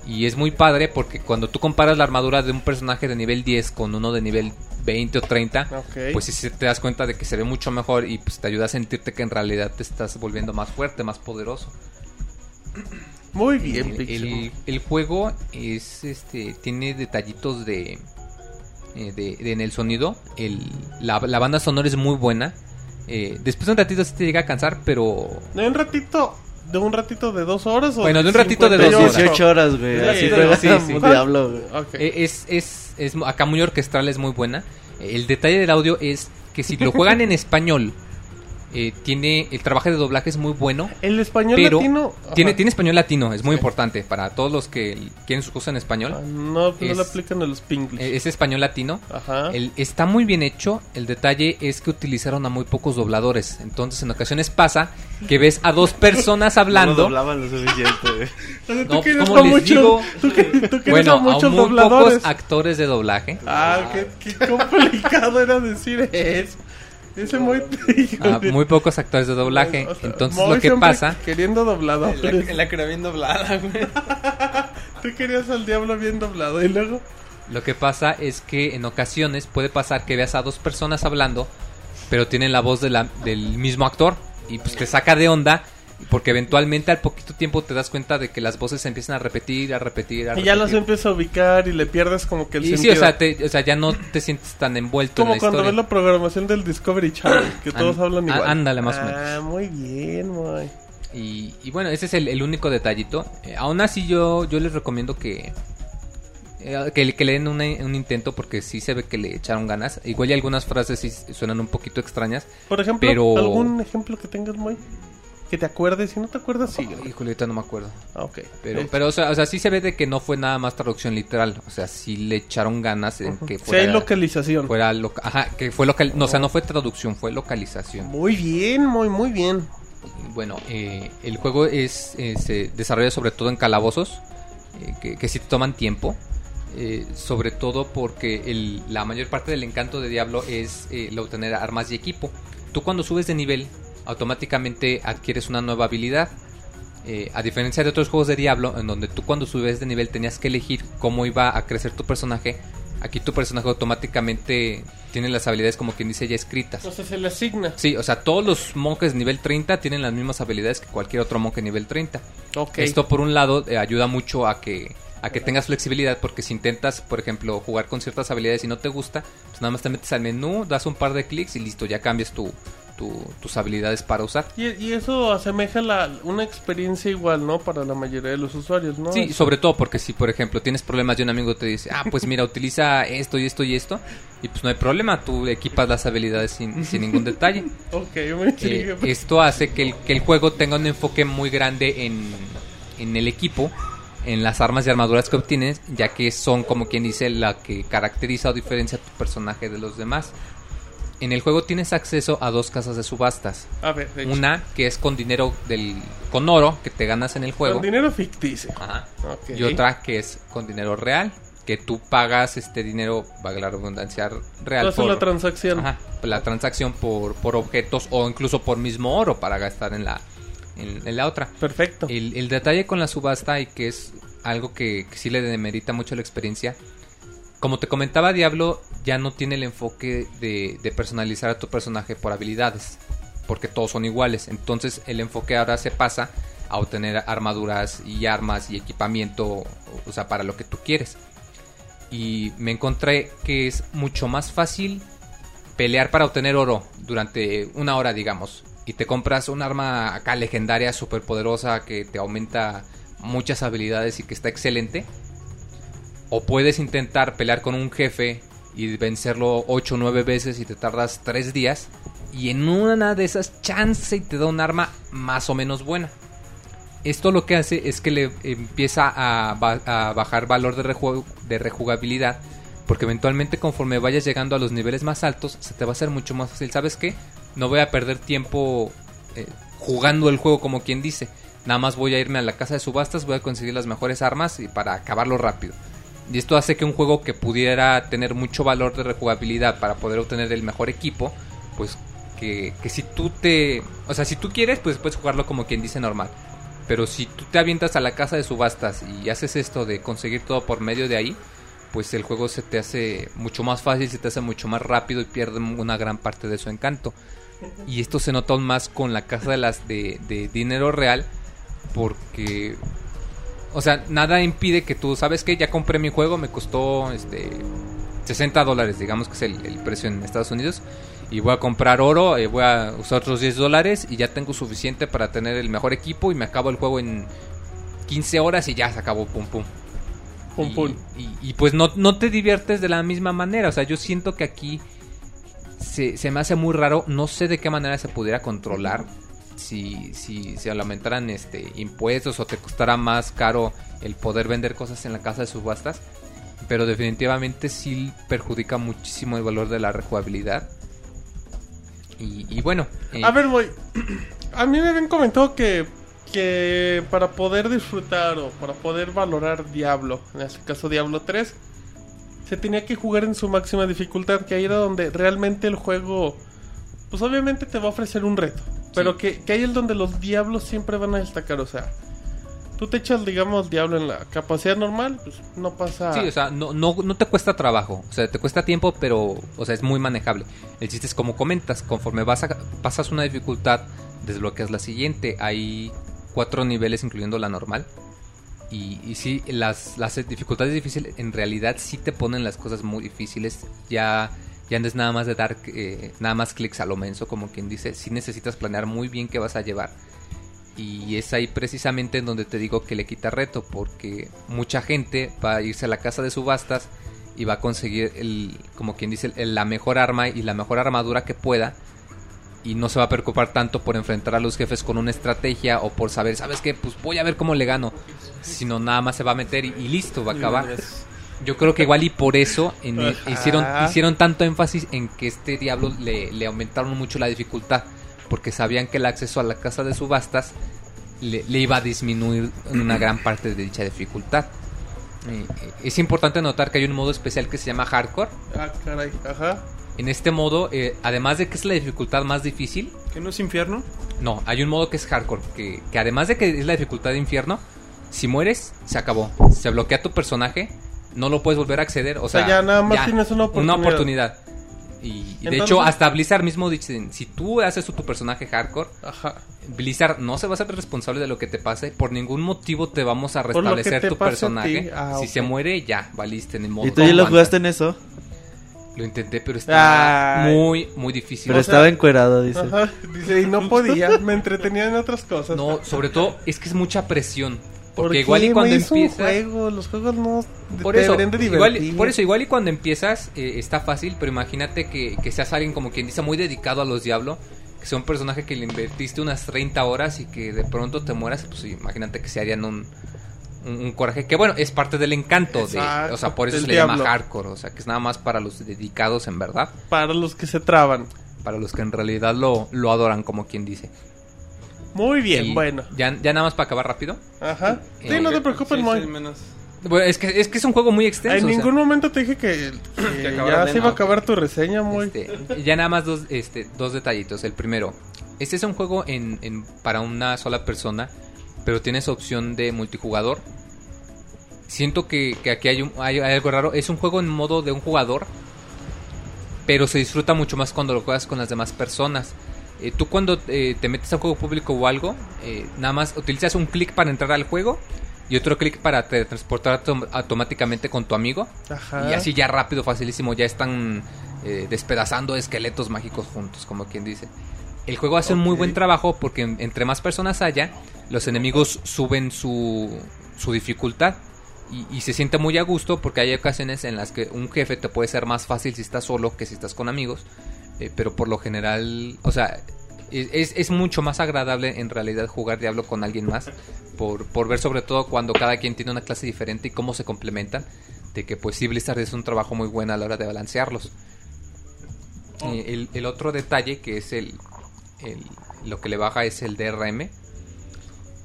Y es muy padre porque cuando tú comparas la armadura de un personaje de nivel 10 con uno de nivel 20 o 30, Ok. pues sí te das cuenta de que se ve mucho mejor y pues te ayuda a sentirte que en realidad te estás volviendo más fuerte, más poderoso. Muy bien, El, el- el juego es este tiene detallitos de, eh, de, de- en el sonido. El, la, la banda sonora es muy buena. Eh, después de un ratito sí te llega a cansar, pero ¿De un ratito? ¿De un ratito de dos horas? O Bueno, de un ratito de dos 58? 18 horas, güey. Sí, Así sí, juega sí, sí. un diablo, güey. Ok. eh, es, es, es acá muy orquestral, es muy buena. El detalle del audio es que si lo juegan en español, eh, tiene el trabajo de doblaje es muy bueno. el español pero latino. ajá. Tiene, tiene español latino, es muy Sí. importante para todos los que quieren su cosa en español. Ah, No, no Es- le aplican a los pingles. Eh, Es español latino. Ajá. El- está muy bien hecho. El detalle es que utilizaron a muy pocos dobladores. Entonces, en ocasiones pasa que ves a dos personas [laughs] No hablando. lo doblaban lo suficiente, [laughs] no, querías ¿cómo a les digo? Tú, que- tú querías bueno, a muy dobladores. pocos actores de doblaje. Ah, qué, qué complicado era decir eso. Ese muy... A [laughs] muy pocos actores de doblaje. O sea, Entonces, lo que pasa. Queriendo dobladores. La, la que era bien doblada, güey. [laughs] Tú querías al diablo bien doblado y luego... Lo que pasa es que en ocasiones puede pasar que veas a dos personas hablando, pero tienen la voz de la- del mismo actor. Y pues te saca de onda. Porque eventualmente al poquito tiempo te das cuenta de que las voces se empiezan a repetir, a repetir, a Y repetir. ya los empiezas a ubicar y le pierdes como que el Y sí, sentido. o sea, te- o sea, ya no te sientes tan envuelto como en la cuando historia. ves la programación del Discovery Channel, que todos An- hablan igual. ándale, más o Ah, menos. muy bien, muy. Y, y bueno, ese es el, el único detallito. Eh, aún así yo, yo les recomiendo que, eh, que, le- que le den una- un intento porque sí se ve que le echaron ganas. Igual y algunas frases sí suenan un poquito extrañas. Por ejemplo, Pero- algún ejemplo que tengas muy que te acuerdes, si no te acuerdas, sí. Híjole, ahorita no me acuerdo. Ah, ok. Pero, pero o, sea, o sea, sí se ve de que no fue nada más traducción literal. O sea, sí le echaron ganas en que si fuera... hay localización. fuera loca- Ajá, que fue local... No, o sea, no fue traducción, fue localización. Muy bien, muy, muy bien. Bueno, eh, el juego es eh, se desarrolla sobre todo en calabozos, eh, que, que sí te toman tiempo. eh, sobre todo porque el- la mayor parte del encanto de Diablo es eh, el obtener armas y equipo. Tú cuando subes de nivel, automáticamente adquieres una nueva habilidad. Eh, a diferencia de otros juegos de Diablo, en donde tú cuando subes de nivel tenías que elegir cómo iba a crecer tu personaje, aquí tu personaje automáticamente tiene las habilidades como quien dice ya escritas. Entonces se le asigna. Sí, o sea, todos los monjes nivel 30 tienen las mismas habilidades que cualquier otro monje nivel 30. Ok. Esto por un lado eh, ayuda mucho a que a que tengas flexibilidad porque si intentas, por ejemplo, jugar con ciertas habilidades y no te gusta, pues nada más te metes al menú, das un par de clics y listo, ya cambias tu, tu- tus habilidades para usar. Y, y eso asemeja la, una experiencia igual, ¿no? Para la mayoría de los usuarios, ¿no? Sí, sobre todo porque si, por ejemplo, tienes problemas y un amigo te dice, ah, pues mira, [laughs] utiliza esto y esto y esto, y pues no hay problema, tú equipas las habilidades sin, sin ningún detalle. [laughs] Ok, muy Eh, bien. esto hace que el, que el juego tenga un enfoque muy grande en, en el equipo, en las armas y armaduras que obtienes, ya que son como quien dice la que caracteriza o diferencia a tu personaje de los demás. En el juego tienes acceso a dos casas de subastas. Una que es con dinero del con oro que te ganas en el juego. Con dinero ficticio. Ajá. Y otra que es con dinero real, que tú pagas este dinero, valga la redundancia, real. Tú haces la transacción. Ajá, la transacción por, por objetos o incluso por mismo oro para gastar en la, en, en la otra. Perfecto. El, el detalle con la subasta y que es algo que, que sí le demerita mucho la experiencia. Como te comentaba, Diablo ya no tiene el enfoque de, personalizar a tu personaje por habilidades, porque todos son iguales. Entonces el enfoque ahora se pasa a obtener armaduras y armas y equipamiento, o- sea, para lo que tú quieres. Y me encontré que es mucho más fácil pelear para obtener oro durante una hora, digamos, y te compras un arma acá legendaria, súper poderosa, que te aumenta muchas habilidades y que está excelente. O puedes intentar pelear con un jefe y vencerlo 8 o 9 veces y te tardas 3 días. Y en una de esas chance y te da un arma más o menos buena. Esto lo que hace es que le empieza a, ba- a bajar valor de, de rejugabilidad. Porque eventualmente conforme vayas llegando a los niveles más altos, se te va a hacer mucho más fácil. ¿Sabes qué? No voy a perder tiempo eh, jugando el juego como quien dice. Nada más voy a irme a la casa de subastas, voy a conseguir las mejores armas y para acabarlo rápido. Y esto hace que un juego que pudiera tener mucho valor de rejugabilidad para poder obtener el mejor equipo, pues que, que si tú te... O sea, si tú quieres, pues puedes jugarlo como quien dice normal. Pero si tú te avientas a la casa de subastas y haces esto de conseguir todo por medio de ahí, pues el juego se te hace mucho más fácil, se te hace mucho más rápido y pierde una gran parte de su encanto. Y esto se nota aún más con la casa de las de, de dinero real, porque o sea, nada impide que tú, ¿sabes qué? Ya compré mi juego, me costó este 60 dólares, digamos que es el, el precio en Estados Unidos. Y voy a comprar oro, eh, voy a usar otros 10 dólares y ya tengo suficiente para tener el mejor equipo y me acabo el juego en 15 horas y ya se acabó, pum pum. Pum, y, pum. y- y, pues no, no te diviertes de la misma manera. O sea, yo siento que aquí se, se me hace muy raro. No sé de qué manera se pudiera controlar. Si, si se aumentaran este, impuestos o te costara más caro el poder vender cosas en la casa de subastas. Pero definitivamente sí perjudica muchísimo el valor de la rejugabilidad. Y, bueno. eh, A ver, voy. A mí me habían comentado que, que para poder disfrutar o para poder valorar Diablo, en este caso Diablo 3, se tenía que jugar en su máxima dificultad, que ahí era donde realmente el juego, pues obviamente te va a ofrecer un reto, pero que, que ahí es donde los Diablos siempre van a destacar, o sea, tú te echas, digamos, Diablo en la capacidad normal, pues no pasa... Sí, o sea, no, no, no te cuesta trabajo, o sea, te cuesta tiempo, pero, o sea, es muy manejable. El chiste es como comentas, conforme vas a, pasas una dificultad, desbloqueas la siguiente. Hay cuatro niveles, incluyendo la normal. Y, y sí, las, las dificultades difíciles en realidad sí te ponen las cosas muy difíciles. Ya, ya no es nada más de dar eh, nada más clics a lo menso, como quien dice. Sí necesitas planear muy bien qué vas a llevar. Y es ahí precisamente en donde te digo que le quita reto, porque mucha gente va a irse a la casa de subastas y va a conseguir el, como quien dice, el- la mejor arma y la mejor armadura que pueda. Y no se va a preocupar tanto por enfrentar a los jefes con una estrategia o por saber, ¿sabes qué? Pues voy a ver cómo le gano. Sino nada más se va a meter y, y listo, va a acabar. Yo creo que igual y por eso en- Ajá. hicieron, hicieron tanto énfasis en que este diablo le, le aumentaron mucho la dificultad. Porque sabían que el acceso a la casa de subastas le, le iba a disminuir una gran parte de dicha dificultad. Eh, eh, es importante notar que hay un modo especial que se llama Hardcore. Ah, caray, ajá. En este modo, eh, además de que es la dificultad más difícil, ¿Que no es infierno? no, hay un modo que es Hardcore, que, que además de que es la dificultad de infierno, si mueres, se acabó. Se bloquea tu personaje, no lo puedes volver a acceder. O, O sea, ya nada más tienes una oportunidad. Una oportunidad. Y, y de hecho, hasta Blizzard mismo dice, si tú haces tu personaje hardcore, Ajá. Blizzard no se va a ser responsable de lo que te pase. Por ningún motivo te vamos a restablecer tu personaje. Ah, si se muere, ya, valiste en el modo. ¿Y tú ya lo jugaste en eso? Lo intenté, pero estaba Ay. muy, muy difícil. Pero O sea- estaba encuerado, dice. Ajá. Dice, y no podía, me entretenía en otras cosas. No, sobre todo es que es mucha presión. ¿Por Porque qué, igual y cuando un empiezas. juego, los juegos no Por eso, de igual, por eso, igual y cuando empiezas eh, está fácil, pero imagínate que, que seas alguien como quien dice muy dedicado a los Diablo, que sea un personaje que le invertiste unas 30 horas y que de pronto te mueras, pues imagínate que se harían un, un, un coraje, que bueno, es parte del encanto, de, o sea, por eso se le llama hardcore, o sea, que es nada más para los dedicados en verdad, Para los que se traban. para los que en realidad lo, lo adoran como quien dice. Muy bien, Y bueno. Ya, ya nada más para acabar rápido. Ajá. Sí, Eh, no te preocupes, Sí, Moy. sí, menos. Bueno, es que, es que es un juego muy extenso. En o sea, ningún momento te dije que, que ya se iba a acabar tu reseña, Moy. Este, ya nada más dos, este, dos detallitos. El primero, este es un juego en, en- para una sola persona, pero tienes opción de multijugador. Siento que, que aquí hay, un- hay- hay algo raro. Es un juego en modo de un jugador, pero se disfruta mucho más cuando lo juegas con las demás personas. Eh, tú cuando eh, te metes a un juego público o algo, eh, nada más utilizas un clic para entrar al juego y otro clic para te transportar autom- automáticamente con tu amigo. Ajá. Y así ya rápido, facilísimo, ya están despedazando esqueletos mágicos juntos, como quien dice. El juego hace un muy buen trabajo porque en- entre más personas haya, los enemigos suben su, su dificultad. Y, y se siente muy a gusto porque hay ocasiones en las que un jefe te puede ser más fácil si estás solo que si estás con amigos. Eh, pero por lo general, o sea, es, es- mucho más agradable en realidad jugar Diablo con alguien más. Por, por ver sobre todo cuando cada quien tiene una clase diferente y cómo se complementan. De que pues sí Blizzard es un trabajo muy bueno a la hora de balancearlos. Eh, el, el otro detalle que es el, el- lo que le baja es el DRM.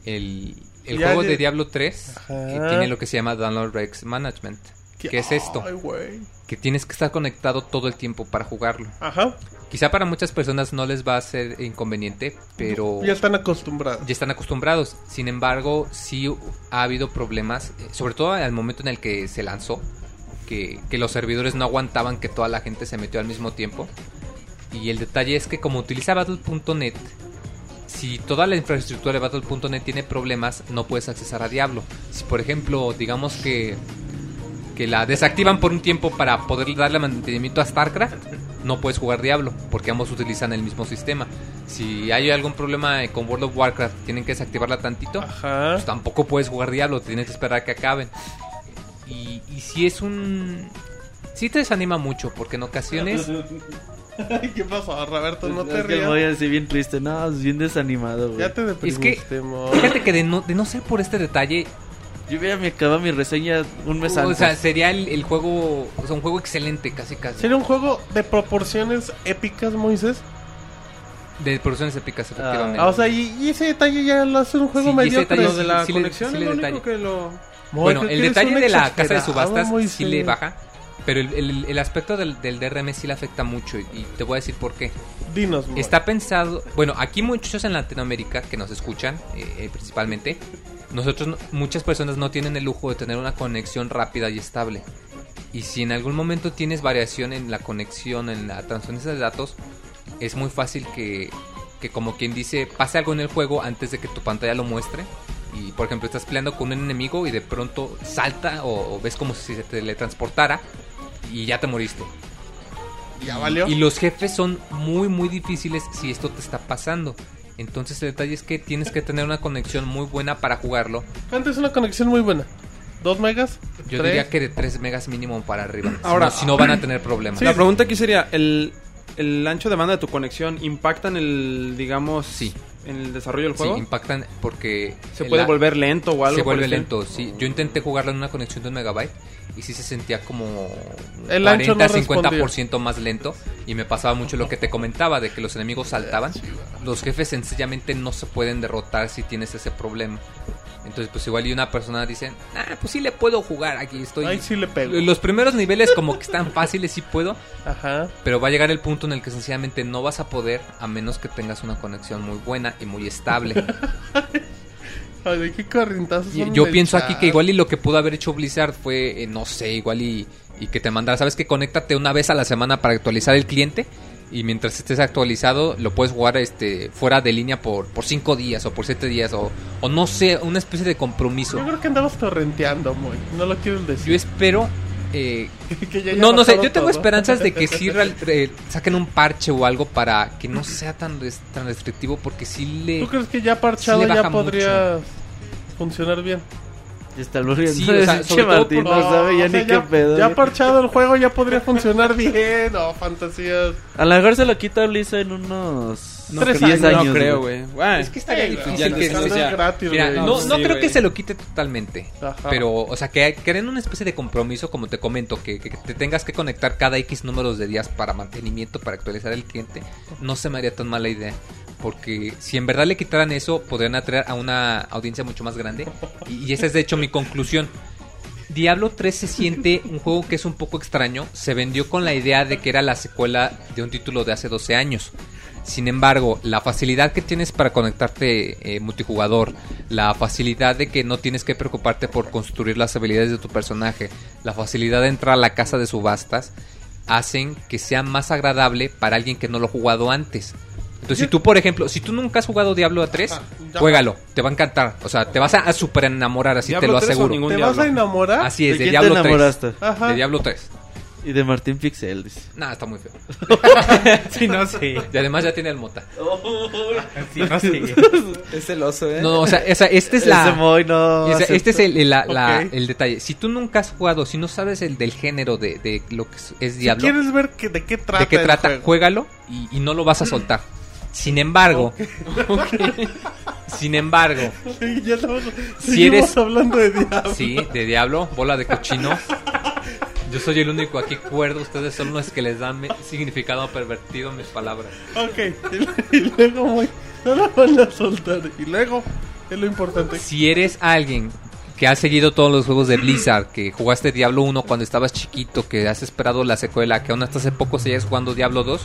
El, el juego de Diablo 3 Ajá. que tiene lo que se llama Download Rex Management. ¿Qué es esto? Ay. Que tienes que estar conectado todo el tiempo para jugarlo. Ajá. Quizá para muchas personas no les va a ser inconveniente, pero Ya están acostumbrados. ya están acostumbrados. Sin embargo, sí ha habido problemas, eh, sobre todo al momento en el que se lanzó, que, que los servidores no aguantaban que toda la gente se metió al mismo tiempo. Y el detalle es que como utiliza Battle.net, si toda la infraestructura de Battle.net tiene problemas, no puedes accesar a Diablo. Si por ejemplo, digamos que que la desactivan por un tiempo para poder darle mantenimiento a StarCraft, no puedes jugar Diablo, porque ambos utilizan el mismo sistema. Si hay algún problema con World of Warcraft, tienen que desactivarla tantito, Ajá. pues tampoco puedes jugar Diablo, tienes que esperar a que acaben. Y, y si es un... Sí te desanima mucho, porque en ocasiones... [laughs] ¿Qué pasó, Roberto? No Es te que rías. voy así bien triste. No, es bien desanimado, güey. Ya te Es que, deprimiste, fíjate que de no, de no ser por este detalle, Yo hubiera me acabado mi reseña un mes o antes. sea, sería el, el juego, o sea, un juego excelente, casi casi. Sería un juego de proporciones épicas, Moisés. De producciones épicas, efectivamente. Ah, o sea, y, y ese detalle ya lo hace un juego Sí, Lo de la sí le- conexión sí es le lo único detalle. que lo... Mo, Bueno, el detalle de la casa de subastas Moisés. sí le baja, pero el, el- el aspecto del, del DRM sí le afecta mucho y, y te voy a decir por qué. Dinos, mo. Está pensado, bueno, aquí muchos en Latinoamérica que nos escuchan, eh, eh, principalmente, nosotros, no- muchas personas no tienen el lujo de tener una conexión rápida y estable. Y si en algún momento tienes variación en la conexión, en la transferencia de datos, es muy fácil que, que como quien dice, pase algo en el juego antes de que tu pantalla lo muestre. Y por ejemplo, estás peleando con un enemigo y de pronto salta o, o ves como si se teletransportara y ya te moriste. Ya valió. Y los jefes son muy, muy difíciles si esto te está pasando. Entonces el detalle es que tienes que tener una conexión muy buena para jugarlo. ¿Cuánto es una conexión muy buena? ¿Dos megas? Yo ¿Tres? diría que de 3 megas mínimo para arriba. Si Ahora- no- si no van a tener problemas. La pregunta aquí sería, ¿el, ¿el ancho de banda de tu conexión impacta en el, digamos, Sí. En el desarrollo del Sí, juego? impactan porque... ¿Se puede volver lento o algo? Se vuelve lento, sí. Yo intenté jugarlo en una conexión de un megabyte y sí se sentía como El ancho no 40-50% más lento. Y me pasaba mucho lo que te comentaba, de que los enemigos saltaban. Los jefes sencillamente no se pueden derrotar si tienes ese problema. Entonces, pues igual y una persona dice, ah, pues sí le puedo jugar, aquí estoy. Ahí sí le pego. Los primeros niveles como que están fáciles, sí puedo. Ajá. Pero va a llegar el punto en el que sencillamente no vas a poder a menos que tengas una conexión muy buena y muy estable. [laughs] Ay, ¿de qué corrientazos Yo pienso aquí que igual y lo que pudo haber hecho Blizzard fue, eh, no sé, igual y, y que te mandara, ¿sabes que Conéctate una vez a la semana para actualizar el cliente y mientras estés actualizado lo puedes jugar este fuera de línea por, por cinco días o por siete días o, o no sé, una especie de compromiso. Yo creo que andabas torrenteando, muy. No lo quieres Yo decir. espero... eh, [laughs] Que ya haya no, no sé, yo tengo todo. esperanzas de que [laughs] sí real- eh, saquen un parche o algo para que no sea tan, tan restrictivo porque sí le... ¿Tú crees que ya parchado Sí ya podría funcionar bien? Ya está aburriendo. Sí, o sea, todo Martín por- no sabe ya o sea, ni qué pedo. Ya parchado el juego ya podría funcionar bien. No, fantasías. A lo mejor se lo quita Blizzard en unos No, Tres creo- 10 años, años. No creo, güey. Bueno, Es que Sí, difícil ya no que no sea, gratis, Mira, güey. no, Sí, no creo que se lo quite totalmente. Ajá. Pero, o sea, que creen una especie de compromiso, como te comento, que, que te tengas que conectar cada X números de días para mantenimiento, para actualizar el cliente, no se me haría tan mala idea. Porque si en verdad le quitaran eso, podrían atraer a una audiencia mucho más grande. Y, esa es de hecho mi conclusión. Diablo 3 se siente un juego que es un poco extraño. Se vendió con la idea de que era la secuela de un título de hace 12 años. Sin embargo, la facilidad que tienes para conectarte eh, multijugador, la facilidad de que no tienes que preocuparte por construir las habilidades de tu personaje, la facilidad de entrar a la casa de subastas, hacen que sea más agradable para alguien que no lo ha jugado antes. Entonces, si tú, por ejemplo, si tú nunca has jugado Diablo 3, Ah, ya. juégalo, te va a encantar. O sea, te vas a, a super enamorar, así te ¿Diablo lo 3 aseguro. ¿Te diablo? vas a enamorar? Así es, ¿De de, quién Diablo te 3. enamoraste? Ajá. De Diablo 3. Y de Martín Pixel, dice. [laughs] Nada, está muy feo. [laughs] Sí, no, sí. Y además ya tiene el mota. Sí, no, sí. [laughs] Es celoso, ¿eh? No, o sea, esa, esta es Ese la... No. esa- este es el, el- la- la- Ok. el detalle. Si tú nunca has jugado, si no sabes el del género de, de lo que es, es Si Diablo, quieres ver que, de qué trata de qué el trata, juego. juégalo y, y no lo vas a soltar. Sin embargo, [laughs] sin embargo, Sí, ya estamos, Si eres- hablando de Diablo. sí, de Diablo, bola de cochino. Yo soy el único aquí cuerdo, ustedes son los que les dan significado pervertido a mis palabras. Ok, y, y luego muy, no la van a soltar. Y luego, es lo importante. Si eres alguien que ha seguido todos los juegos de Blizzard, que jugaste Diablo 1 cuando estabas chiquito, que has esperado la secuela, que aún hasta hace poco seguías jugando Diablo 2,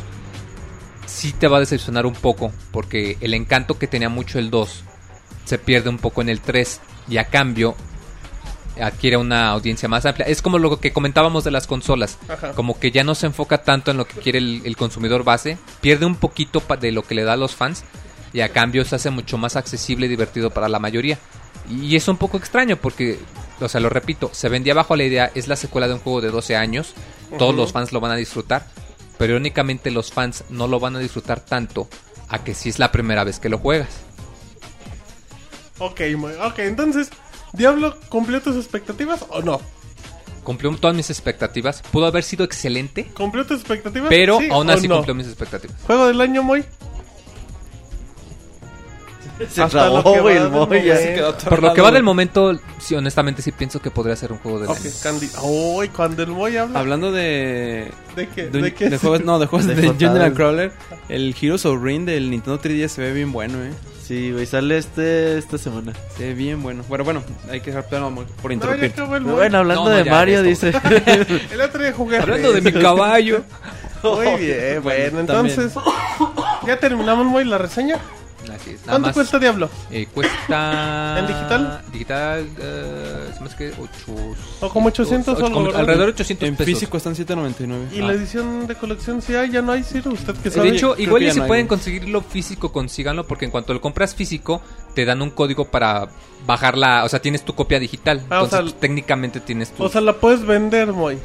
sí te va a decepcionar un poco, porque el encanto que tenía mucho el 2 se pierde un poco en el 3 y a cambio adquiere una audiencia más amplia. Es como lo que comentábamos de las consolas, Ajá. como que ya no se enfoca tanto en lo que quiere el, el consumidor base, pierde un poquito de lo que le da a los fans. y a cambio se hace mucho más accesible y divertido para la mayoría. Y es un poco extraño porque, o sea, lo repito, se vendía bajo la idea, es la secuela de un juego de 12 años, todos los fans lo van a disfrutar, pero irónicamente los fans no lo van a disfrutar tanto a que si es la primera vez que lo juegas. Ok, ok, entonces, ¿Diablo cumplió tus expectativas o no? Cumplió todas mis expectativas, pudo haber sido excelente, ¿Cumplió tus expectativas? pero ¿Sí aún así no? cumplió mis expectativas. Juego del año, muy. Se Hasta lo trabó, que güey, va el del Moy ya. momento. Por lo que va del momento, sí, honestamente sí pienso que podría ser un juego de Ok, Candy. Uy, cuando el Moy habla. Hablando de... ¿De qué? De, ¿De qué? de juegos, no, de juegos [laughs] De de, jotadas. General Crawler. El Heroes of Rain del Nintendo 3DS se ve bien bueno, eh. Sí, güey, sale este esta semana. Se ve bien bueno. Bueno, bueno, hay que dejar plano por No, ya interrumpir. acabó el Pero Moy. bueno, hablando No, no, de ya, Mario, esto. dice. [laughs] El otro día jugué. Hablando de mi caballo. Muy bien, [laughs] bueno, también. entonces. Ya terminamos, muy la reseña. Así es, nada ¿Cuánto más. cuesta Diablo? Eh, cuesta. [laughs] ¿En digital? Digital, eh, se me hace que 8. O como 800 o algo. Alrededor de 800 En pesos. físico están 7.99. Y Ah. la edición de colección si hay, ya no hay, Ciro. Usted que De sabe. hecho, creo igual y si no pueden conseguirlo físico, consíganlo, porque en cuanto lo compras físico, te dan un código para bajarla, o sea, tienes tu copia digital. Ah, o entonces, sea, pues, técnicamente tienes tu... O sea, la puedes vender, Moy.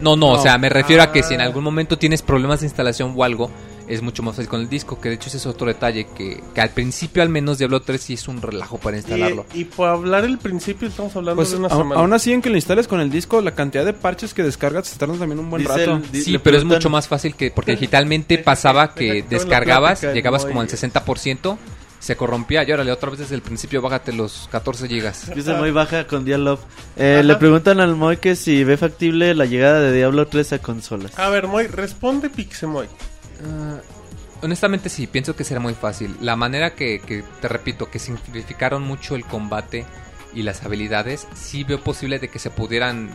no, no, o sea, me refiero a que Ah. si en algún momento tienes problemas de instalación o algo, es mucho más fácil con el disco, que de hecho ese es otro detalle, que, que al principio al menos Diablo 3 sí es un relajo para instalarlo. Y, y por hablar el principio, estamos hablando Pues de una aún, semana. aún así, en que lo instales con el disco, la cantidad de parches que descargas se tardan también un buen Dice rato. el- Sí, pero es mucho más fácil que porque digitalmente pasaba que descargabas, llegabas como al y- 60%, se corrompía y órale, otra vez desde el principio bájate los 14 gigas. [laughs] Dice muy baja con Dialog. Eh, le preguntan al Moy que si ve factible la llegada de Diablo 3 a consolas. A ver, Moy, responde Pixemoy. Ah, honestamente sí, pienso que será muy fácil. La manera que, que, te repito, que simplificaron mucho el combate y las habilidades, sí veo posible de que se pudieran...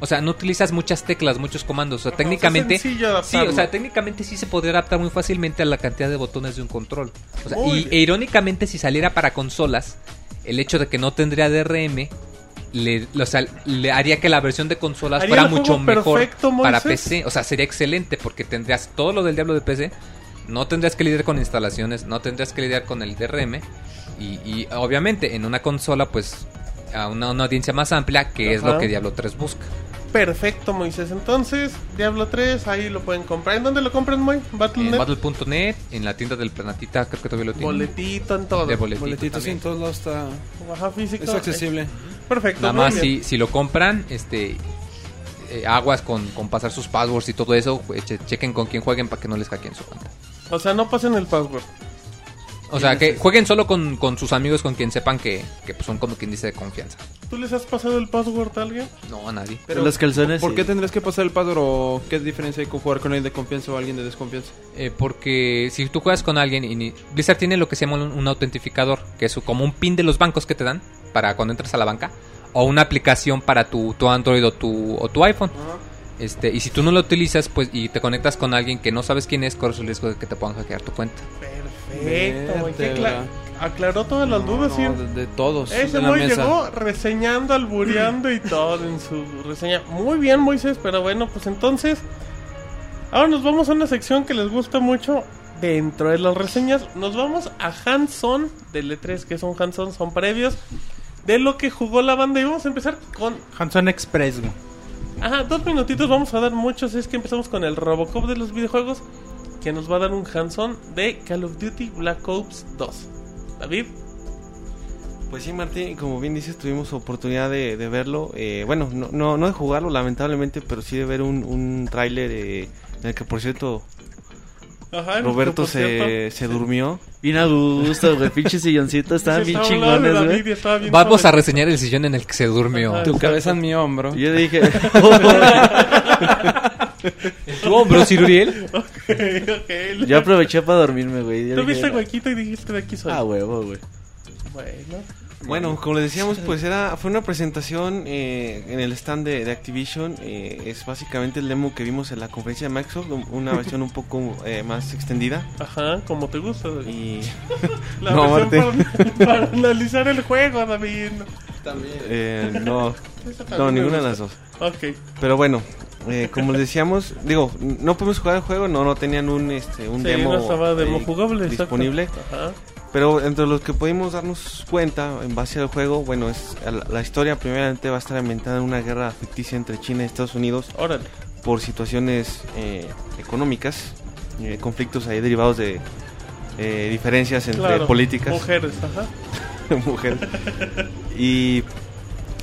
O sea, no utilizas muchas teclas, muchos comandos. O sea, Ajá, técnicamente... o sea, Sí, o sea, técnicamente sí se podría adaptar muy fácilmente a la cantidad de botones de un control. O sea, y e irónicamente, si saliera para consolas, el hecho de que no tendría DRM le, o sea, le haría que la versión de consolas fuera mucho mejor perfecto, para. PC. O sea, sería excelente porque tendrías todo lo del diablo de PC. No tendrías que lidiar con instalaciones, no tendrías que lidiar con el DRM. Y, y, obviamente en una consola, pues a una, una audiencia más amplia, que es lo que Diablo 3 busca. Perfecto, Moisés. Entonces, Diablo 3, ahí lo pueden comprar. ¿En dónde lo compran, Moy? En Battle.net. Battle.net, en la tienda del Planetita, creo que todavía lo tiene. Boletito en todo. De boletito, Boletito, sí, en todos lados está... Baja físico. Es accesible. Eh, Perfecto. Nada más si, si lo compran, este eh, aguas con, con pasar sus passwords y todo eso, pues, che- chequen con quién jueguen para que no les hackeen su cuenta. O sea, no pasen el password. O sea, que jueguen solo con, con sus amigos con quien sepan que, que pues, son como quien dice de confianza. ¿Tú les has pasado el password a alguien? No, a nadie. Pero los calzones. ¿Por sí. qué tendrías que pasar el password o qué diferencia hay con jugar con alguien de confianza o alguien de desconfianza? Eh, porque si tú juegas con alguien y ni- Blizzard tiene lo que se llama un, un autentificador, que es como un pin de los bancos que te dan para cuando entras a la banca, o una aplicación para tu, tu Android o tu, o tu iPhone. Este, y si tú no lo utilizas pues y te conectas con alguien que no sabes quién es, corres el riesgo de que te puedan hackear tu cuenta. Perfecto, Moy. Qué Vértebra. cla- Aclaró todas las dudas, No, ¿sí? de, de todos. Ese de la Moy mesa. llegó reseñando, albureando y todo en su reseña. Muy bien, Moisés, pero bueno, pues entonces. Ahora nos vamos a una sección que les gusta mucho. Dentro de las reseñas, nos vamos a Hanson del E3, que son Hanson, son previos de lo que jugó la banda. Y vamos a empezar con. Hanson Express, güey. Ajá, dos minutitos, vamos a dar muchos. Es que empezamos con el Robocop de los videojuegos, que nos va a dar un Hanson de Call of Duty Black Ops 2. David. Pues sí, Martín, como bien dices, tuvimos oportunidad de, de verlo. eh, bueno, no, no, no de jugarlo, lamentablemente, pero sí de ver un, un tráiler eh, en el que, por cierto, Ajá, Roberto por cierto, se, se durmió. Bien a gusto, güey. Pinche silloncito. [laughs] Estaban bien chingones, güey. Vamos a reseñar el sillón en el que se durmió. Ajá. Tu cabeza en mi hombro. Y Yo dije, [laughs] [laughs] [laughs] ¿Tu hombro, Ciruriel? Ok, ok. yo aproveché para dormirme, güey. Yo Tú dije, viste huequito y dijiste de aquí soy. Ah, huevo, güey. Bueno. Bueno, como les decíamos, pues era fue una presentación eh, en el stand de, de Activision. eh, es básicamente el demo que vimos en la conferencia de Microsoft, un- una [laughs] versión un poco eh, más extendida. Ajá, como te gusta. Y [laughs] La No, versión para, para analizar el juego, David. eh, no, no, también ninguna de las dos. Ok. Pero bueno, eh, como les decíamos, digo, no pudimos jugar el juego, no, no tenían un, este, un Sí, demo, no estaba demo eh, jugable. disponible. Ajá. Pero entre los que pudimos darnos cuenta en base al juego, bueno, es la, la historia primeramente va a estar ambientada en una guerra ficticia entre China y Estados Unidos Órale. por situaciones eh, económicas, eh, conflictos ahí derivados de eh, diferencias entre Claro. políticas. Mujeres, ajá. [laughs] mujer. [laughs] Y,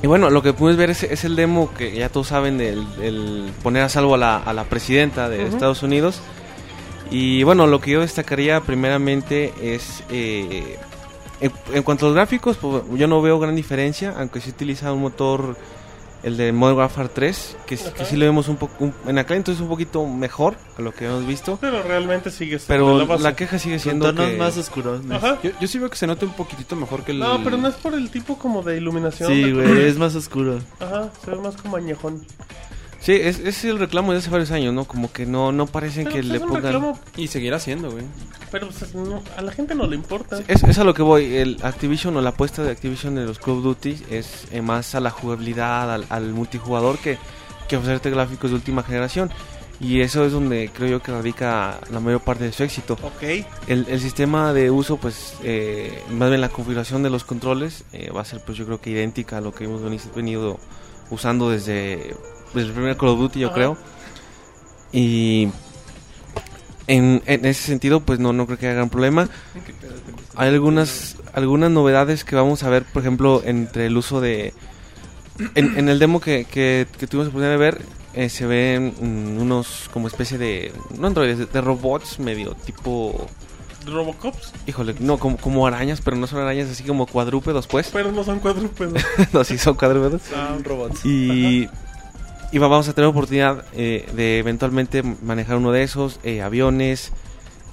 y bueno, lo que puedes ver es, es el demo que ya todos saben, el, el poner a salvo a la, a la presidenta de. Estados Unidos. Y bueno, lo que yo destacaría primeramente es... eh, en, en cuanto a los gráficos, pues, yo no veo gran diferencia, aunque se utiliza un motor, el de Modern Warfare 3, que, s- que sí lo vemos un poco, en aquel entonces un poquito mejor a lo que hemos visto. Pero realmente sigue siendo Pero la queja sigue Con siendo tonos que... más oscuros. Yo, yo sí veo que se nota un poquitito mejor que el... No, pero no es por el tipo como de iluminación. Sí, de- güey, [laughs] es más oscuro. Ajá, se ve más como añejón. Sí, es, es el reclamo de hace varios años, ¿no? Como que no, no parecen Pero que pues, le es un pongan... reclamo, Y seguirá siendo, güey. pero pues, no- a la gente no le importa. Sí, Es, es a lo que voy. El Activision o la apuesta de Activision en los Call of Duty es eh, más a la jugabilidad, al, al multijugador que, que ofrecerte gráficos de última generación. Y eso es donde creo yo que radica la mayor parte de su éxito. Ok. El, el sistema de uso, pues, eh, más bien la configuración de los controles eh, va a ser, pues, yo creo que idéntica a lo que hemos veni- venido usando desde, desde el primer Call of Duty, yo Ajá. creo. Y en, en ese sentido, pues, no, no creo que haya gran problema. Hay algunas, algunas novedades que vamos a ver, por ejemplo, entre el uso de... En, en el demo que, que, que tuvimos la oportunidad de ver, eh, se ven mm, unos como especie de... No androides, de, de robots medio tipo... Robocops, Híjole, no, como, como arañas, pero no son arañas así como cuadrúpedos, pues. pero no son cuadrúpedos. [laughs] no, sí son cuadrúpedos. Ah, robots. Y, y va- vamos a tener oportunidad eh, de eventualmente manejar uno de esos, eh, aviones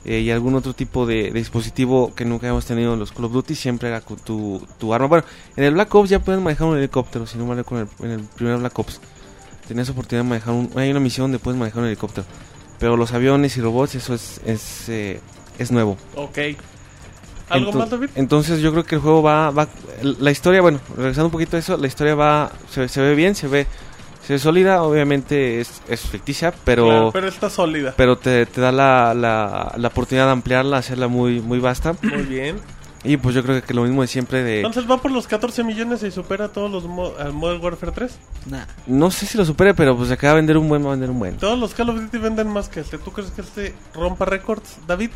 eh, y algún otro tipo de, de dispositivo que nunca hemos tenido en los Call of Duty, siempre era con tu, tu arma. Bueno, en el Black Ops ya pueden manejar un helicóptero, si no mal en el, en el primer Black Ops. Tenías oportunidad de manejar un... Hay una misión donde puedes manejar un helicóptero. Pero los aviones y robots, eso es, es, eh, es nuevo. ok. ¿Algo Ento- más, David? Entonces yo creo que el juego va, va la historia, bueno, regresando un poquito a eso, la historia va, se, se ve bien, se ve, se ve sólida, obviamente es, es ficticia, pero, Claro, pero está sólida. pero te, te da la, la, la oportunidad de ampliarla, hacerla muy, muy vasta. Muy bien. Y pues yo creo que lo mismo de siempre de, Entonces va por los 14 millones y supera a todos los mo- al Modern Warfare 3. Nah. no sé si lo supere, pero pues acaba de vender un buen, va a vender un buen. Todos los Call of Duty venden más que este. ¿Tú crees que este rompa récords, David?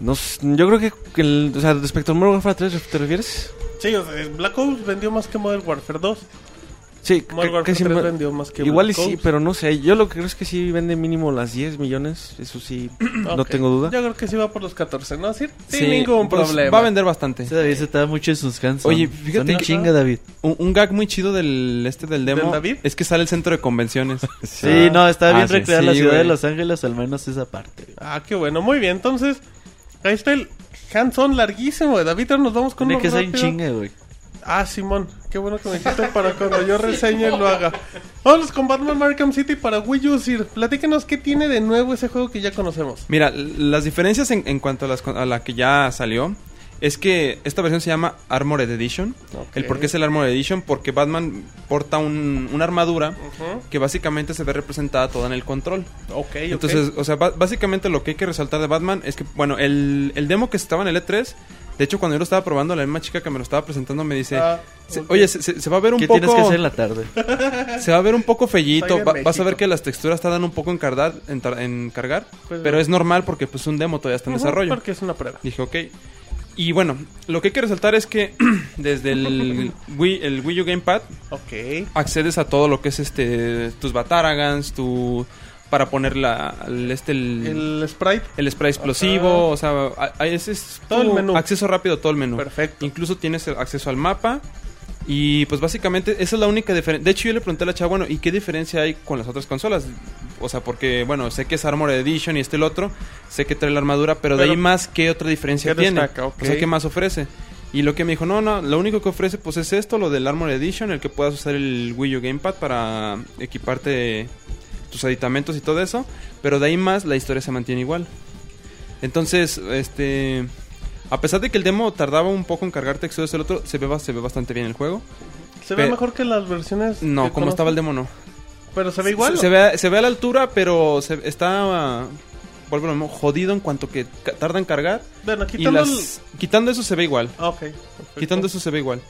No, yo creo que, que el- o sea, respecto al Modern Warfare 3, ¿te refieres? Sí, o sea, Black Ops vendió más que Modern Warfare 2. Sí, Modern que- Warfare casi 3 me- vendió más que igual y sí, pero no sé, yo lo que creo es que sí vende mínimo las 10 millones, eso sí, [clears throat] no tengo duda. Yo creo que sí va por los 14, ¿no? Sí, sin Sí, ningún pues, problema. Va a vender bastante. Ese David se está mucho en sus canciones. Oye, fíjate que- chinga, David. Un, un gag muy chido del este del demo ¿Del David? es que sale el centro de convenciones. [laughs] Sí, no, está Ah, bien sí. recreada la Sí, ciudad de. Los Ángeles, al menos esa parte. Ah, qué bueno. Muy bien, entonces... Ahí está el hands-on larguísimo de David. Ahora nos vamos con Tiene que ser en chinga, güey. Ah, Simón, qué bueno que me dijiste para cuando yo reseñe lo haga. Vamos con Batman Arkham City para Wii U. Sir, platíquenos qué tiene de nuevo ese juego que ya conocemos. Mira, las diferencias en, en cuanto a, las a la que ya salió es que esta versión se llama Armored Edition. Ok. El por qué es el Armored Edition, porque Batman porta un- una armadura que básicamente se ve representada toda en el control. Ok, ok. Entonces, o sea, básicamente lo que hay que resaltar de Batman es que, bueno, el, el demo que estaba en el E3, de hecho, cuando yo lo estaba probando, la misma chica que me lo estaba presentando me dice, Ah, oye, se, se- se va a ver un ¿Qué poco... tienes que hacer en la tarde? [laughs] Se va a ver un poco fellito, va- vas a ver que las texturas tardan un poco en cargar, en, tar- en cargar Pues, pero es normal porque pues un demo todavía está en desarrollo. Porque es una prueba. Dije, ok. Y bueno, lo que hay que resaltar es que [clears throat] desde el [laughs] Wii, el Wii U Gamepad accedes a todo lo que es este tus Bataragans, tu para poner la el, este el, El sprite. el spray explosivo, o sea, a- a- ese es Todo el menú. acceso rápido a todo el menú. Perfecto. Incluso tienes el acceso al mapa. Y pues básicamente esa es la única diferencia. De hecho, yo le pregunté a la chava, bueno, ¿y qué diferencia hay con las otras consolas? O sea, porque, bueno, sé que es Armored Edition y este el otro. Sé que trae la armadura, pero, de ahí más, ¿qué otra diferencia ¿qué tiene? destaca? O sea, ¿qué más ofrece? Y lo que me dijo, no, no, lo único que ofrece pues es esto, lo del Armored Edition, el que puedas usar el Wii U Gamepad para equiparte tus aditamentos y todo eso. Pero de ahí más, la historia se mantiene igual. Entonces, este... A pesar de que el demo tardaba un poco en cargar texturas el otro, se ve, se ve bastante bien el juego. Se ve Pe- mejor que las versiones. No, como estaba el demo no. Pero se ve igual. Se, se ve, se ve a la altura, pero se, está vuelvo a lo mismo, jodido en cuanto que tarda en cargar. Bueno, Y quitando las- quitando eso se ve igual. el... Ah, ok. perfecto. Quitando eso se ve igual.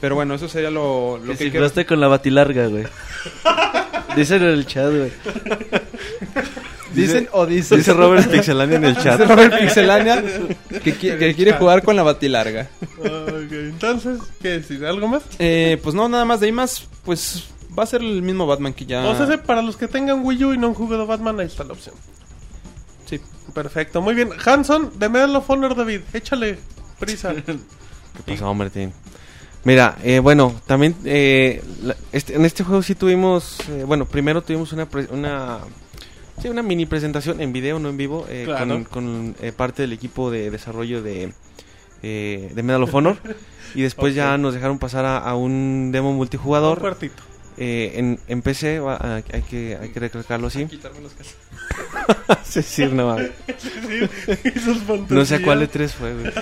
Pero bueno, eso sería lo, lo que cifraste con la batilarga, güey. Dicen en el chat, güey. ¿Dicen o dicen? Dice Robert Pixelania en el chat. Dice Robert Pixelania que, qui- que quiere jugar con la batilarga. Ok, Entonces, ¿qué decir? ¿Algo más? Eh, pues no, nada más de ahí más, pues va a ser el mismo Batman que ya... O sea, se- para los que tengan Wii U y no han jugado Batman, ahí está la opción. Sí. Perfecto, muy bien. Hanson, de Medal of Honor, David. Échale prisa. [laughs] ¿Qué pasó, hombre? Mira, eh, bueno, también eh, la- este- en este juego sí tuvimos, eh, bueno, primero tuvimos una pre- una sí, una mini presentación en video, no en vivo, eh, Claro. con, con, eh, parte del equipo de desarrollo de eh, de Medal of Honor y después ya [laughs] nos dejaron pasar a, a un demo Un multijugador cuartito. eh, en, en PC, va- hay que hay que recalcarlo así. Quitarme los cascos. [laughs] Sí, sí, no, [laughs] no sé a cuál de tres fue, güey.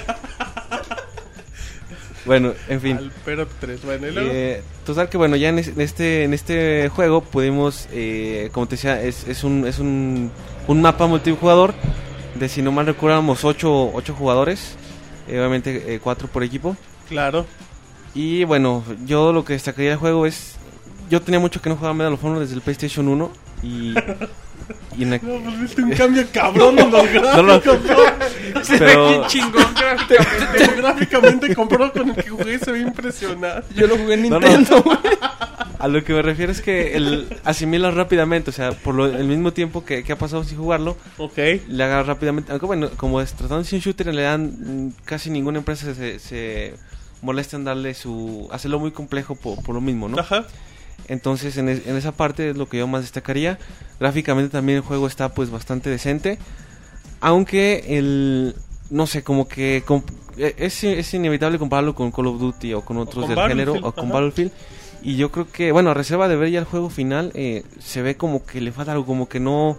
Bueno, en fin. Al pero 3. Bueno, y luego. Eh, total que bueno, ya en, es- en este en este juego pudimos, eh, como te decía, es, es un es un, un mapa multijugador de si no mal recuerdamos ocho, ocho jugadores, eh, obviamente eh, cuatro por equipo. Claro. Y bueno, yo lo que destacaría del juego es, yo tenía mucho que no jugaba Medal of Honor desde el PlayStation 1 y, y en [laughs] la- No, pues viste un cambio cabrón en los [laughs] gráficos. No, [laughs] no. ¿no? pero chingón gráficamente. Gráficamente compró con el que jugué, se ve impresionante. Yo lo jugué en No, no. Nintendo. güey. a lo que me refiero es que el asimila rápidamente, o sea, por lo- el mismo tiempo que, que ha pasado sin jugarlo, Ok. le haga rápidamente. Aunque bueno, como es tratando de un shooter, en realidad mm, casi ninguna empresa se, se molesta en darle su. hacerlo muy complejo por, por lo mismo, ¿no? Ajá. Entonces, en, es- en esa parte es lo que yo más destacaría. Gráficamente también el juego está pues bastante decente. Aunque el. No sé, como que. eh, es, es inevitable compararlo con Call of Duty o con otros con del género o con. Battlefield. Y yo creo que, bueno, a reserva de ver ya el juego final, eh, se ve como que le falta algo, como que no.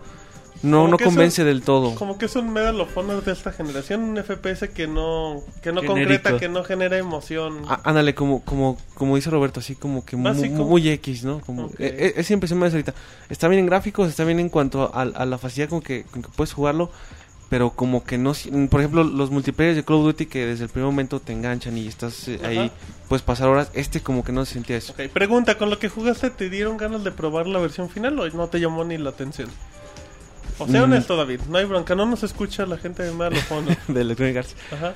No, no convence del todo. Como que es un Medal of Honor de esta generación, un FPS que no, que no Genérico. concreta, que no genera emoción. Ah, ándale, como, como, como dice Roberto, así como que muy, X, ¿no? Como, Ok. eh, eh, esa impresión me da ahorita. Está bien en gráficos, está bien en cuanto a, a la facilidad con que, con que puedes jugarlo, pero como que no... Por ejemplo, los multiplayer de Call of Duty que desde el primer momento te enganchan y estás eh, ahí, puedes pasar horas, este como que no se sentía eso. Pregunta, ¿con lo que jugaste te dieron ganas de probar la versión final o no te llamó ni la atención? O sea, Mm. honesto, David, no hay bronca, no nos escucha la gente de Medal of Honor. [laughs] de Electronic Arts. Ajá.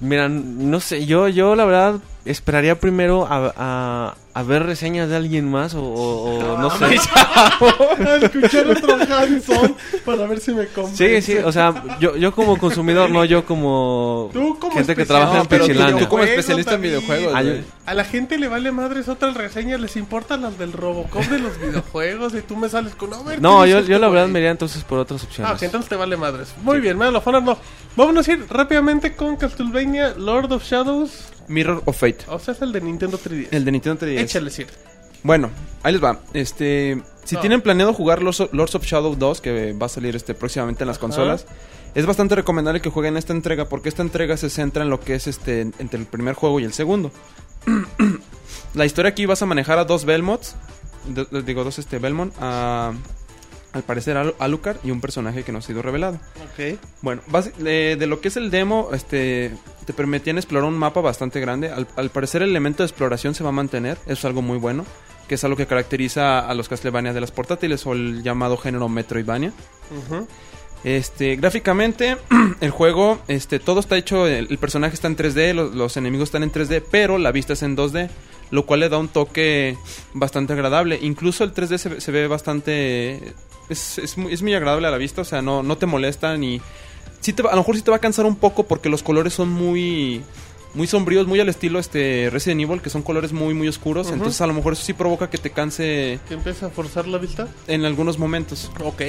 Mira, no sé, yo, yo la verdad esperaría primero a, a, a ver reseñas de alguien más o, o- o no sé. [laughs] A escuchar otro Hanson para ver si me convence. Sí, sí, o sea, yo, yo como consumidor, no yo como, Tú como gente que trabaja No, en pero tú- Pixelania. Tú como especialista en videojuegos, Ah, yo-. A la gente le vale madres otras reseñas, les importan las del Robocop de los videojuegos y tú me sales con... A ver, No, ¿qué yo, yo la verdad me iría entonces por otras Ah, opciones. ok, entonces te vale madres. Muy bien, of Honor no. Vámonos a ir rápidamente con Castlevania Lord of Shadows. Mirror of Fate. O sea, es el de Nintendo 3DS. El de Nintendo 3DS. Échale, Sir. Bueno, ahí les va. Este, si No. tienen planeado jugar Lords of, Lords of Shadow 2, que va a salir este próximamente en las consolas, es bastante recomendable que jueguen esta entrega porque esta entrega se centra en lo que es este entre el primer juego y el segundo. [clears throat] La historia aquí vas a manejar a dos Belmots, de- digo dos este Belmont, a- al parecer Al- Alucard y un personaje que no ha sido revelado. Ok. Bueno, de, de lo que es el demo, este, te permitían explorar un mapa bastante grande. Al, al parecer el elemento de exploración se va a mantener, eso es algo muy bueno, que es algo que caracteriza a los Castlevania de las portátiles o el llamado género Metroidvania. Este, gráficamente, [clears throat] el juego, este, todo está hecho, el, el personaje está en 3D, los, los enemigos están en 3D, pero la vista es en 2D, lo cual le da un toque bastante agradable. Incluso el 3D se, ve- se ve bastante, es, es muy, es muy agradable a la vista, o sea, no, no te molesta ni... Sí te va- a lo mejor sí te va a cansar un poco porque los colores son muy... Muy sombríos, muy al estilo este Resident Evil, que son colores muy muy oscuros, entonces a lo mejor eso sí provoca que te canse ¿Que empieza a forzar la vista? en algunos momentos. Ok.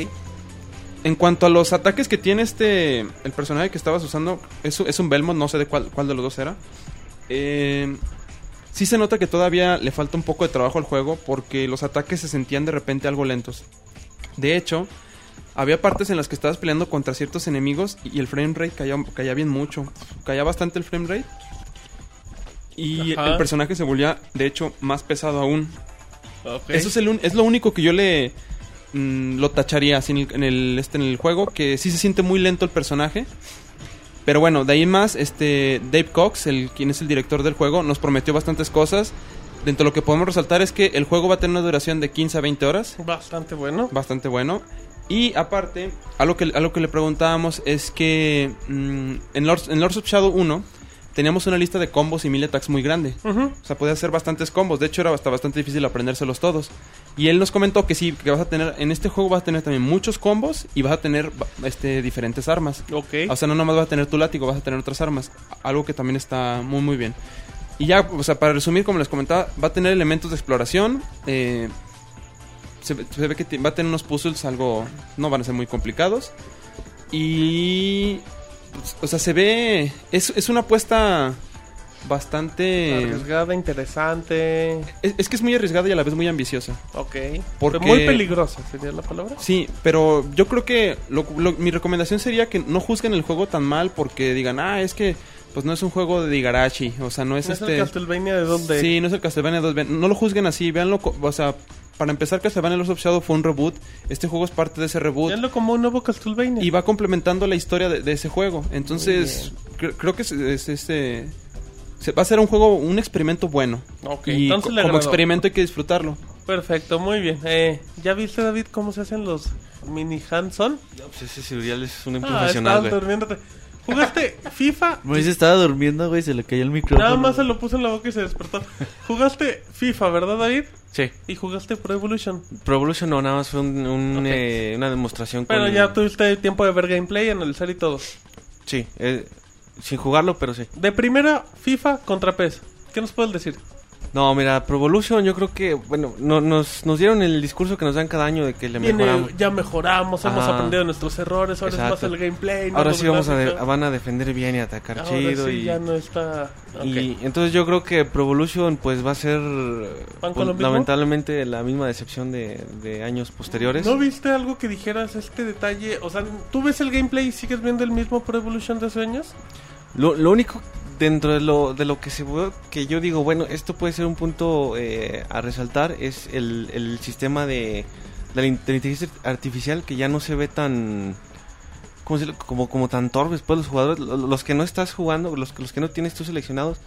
En cuanto a los ataques que tiene este. El personaje que estabas usando. Es, es un Belmont, no sé de cuál, cuál de los dos era. Eh, sí se nota que todavía le falta un poco de trabajo al juego. Porque los ataques se sentían de repente algo lentos. De hecho, había partes en las que estabas peleando contra ciertos enemigos. Y el frame rate caía, caía bien mucho. Caía bastante el frame rate. Y Ajá. el personaje se volvía, de hecho, más pesado aún. Eso es, el un- es lo único que yo le mm, lo tacharía así en el, en el- este, en el juego, que sí se siente muy lento el personaje. Pero bueno, de ahí más, este Dave Cox, el, quien es el director del juego, nos prometió bastantes cosas. Dentro de lo que podemos resaltar es que el juego va a tener una duración de 15 a 20 horas. Bastante bueno. Bastante bueno. Y aparte, algo que, algo que le preguntábamos es que mm, en, Lords, en Lords of Shadow 1 teníamos una lista de combos y mil attacks muy grande. O sea, podía hacer bastantes combos. De hecho, era hasta bastante difícil aprendérselos todos. Y él nos comentó que sí, que vas a tener, en este juego vas a tener también muchos combos y vas a tener este, diferentes armas. Ok. O sea, no nomás vas a tener tu látigo, vas a tener otras armas. Algo que también está muy, muy bien. Y ya, o sea, para resumir, como les comentaba, va a tener elementos de exploración. eh, se, ve- se ve que va a tener unos puzzles algo... No van a ser muy complicados. Y... pues, o sea, se ve... Es, es una apuesta bastante... Arriesgada, interesante. Es, es que es muy arriesgada y a la vez muy ambiciosa. Ok. Porque- Muy peligrosa sería la palabra. Sí, pero yo creo que lo- lo- mi recomendación sería que no juzguen el juego tan mal porque digan, ah, es que pues no es un juego de Igarashi, o sea, no es No es este... el Castlevania de donde. Sí, no es el Castlevania 2. ven- No lo juzguen así, véanlo, o sea, para empezar Castlevania Lords of Shadow fue un reboot, este juego es parte de ese reboot Véanlo como un nuevo Castlevania. y va complementando la historia de, de ese juego. Entonces, cre- creo que es, es este se- va a ser un juego, un experimento bueno. Ok, y entonces co- le como experimento hay que disfrutarlo. Perfecto, muy bien. Eh, ¿Ya viste, David, cómo se hacen los mini Hanson? Pues ese Suriel es un Ah, profesional, durmiéndote. ¿Jugaste FIFA? Moisés estaba durmiendo, güey, se le cayó el micrófono. Nada más se lo puso en la boca y se despertó. ¿Jugaste FIFA, verdad, David? Sí. Y jugaste Pro Evolution. Pro Evolution no, nada más fue un, un, eh, una demostración Pero con... ya tuviste tiempo de ver gameplay, analizar y todo. Sí, eh, sin jugarlo, pero sí. De primera, FIFA contra PES. ¿Qué nos puedes decir? No, mira, Pro Evolution yo creo que, bueno, no- nos, nos dieron el discurso que nos dan cada año de que le mejoramos. ya mejoramos, hemos aprendido nuestros errores, ahora es Exacto. más el gameplay. no Ahora sí vamos a, de- van a defender bien y atacar Ahora chido sí, y... ya no está... Y entonces yo creo que Pro Evolution pues va a ser eh, ¿Van con pues, lamentablemente la misma decepción de, de años posteriores. ¿No viste algo que dijeras este detalle? O sea, ¿tú ves el gameplay y sigues viendo el mismo Pro Evolution de sueños? Lo, lo único dentro de lo, de lo que se que yo digo, bueno, esto puede ser un punto eh, a resaltar, es el, el sistema de, de la inteligencia artificial que ya no se ve tan... ¿cómo decirlo? Como, como tan torpes, pues los jugadores, lo- los que no estás jugando, los, los que no tienes tú seleccionados,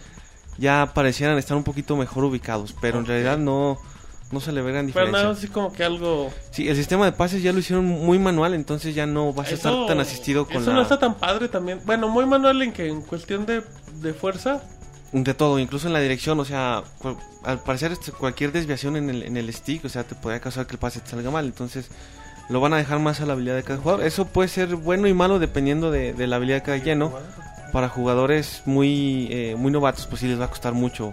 ya parecieran estar un poquito mejor ubicados, pero en realidad no, no se le ve gran Pero diferencia. nada, así como que algo... Sí, el sistema de pases ya lo hicieron muy manual, entonces ya no vas a estar Eso- tan asistido con Eso la... no está tan padre también. Bueno, muy manual en que en cuestión de, de fuerza... De todo, incluso en la dirección, o sea, al parecer este, cualquier desviación en el, en el stick, o sea, te podría causar que el pase te salga mal, entonces lo van a dejar más a la habilidad de cada jugador. Eso puede ser bueno y malo dependiendo de, de la habilidad de cada lleno. Para jugadores muy, eh, muy novatos, pues sí les va a costar mucho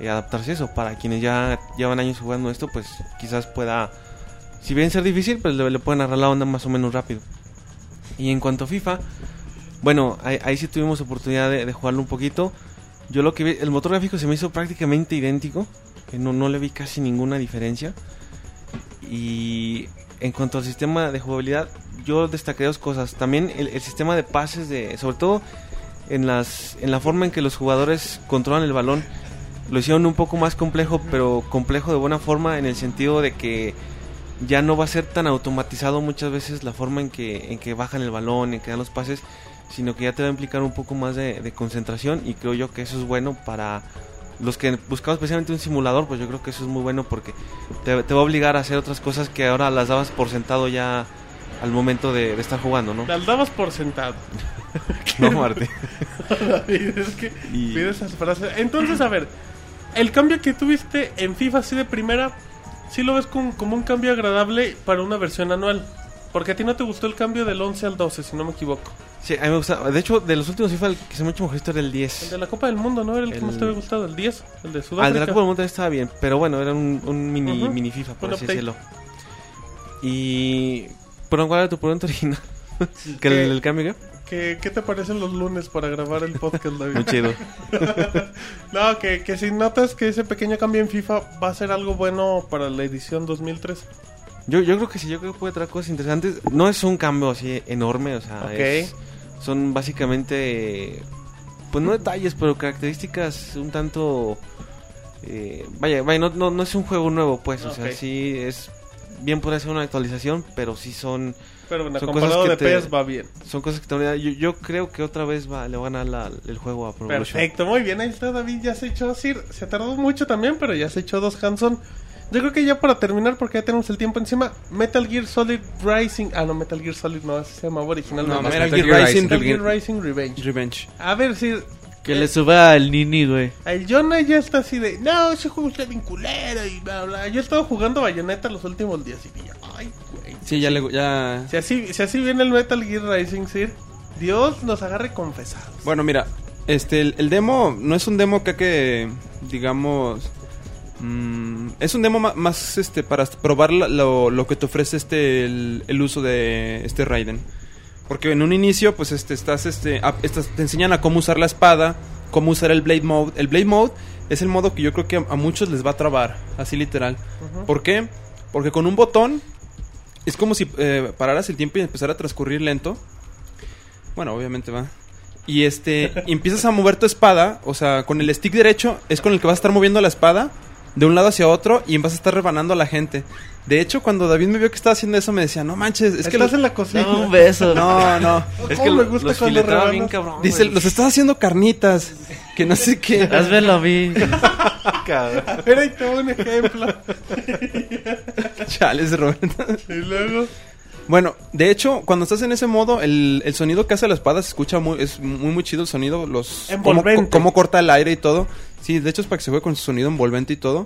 eh, adaptarse a eso. Para quienes ya llevan años jugando esto, pues quizás pueda, si bien ser difícil, pues le, pueden agarrar la onda más o menos rápido. Y en cuanto a FIFA, bueno, ahí, sí tuvimos oportunidad de, jugarlo un poquito. Yo lo que vi, el motor gráfico se me hizo prácticamente idéntico, no, no le vi casi ninguna diferencia. Y en cuanto al sistema de jugabilidad, yo destaqué dos cosas. También el, el sistema de pases, de, sobre todo en, las, en la forma en que los jugadores controlan el balón, lo hicieron un poco más complejo, pero complejo de buena forma en el sentido de que ya no va a ser tan automatizado muchas veces la forma en que, en que bajan el balón, en que dan los pases, sino que ya te va a implicar un poco más de, de concentración y creo yo que eso es bueno para los que buscamos especialmente un simulador, pues yo creo que eso es muy bueno porque te, te va a obligar a hacer otras cosas que ahora las dabas por sentado ya al momento de, de estar jugando, ¿no? Las dabas por sentado. [laughs] No. [laughs] David, es que Y- esas frases. Entonces, a ver, el cambio que tuviste en FIFA así de primera, sí lo ves como un cambio agradable para una versión anual. Porque a ti no te gustó el cambio del 11 al 12, si no me equivoco. Sí, a mí me gusta. De hecho, de los últimos FIFA, el que se me ha hecho mejor era el El 10. de la Copa del Mundo, ¿no? Era el, que El- más te había gustado, el 10, el de Ah, el Sudáfrica. de la Copa del Mundo estaba bien, pero bueno, era un, un mini, mini FIFA, por Un así update. decirlo. Y. Pero, ¿cuál era tu pregunta original? [laughs] ¿Que el, el cambio qué? ¿Qué, ¿Qué te parecen los lunes para grabar el podcast, David? Muy chido. [laughs] no, que, que si notas que ese pequeño cambio en FIFA va a ser algo bueno para la edición 2003. Yo, yo creo que sí, yo creo que puede traer cosas interesantes. No es un cambio así enorme, o sea, es- son básicamente, pues no detalles, pero características un tanto eh, vaya, vaya no, no, no es un juego nuevo, pues. O sea, sí es. Bien podría ser una actualización, pero sí son. Pero bueno, Son comparado cosas de que te- PES va bien. Son cosas que te van yo, yo creo que otra vez va, le va a ganar la- el juego a Pro Evolution. Perfecto, muy bien. Ahí está David, ya se echó Sir. Se tardó mucho también, pero ya se echó dos Hanson. Yo creo que ya para terminar, porque ya tenemos el tiempo encima, Metal Gear Solid Rising. Ah, no, Metal Gear Solid no, así se llamaba originalmente. No, Metal Metal Gear Gear Rising, Metal Gear Revenge. Rising Revenge. Revenge. A ver, Sir. Que eh, le suba al Nini, güey. El Jonah ya está así de, no, ese juego está bien culero y bla, bla. Yo he estado jugando Bayonetta los últimos días y dije, ay, güey. Sí, ya le... Ya... Si así, si así viene el Metal Gear Rising, Sir, Dios nos agarre confesados. Bueno, mira, este, el, el demo no es un demo que, que digamos, mm, es un demo ma- más, este, para probar la- lo, lo que te ofrece este, el, el uso de este Raiden. Porque en un inicio, pues, este, estás, este, a- estás- te enseñan a cómo usar la espada, cómo usar el Blade Mode. El Blade Mode es el modo que yo creo que a, a muchos les va a trabar, así literal. ¿Por qué? Porque con un botón es como si eh, pararas el tiempo y empezara a transcurrir lento. Bueno, obviamente va. Y este, y [laughs] empiezas a mover tu espada, o sea, con el stick derecho es con el que vas a estar moviendo la espada de un lado hacia otro y vas a estar rebanando a la gente. De hecho, cuando David me vio que estaba haciendo eso, me decía, no manches, es que Estás los... en la cocina. Dame un beso. No, no. Es ¿Cómo que me lo- gusta los cuando rebanas? bien cabrón. Dice, los estás haciendo carnitas. Que no sé qué. Házmelo a mí. A ver, ahí te voy un ejemplo. [laughs] Chales, Roberto. y luego, Bueno, de hecho, cuando estás en ese modo, el, el sonido que hace la espada se escucha muy, es muy, muy chido el sonido, los... Cómo, Envolvente. cómo corta el aire y todo. Sí, de hecho es para que se juegue con su sonido envolvente y todo.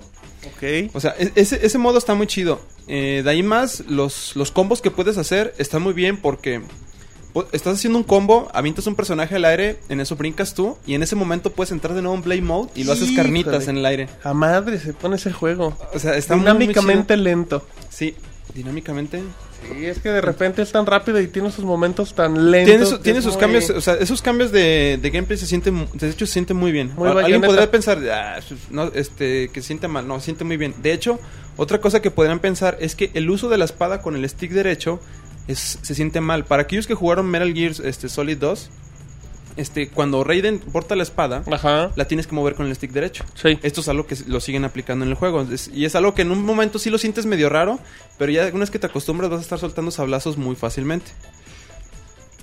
ok. O sea, e- ese, ese modo está muy chido. Eh, de ahí más, los, los combos que puedes hacer están muy bien porque po- estás haciendo un combo, avientas un personaje al aire, en eso brincas tú, y en ese momento puedes entrar de nuevo en Blade Mode y lo haces carnitas en el aire. A madre se pone ese juego. O sea, está muy, muy Dinámicamente lento. Sí, dinámicamente. Sí, es que de repente es tan rápido y tiene sus momentos tan lentos. Tiene, su- sus muy- cambios, o sea, esos cambios de, de gameplay se sienten, de hecho se sienten muy bien. Muy Alguien bayoneta. podría pensar, "Ah, no, este, que se siente mal, no, se siente muy bien. De hecho, otra cosa que podrían pensar es que el uso de la espada con el stick derecho es, se siente mal. Para aquellos que jugaron Metal Gear este, Solid 2, este, cuando Raiden porta la espada, Ajá. la tienes que mover con el stick derecho. Sí. Esto es algo que lo siguen aplicando en el juego. Es- y es algo que en un momento sí lo sientes medio raro, pero ya una vez que te acostumbras vas a estar soltando sablazos muy fácilmente.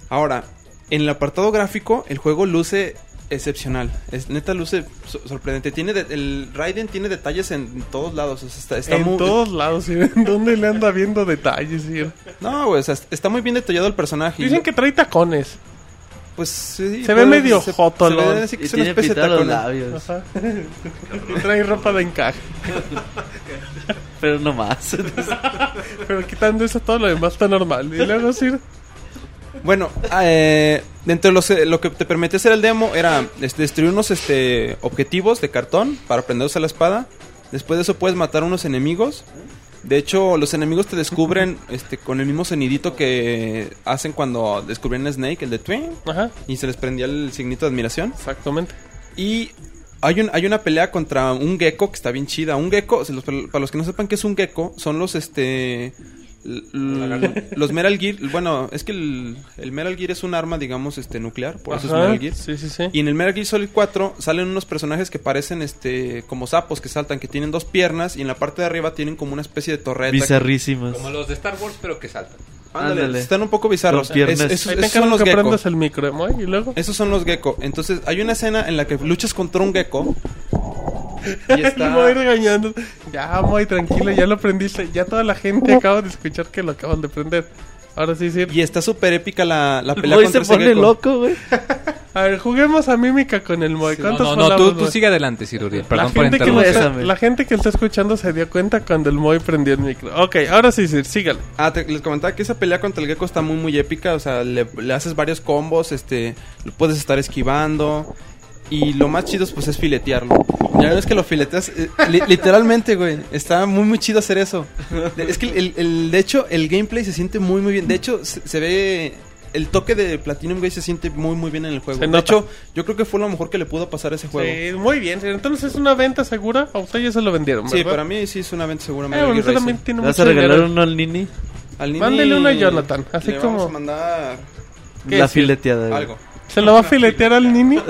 Ahora, en el apartado gráfico, el juego luce excepcional. Es neta luce so- sorprendente. Tiene de- el Raiden tiene detalles en todos lados. o sea, está, está en muy todos lados, ¿sí? ¿En [laughs] dónde le anda viendo detalles? sí? No, güey, o sea, está muy bien detallado el personaje. Dicen que trae tacones. Pues sí, se ve medio se- joto, se ve así que es una tiene especie de los labios. Ajá. y [laughs] trae ropa de encaje. [laughs] Pero no más. [laughs] Pero quitando eso, todo lo demás está normal. Y luego, sí. Bueno, eh, dentro de los, lo que te permitía hacer el demo era este, destruir unos este, objetivos de cartón para prenderse a la espada. Después de eso puedes matar a unos enemigos. De hecho, los enemigos te descubren [laughs] este, con el mismo sonidito que hacen cuando descubrían a Snake, el de Twin, Ajá, y se les prendía el signito de admiración. exactamente. Y hay, un, hay una pelea contra un gecko que está bien chida. Un gecko, los- para los que no sepan qué es un gecko, son los este. Los Metal Gear. Bueno, es que el, el Metal Gear es un arma, digamos, este nuclear. Por eso es Gear. Sí, sí, sí. Y en el Metal Gear Solid 4 salen unos personajes que parecen este como sapos que saltan, que tienen dos piernas y en la parte de arriba tienen como una especie de torreta. Bizarrísimas. Como los de Star Wars, pero que saltan. Ándale, Ándale. están un poco bizarros. Es- esos- esos son los que gecko. prendas el micro, ¿eh? Y luego. Esos son los gecko. Entonces, hay una escena en la que luchas contra un gecko. [laughs] Y está... [laughs] Voy regañando. Ya, muy tranquilo, ya lo prendiste. Ya toda la gente acaba de escuchar que lo acaban de prender. Ahora sí, sí. Y está súper épica la, la pelea contra se pone loco, güey. A ver, juguemos a mímica con el Moy. No, ¿Cuántos no, no, tú, sigue adelante, Ciruriel. La Perdón por gente, que lo está, la gente que está escuchando se dio cuenta cuando el Moy prendió el micro. Ok, ahora sí, sí, sígale. Ah, te- les comentaba que esa pelea contra el gecko está muy, muy épica. O sea, le, le haces varios combos, este, lo puedes estar esquivando. Y lo más chido, pues, es filetearlo. Ya ves que lo fileteas, eh, li- literalmente, güey. Está muy, muy chido hacer eso. De- es que, el, el- de hecho, el gameplay se siente muy, muy bien. De hecho, se, se ve... El toque de Platinum, güey, se siente muy, muy bien en el juego. De hecho, yo creo que fue lo mejor que le pudo pasar a ese juego. Sí, muy bien. sí. Entonces, ¿es una venta segura? A usted ya se lo vendieron, Sí, ¿verdad? para mí sí es una venta segura. Eh, bueno, Gear usted también Rising. tiene ¿Le vas mucho a regalar dinero. uno al Nini? Al Nini Mándele uno a Jonathan, así le como- Vamos a mandar ¿Qué La fileteada, algo. ¿Se lo va a [laughs] filetear al Nini? [laughs]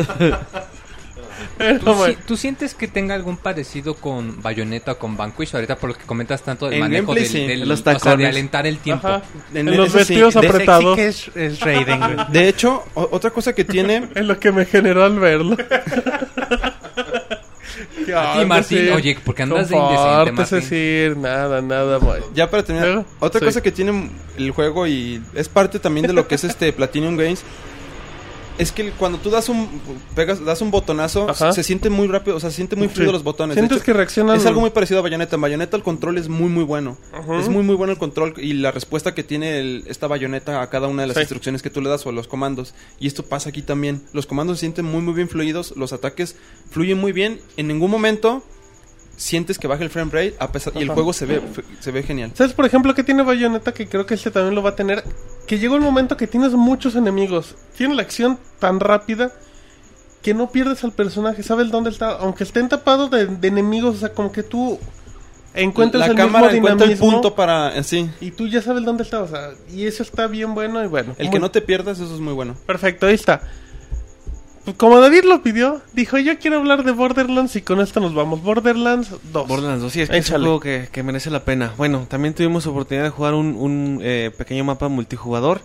¿Tú, si- tú sientes que tenga algún parecido con Bayonetta o con Vanquish? Ahorita por lo que comentas tanto del En manejo gameplay, del, sí. del- Los o sea, de alentar el tiempo. Ajá. En- En los sí, vestidos de- apretados. que es, es Raiden, güey. De hecho, o- otra cosa que tiene... [laughs] Es lo que me generó al verlo. ¿Qué A ti, onda, Martín, sí? oye, porque andas de indecente, Martín. decir, nada, nada, boy. Ya para terminar, otra sí. cosa que tiene el juego y es parte también de lo que es este Platinum Games es que cuando tú das un pegas das un botonazo Ajá. se siente muy rápido, o sea, se siente muy fluido Sí. los botones. Sientes hecho, que reaccionan. es algo muy parecido a Bayonetta. En Bayonetta el control es muy muy bueno. Es muy muy bueno el control y la respuesta que tiene el- esta Bayonetta a cada una de las Sí. instrucciones que tú le das o a los comandos. Y esto pasa aquí también. Los comandos se sienten muy muy bien fluidos, los ataques fluyen muy bien. En ningún momento sientes que baja el frame rate a pesar, y el juego se ve se ve genial. ¿Sabes, por ejemplo, que tiene Bayonetta? Que creo que este también lo va a tener. Que llega un momento que tienes muchos enemigos. Tiene la acción tan rápida que no pierdes al personaje. Sabes dónde está. Aunque estén tapados de, de enemigos, o sea, como que tú encuentras la el cámara mismo encuentra el punto para eh, sí. Y tú ya sabes dónde está. O sea, y eso está bien bueno y bueno. El muy- que no te pierdas, eso es muy bueno. Perfecto, ahí está. Pues como David lo pidió, dijo yo quiero hablar de Borderlands y con esto nos vamos. Borderlands 2. Borderlands 2, sí, es que es un juego que, que merece la pena. Bueno, también tuvimos oportunidad de jugar un, un, eh, pequeño mapa multijugador.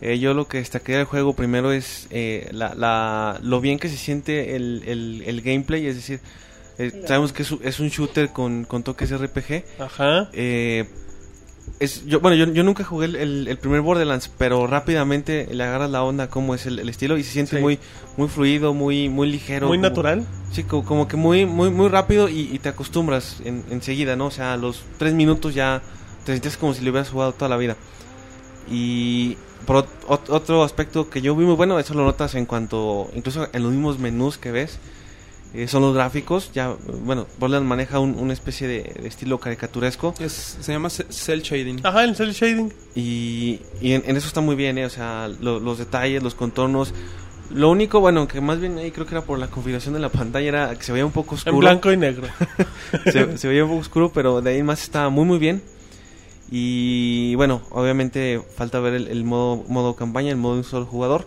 Eh, yo lo que destaqué del juego primero es eh, la, la- lo bien que se siente el, el- el gameplay, es decir, eh, sabemos que es, un- es un shooter con, con toques RPG. Ajá. Eh, es, yo, bueno, yo, yo nunca jugué el, el- el primer Borderlands, pero rápidamente le agarras la onda cómo es el, el estilo y se siente Sí. muy muy fluido, muy muy ligero. Muy como- natural. Sí, co- como, que muy muy muy rápido y, y te acostumbras en, enseguida, ¿no? O sea, a los tres minutos ya te sientes como si lo hubieras jugado toda la vida. Y por ot- ot- otro aspecto que yo vi muy bueno, eso lo notas en cuanto, incluso en los mismos menús que ves, eh, son los gráficos. Ya, bueno, Borderlands maneja un- una especie de, de estilo caricaturesco. Es, se llama ce- cel shading. Ajá, el cel shading. Y, y en, en eso está muy bien, ¿eh? O sea, lo- los detalles, los contornos. Lo único, bueno, que más bien ahí creo que era por la configuración de la pantalla, era que se veía un poco oscuro. En blanco y negro. [laughs] se, se veía un poco oscuro, pero de ahí más estaba muy, muy bien. Y bueno, obviamente falta ver el, el modo, modo campaña, el modo de un solo jugador.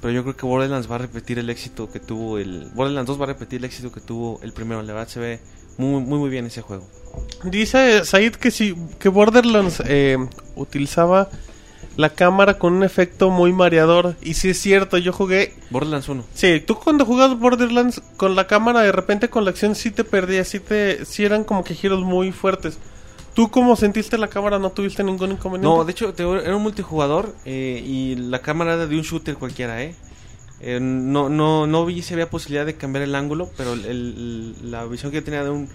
Pero yo creo que Borderlands va a repetir el éxito que tuvo el. Borderlands 2 va a repetir el éxito que tuvo el primero. La verdad se ve muy, muy, muy bien ese juego. Dice Said que si que Borderlands eh, utilizaba la cámara con un efecto muy mareador. Y sí es cierto, yo jugué. Borderlands 1. Sí, tú cuando jugabas Borderlands con la cámara, de repente con la acción sí te perdías, sí, te, sí eran como que giros muy fuertes. ¿Tú cómo sentiste la cámara? ¿No tuviste ningún inconveniente? No, de hecho, te- era un multijugador eh, y la cámara era de un shooter cualquiera, ¿eh? Eh, no, no, no vi si había posibilidad de cambiar el ángulo, pero el- la visión que tenía de un,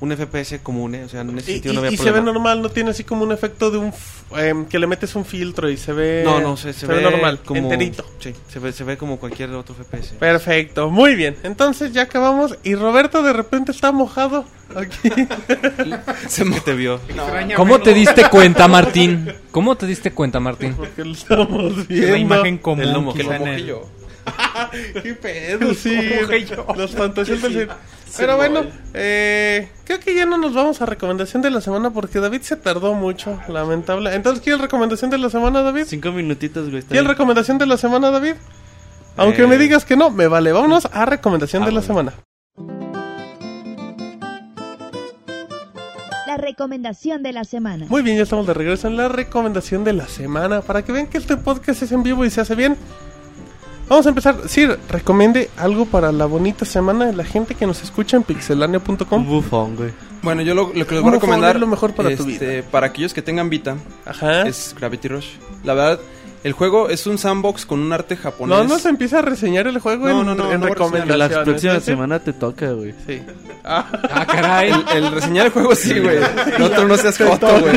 un FPS común, ¿eh? O sea, en ese sentido y- no había y se ve normal, no tiene así como un efecto de un em, que le metes un filtro y se ve No, no, se, se ve, normal, como... enterito. Sí, se ve, se ve como cualquier otro FPS. Perfecto, muy bien. Entonces ya acabamos y Roberto de repente está mojado aquí. [laughs] Se mo- ¿Qué te vio? ¿Cómo te diste cuenta, [laughs] Martín? ¿Cómo te diste cuenta, Martín? Porque lo estamos Es viendo. la imagen común. el lomo, que lo mojé yo. [laughs] Qué pedo, sí. Los fantasías del. Pero bueno, eh, creo que ya no nos vamos a recomendación de la semana porque David se tardó mucho, lamentable. Entonces, ¿quieres recomendación de la semana, David? Cinco minutitos, güey. ¿Quieres recomendación de la semana, David? Aunque Eh, me digas que no, me vale. Vámonos a recomendación ah, de la bueno. semana. La recomendación de la semana. Muy bien, ya estamos de regreso en la recomendación de la semana. Para que vean que este podcast es en vivo y se hace bien. Vamos a empezar. Sir, recomiende algo para la bonita semana de la gente que nos escucha en pixelania.com. bufón, güey. Bueno, yo lo, lo que les ¿Cómo voy a recomendar fue lo mejor para tu este, para aquellos que tengan Vita Ajá. es Gravity Rush. La verdad, el juego es un sandbox con un arte japonés. No, no se empieza a reseñar el juego No, en, no, no, en recomendaciones. La próxima ¿sí? semana te toca, güey. Sí. Ah, Ah, caray. El, el reseñar el juego sí, güey. El otro no seas joto, güey.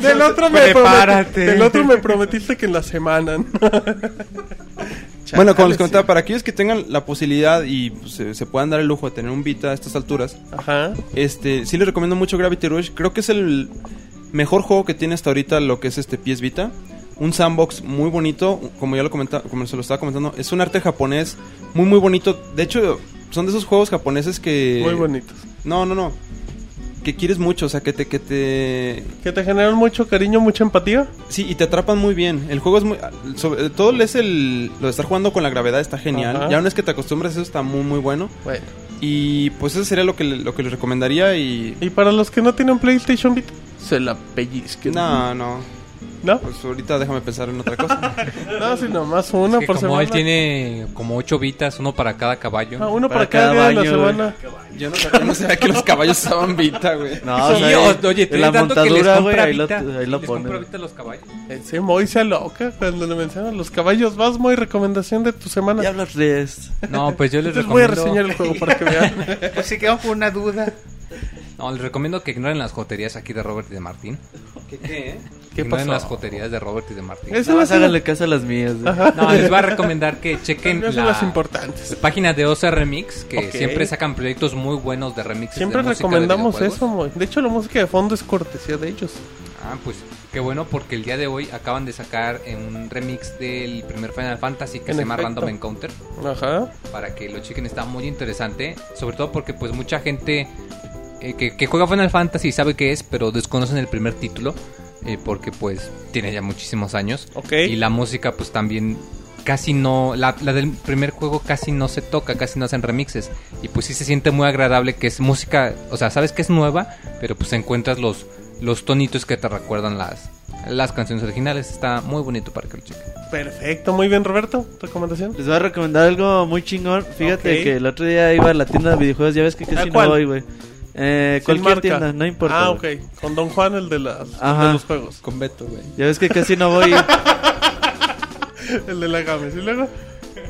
del otro me Prepárate. del otro me prometiste que en la semana. ¿no? Bueno, como les comentaba, sí. para aquellos que tengan la posibilidad y pues, se, se puedan dar el lujo de tener un Vita a estas alturas, Ajá. este, sí les recomiendo mucho Gravity Rush. Creo que es el mejor juego que tiene hasta ahorita lo que es este PS Vita. Un sandbox muy bonito, como ya lo comentaba, como se lo estaba comentando, es un arte japonés muy muy bonito. De hecho, son de esos juegos japoneses que Muy bonitos. No, no, no. que quieres mucho, o sea, que te, que te... Que te generan mucho cariño, mucha empatía. Sí, y te atrapan muy bien. El juego es muy... Sobre todo es el... Lo de estar jugando con la gravedad está genial. Ajá. Ya una vez que te acostumbras, eso está muy, muy bueno. Bueno. Y pues eso sería lo que, le- lo que les recomendaría y... Y para los que no tienen PlayStation Vita, se la pellizquen. No, no. ¿No? Pues ahorita déjame pensar en otra cosa. [laughs] No, sino más uno Es que por como semana. él tiene como ocho vitas, uno para cada caballo. Ah, uno para, Para cada, cada día de la baño, semana. Yo no, yo no sabía que los caballos usaban Vita, güey. No, Sí, o sea, oye, en la montadura, güey, ahí lo, ahí lo ponen. Vita los caballos. Ese Moy se loca cuando le mencionan los caballos. Vas, Moy, recomendación de tu semana. Diablos Reyes. No, pues yo les Les voy a recomiendo... reseñar el juego para que vean. [laughs] Pues se quedó con una duda. No, les recomiendo que ignoren las joterías aquí de Robert y de Martín. ¿Qué, qué, ¿Qué pasó? las joterías de Robert y de Martín. Ese No, va a más ser- háganle caso a las mías. güey. No, les voy a [laughs] recomendar que chequen son las la importantes. página de OC Remix, que siempre sacan proyectos muy buenos de remixes Siempre de música de recomendamos eso. De hecho, la música de fondo es cortesía de ellos. Ah, pues qué bueno porque el día de hoy acaban de sacar un remix del primer Final Fantasy que En se llama efecto. Random Encounter Ajá. para que lo chequen está muy interesante, sobre todo porque pues mucha gente eh, que, que juega Final Fantasy sabe qué es, pero desconocen el primer título eh, porque pues tiene ya muchísimos años Ok. y la música pues también casi no la, la del primer juego casi no se toca, casi no hacen remixes y pues sí se siente muy agradable que es música, o sea, sabes que es nueva, pero pues encuentras los los tonitos que te recuerdan las las canciones originales, está muy bonito para que lo chequen. Perfecto, muy bien, Roberto. ¿Recomendación? Les voy a recomendar algo muy chingón. Fíjate que el otro día iba a la tienda de videojuegos. Ya ves que casi ¿A no voy, güey. Eh, cualquier marca. tienda, no importa. Ah, güey. ok. Con Don Juan, el de, las, Ajá. de los juegos. Con Beto, güey. Ya ves que casi no voy. [laughs] El de la Games. ¿Y luego?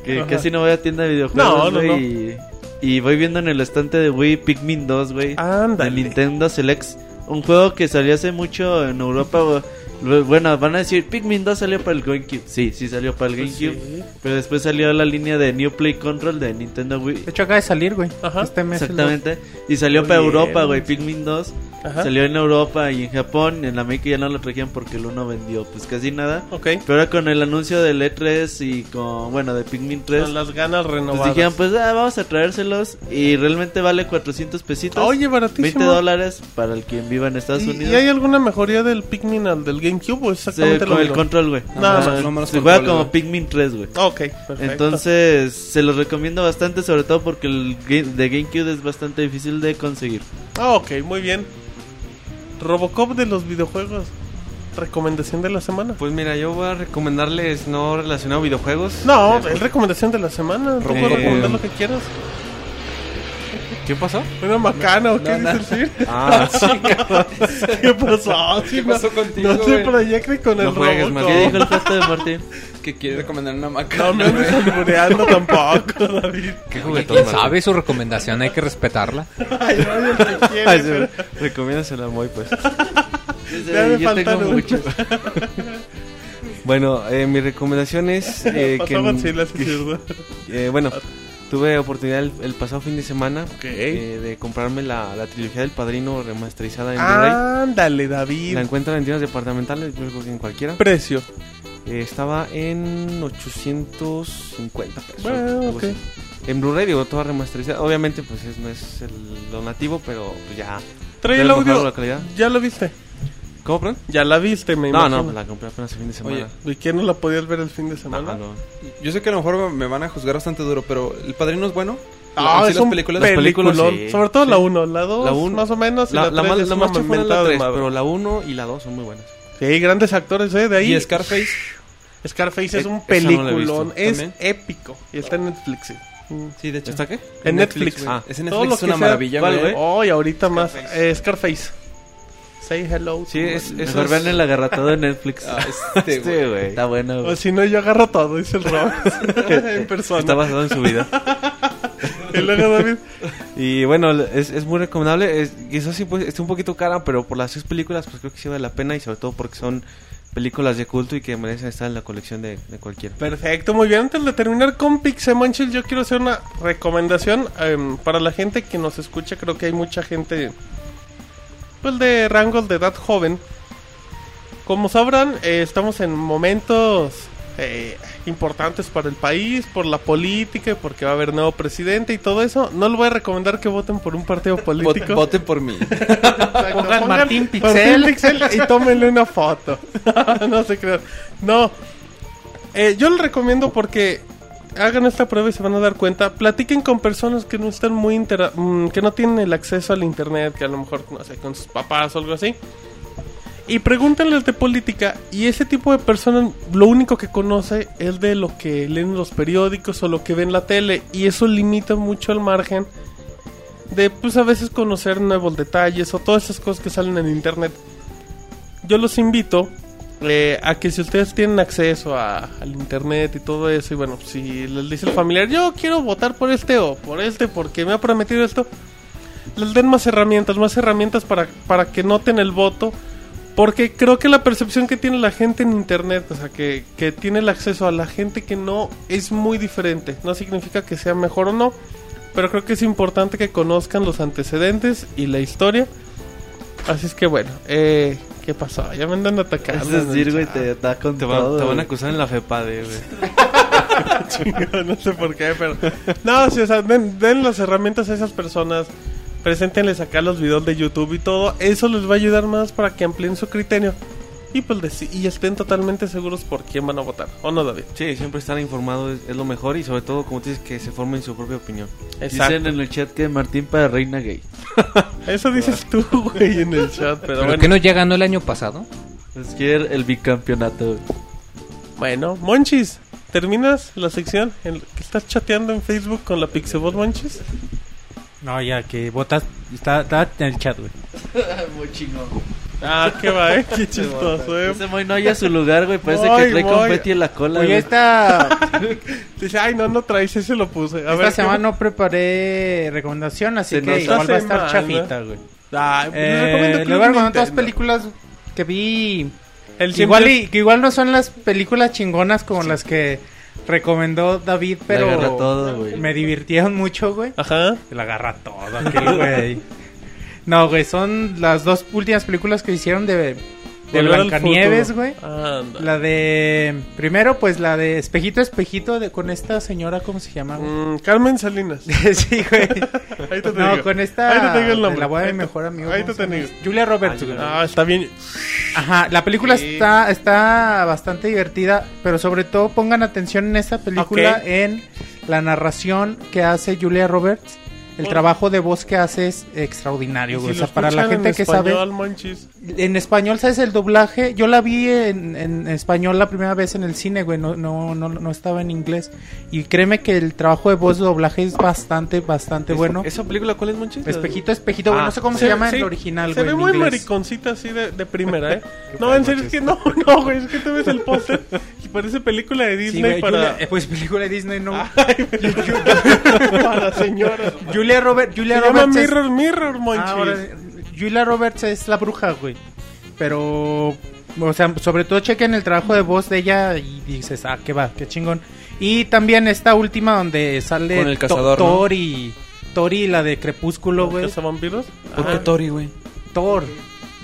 que Ajá. casi no voy a tienda de videojuegos. No, no, güey, no. Y, y voy viendo en el estante de Wii Pikmin 2, güey. Ándale. De Nintendo Select. Un juego que salió hace mucho en Europa, güey. Bueno, van a decir, Pikmin 2 salió para el GameCube. Sí, sí salió para el GameCube. Pues Sí. Pero después salió la línea de New Play Control de Nintendo Wii. De hecho, acaba de salir, güey. Ajá. Este mes. lo- Exactamente. Y salió Muy para bien. Europa, güey. Pikmin 2. Ajá. Salió en Europa y en Japón. En América ya no lo traían porque el 1 vendió pues casi nada. Ok. Pero ahora con el anuncio del E3 y con, bueno, de Pikmin 3. Con las ganas Pues renovadas. dijeron, pues ah, vamos a traérselos. Y realmente vale 400 pesitos. Oye, baratísimo. 20 dólares para el quien viva en Estados ¿Y, Unidos. y hay alguna mejoría del Pikmin al del GameCube o es Se- exactamente con lo el mismo? control, güey. Nada más, no más Se juega como güey. Pikmin 3, güey. Ok, perfecto. Entonces, se los recomiendo bastante, sobre todo porque el de GameCube es bastante difícil de conseguir. Ah, ok, muy bien. Robocop de los videojuegos. Recomendación de la semana. Pues mira, yo voy a recomendarles no relacionado a videojuegos. No, Eh, es recomendación de la semana. Tú Eh, puedes recomendar lo que quieras. ¿Qué pasó? Una macana o qué No, dice el Sir? Ah, [laughs] sí. ¿Qué pasó? Sí, ¿Qué no- pasó contigo, No se proyecte con No el juegues. Martín. ¿Qué dijo el gesto de Martín? Que quiere recomendar una No macana. me andes albureando tampoco, David. [laughs] ¿Qué juguetón, ¿Quién Martín? sabe su recomendación? Hay que respetarla. [laughs] Ay, no, el que quiere, Ay, pero- Recomiéndasela a Moy, pues. Ya me tengo un- mucho. Bueno, eh, mi recomendación es eh, Pasó que... Godzilla, sí, cierto. eh, bueno, tuve oportunidad el, el pasado fin de semana eh, de comprarme la, la trilogía del Padrino remasterizada en Blu-ray. Ándale, David. La encuentran en tiendas departamentales, yo creo que en cualquiera. Precio. Eh, estaba en 850 pesos. Bueno. En Blu-ray, digo, toda remasterizada. Obviamente, pues es- no es el, lo nativo, pero pues ya. Trae el audio. la calidad. Ya lo viste. ¿Cómo, perdón? Ya la viste, me No, imagino. no, la compré apenas el fin de semana. Oye, ¿Y quién no la podías ver el fin de No, semana? no. Yo sé que a lo mejor me van a juzgar bastante duro, pero ¿El Padrino es bueno? Ah, ¿Sí, es las un películas? Las películas, peliculón. sí. Sobre todo Sí. la 1, la 2 La uno- más o menos. La, la, la 3 más, es la más chafona es la de 3, madre. pero la 1 y la 2 son muy buenas. Sí, grandes actores, ¿eh? De ahí. ¿Y Scarface? Scarface es Eh, un no peliculón. visto. es ¿También? épico. Y está en Netflix. sí. Mm. Sí, de hecho. ¿Está qué? En Netflix. güey. Ah. Ese Todo Netflix lo es una sea- maravilla, ¿Cuál, güey. güey? Oh, y ahorita más. Scarface. Eh, Scarface. Say hello. Sí, es- es- Mejor vean el agarratado de Netflix. Ah, este, güey. güey. Está bueno, O güey. si no, yo agarro todo, dice el Rob. [laughs] en persona. Está basado en su vida. [laughs] Y luego, David. Y bueno, es, es muy recomendable. Es, quizás sí pues, esté un poquito cara, pero por las seis películas, pues creo que sí vale la pena. Y sobre todo porque son películas de culto y que merecen estar en la colección de, de cualquiera. Perfecto, muy bien. Antes de terminar con Pixemonchil, yo quiero hacer una recomendación em, para la gente que nos escucha. Creo que hay mucha gente pues de rangos de edad joven. Como sabrán, eh, estamos en momentos eh, importantes para el país, por la política, y porque va a haber nuevo presidente y todo eso, no les voy a recomendar que voten por un partido político. Voten, voten por mí. [laughs] Pongan Martín Pixel. Martín Pixel y tómenle una foto. [laughs] no se crean. No. Eh, yo les recomiendo porque hagan esta prueba y se van a dar cuenta. Platiquen con personas que no están muy intera- mm, que no tienen el acceso al internet, que a lo mejor, no sé, con sus papás o algo así. Y pregúntenles de política y ese tipo de personas lo único que conoce es de lo que leen en los periódicos o lo que ven en la tele y eso limita mucho el margen de pues a veces conocer nuevos detalles o todas esas cosas que salen en internet. Yo los invito eh, a que si ustedes tienen acceso a- al internet y todo eso y bueno, si les dice el familiar, yo quiero votar por este o por este porque me ha prometido esto, les den más herramientas, más herramientas para, para que noten el voto. Porque creo que la percepción que tiene la gente en internet, o sea, que, que tiene el acceso a la gente que no es muy diferente. No significa que sea mejor o no, pero creo que es importante que conozcan los antecedentes y la historia. Así es que bueno, eh, ¿qué pasó? Ya me andan atacando. Es decir, güey, te da con Te, van- todo. te van a acusar en la FEPADE, güey. [laughs] No sé por qué, pero. No, sí, o sea, den, den las herramientas a esas personas. Preséntenles acá los videos de YouTube y todo. Eso les va a ayudar más para que amplíen su criterio. Y pues y estén totalmente seguros por quién van a votar. ¿O no, David? Sí, siempre estar informado es, es lo mejor y sobre todo, como dices, que se formen su propia opinión. Dicen en el chat que Martín para reina gay. [laughs] Eso dices tú, güey, en el chat. Pero, ¿Pero bueno. que no ya ganó el año pasado? Es que el bicampeonato. güey. Bueno, Monchis, ¿terminas la sección en que estás chateando en Facebook con la Pixebot Monchis? No, ya que votas. Está, está en el chat, güey. [laughs] Muy chingón. Ah, [laughs] qué va, eh, qué chistoso, eh. Ese Moy no haya su lugar, güey. Parece Moy, que trae Moy. confeti en la cola. Oye, güey. esta, [laughs] Dice, ay, no, no traes, ese lo puse. A esta ver, semana ¿qué- no preparé recomendación, así Se que nos igual va a estar chafita, güey. Ay, pues, les Eh, recomiendo Club voy a recomendar dos Nintendo. películas que vi. El Que igual, y- que igual no son las películas chingonas como las que recomendó David, Le pero agarra todo, güey. me divirtieron mucho, güey. Ajá. La agarra todo aquel [laughs] güey. No, güey, son las dos últimas películas que hicieron de, de Blancanieves, güey. Anda. La de. Primero, pues la de Espejito, Espejito, de, con esta señora, ¿cómo se llama? güey? Mm, Carmen Salinas. [laughs] sí, güey. [laughs] Ahí te No, digo. con esta. Ahí te digo el nombre. la boda de mi Ahí te- mejor amigo. Ahí ¿cómo te digo. Julia Roberts, güey. Ah, está bien. Ajá, la película Sí. está, está bastante divertida, pero sobre todo pongan atención en esta película en la narración que hace Julia Roberts. El trabajo de voz que hace es extraordinario, Y güey. si o sea, para la gente en que español, sabe. Monchis. En español, ¿sabes el doblaje? Yo la vi en, en español la primera vez en el cine, güey. No, no, no, no estaba en inglés. Y créeme que el trabajo de voz de doblaje es bastante, bastante bueno. ¿Esa película cuál es, Monchis? Espejito, espejito, güey. Ah, no sé cómo se, Se- llama en el original, Se güey. ve en muy inglés. mariconcita así de, de primera, ¿eh? [laughs] no, en serio, es que no, [laughs] no, güey. Es que tú ves el póster [laughs] y parece película de Sí, Disney güey, para... Julia- eh, pues película de Disney, no. Ay, para señoras. Julia Robert, Se Julia llama Roberts. es- Mirror, Mirror, Monchis. Ah, ahora, Julia Roberts es la bruja, güey. Pero, o sea, sobre todo chequen el trabajo de voz de ella y dices, ah, qué va, qué chingón. Y también esta última donde sale Con el cazador, ¿no? Thor y Thor y la de Crepúsculo, güey. ¿Cazavampiros? ¿Por qué Ah, Tori, güey? Thor.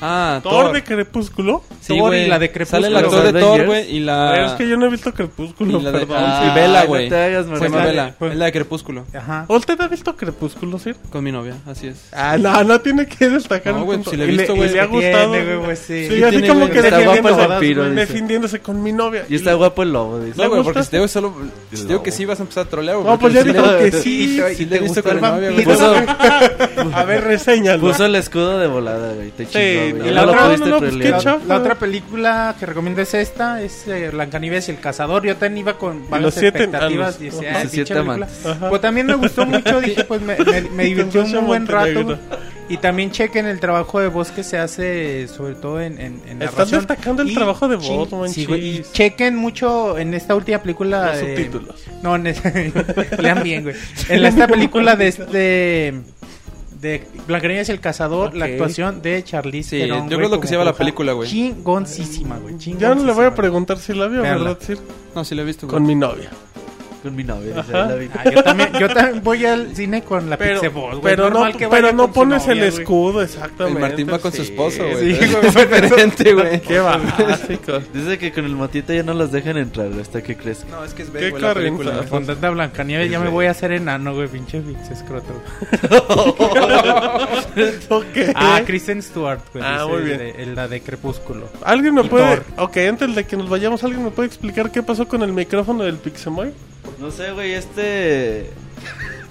Ah, Thor Thor. de Crepúsculo. Sí, Thor y la de Crepúsculo. Sale el actor ¿Los de Thor, güey, y la... Pero es que yo no he visto Crepúsculo, y la de- perdón. ah, y Bella, no güey. Se llama fue- Es la de Crepúsculo. Ajá. ¿Usted ha visto Crepúsculo, sí? Con mi novia, así es. Ah, no, no tiene que destacar. No, güey, si le he visto, y güey, le ha gustado. güey, pues, sí. Sí, Sí así tiene, como que Está guapo el defendiéndose, vampiro, dice. defendiéndose con mi novia. Y está guapo el lobo, dice. ¿Le No, güey, porque si te digo solo... Si te digo que sí vas a empezar a trolear, güey. No, pues ya dijo que sí. Sí, le he visto con mi novia, güey. Puso, [laughs] A ver, reseñalo. puso el escudo de volada, güey. Te Sí, chingó, güey. y No la lo otra- pudiste no, no, pues. La otra película que recomiendo es esta, es eh, Blancanieves y el Cazador. Yo también iba con varias los siete expectativas. Los. Ajá. Pues también me gustó mucho, dije, pues me, me, me [laughs] divirtió un buen rato. Y también chequen el trabajo de voz que se hace, sobre todo en, en, en Estás narración. destacando el Y trabajo de voz, sí, y chequen mucho en esta última película. Los de- subtítulos. No, en [laughs] lean bien, güey. En esta película de este de Blancanieves el Cazador, la Ok. actuación de Charlize Sí, Theron, yo creo lo que se llama la película, güey. Chingoncísima, güey. Ya no le voy a preguntar si la vio. ¿verdad? Sir? No, sí lo he visto, güey. Con mi novia. Con mi novia. Ah, yo, también, yo también voy al cine con la Pero, Pixeboss, güey. pero no, que pero no su pones novia, el güey. escudo, exactamente. El Martín va con su sí, esposo, güey. Sí, [laughs] Es diferente, güey. [laughs] Qué básico. Dice que con el motito ya no los dejan entrar hasta que crezca. No, es que es Qué B, güey, la película. Con tanta Blancanieves ya me voy a hacer enano, güey. Pinche Vix escroto. [laughs] Ok. Ah, Kristen Stewart, güey. Ah, muy bien. de- el- la de Crepúsculo. ¿Alguien me puede...? Ok, antes de que nos vayamos, ¿alguien me puede explicar qué pasó con el micrófono del Pixemoy? No sé, güey, este.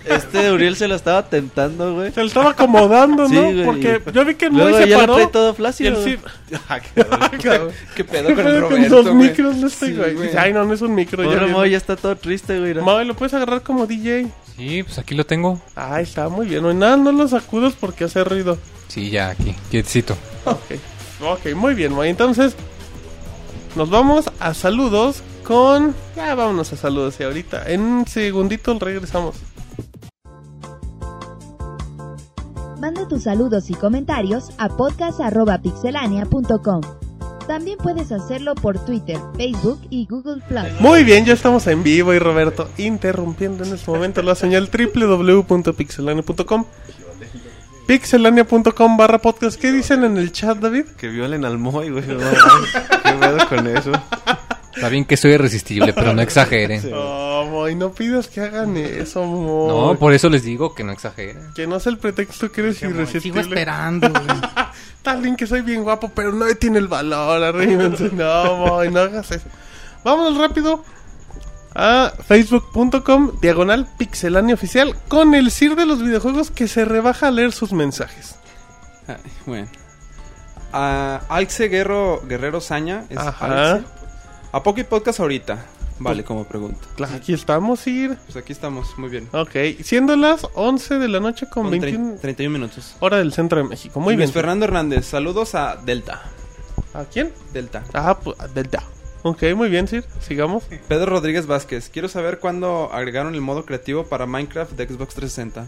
Este Uriel se lo estaba tentando, güey. Se le estaba acomodando, Sí, ¿no? güey. Porque yo vi que el Moy Luego se ya lo paró. todo y flácido. el güey. Cid... [laughs] Ah, qué cabrón. ¿Qué pedo ¿Qué con el pedo con Roberto, dos güey? micros de este, Sí, güey? Ay, no, no es un micro. Pobre ya Moy vi". ya está todo triste, güey. Moy, ¿lo puedes agarrar como DJ? Sí, pues aquí lo tengo. Ah, está muy bien. No, nada, no lo sacudas porque hace ruido. Sí, ya aquí, quietecito. Ok. Ok, muy bien, Moy. Entonces, nos vamos a saludos con... Ya, vámonos a saludos y ahorita. En un segundito regresamos. Manda tus saludos y comentarios a podcast.pixelania.com. También puedes hacerlo por Twitter, Facebook y Google Plus. Muy bien, ya estamos en vivo y Roberto interrumpiendo en este momento la señal www.pixelania.com pixelania.com barra podcast. ¿Qué dicen en el chat, David? Que violen al Moy, güey. ¿Qué pedo con eso? Está bien que soy irresistible, pero no exageren. No, [laughs] Moy, no pidas que hagan eso, Moy. No, por eso les digo que no exageren. Que no sea el pretexto que eres Sigo irresistible. esperando, güey. [laughs] Está bien que soy bien guapo, pero no tiene el valor, arrímense. No, Moy, no hagas eso. Vámonos rápido a facebook.com diagonal pixelania oficial con el CIR de los videojuegos que se rebaja a leer sus mensajes. Ay, bueno. A Alce Guerrero, Guerrero Saña. Es Ajá. Alce. ¿A poco hay podcast ahorita? Vale, como pregunta. Claro, aquí estamos, CIR. Pues aquí estamos, muy bien. Ok, siendo las 11 de la noche con Con 21 trein- 31 minutos. hora del centro de México. Muy Luis bien. Fernando Hernández, saludos a Delta. ¿A quién? Delta. Ah, pues, Delta. Ok, muy bien, CIR. Sigamos. Pedro Rodríguez Vázquez, quiero saber cuándo agregaron el modo creativo para Minecraft de Xbox 360.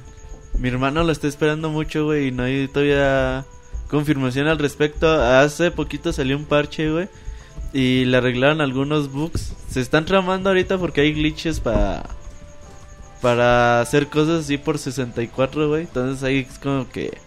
Mi hermano lo está esperando mucho, güey, y no hay todavía confirmación al respecto. Hace poquito salió un parche, güey, y le arreglaron algunos bugs. Se están tramando ahorita porque hay glitches para para hacer cosas así por 64, güey. Entonces ahí es como que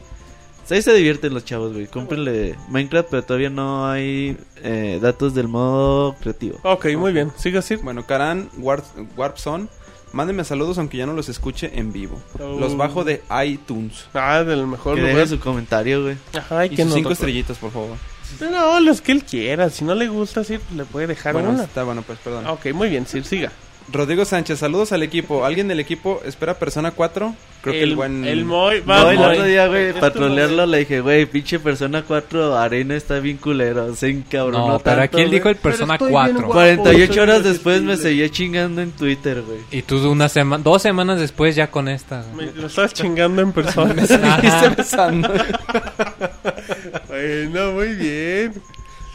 pues ahí se divierten los chavos, güey. Cómprenle Minecraft, pero todavía no hay eh, datos del modo creativo. Ok, muy bien. Siga, CIR. Bueno, Karan Warp, Warpson, mándenme saludos aunque ya no los escuche en vivo. Oh. Los bajo de iTunes. Ah, del mejor Que lugar. deje su comentario, güey. Ajá, y que sus nos cinco estrellitas, por favor. No, los que él quiera. Si no le gusta, sí, le puede dejar Bueno, una. está bueno, pues perdón. Ok, muy bien, Sir, siga. Rodrigo Sánchez, saludos al equipo. ¿Alguien del equipo espera Persona 4? Creo que el buen... El Moy, No, va, el Moy. otro día, güey, para trolearlo le dije, güey, pinche Persona 4 Arena está bien culero, se encabronó No, pero aquí él dijo el Persona estoy bien 4. guapo. 48 soy horas después me seguía chingando en Twitter, güey. Y tú una semana, dos semanas después ya con esta. Me lo estás chingando en persona. Seguiste besando. bueno, muy bien.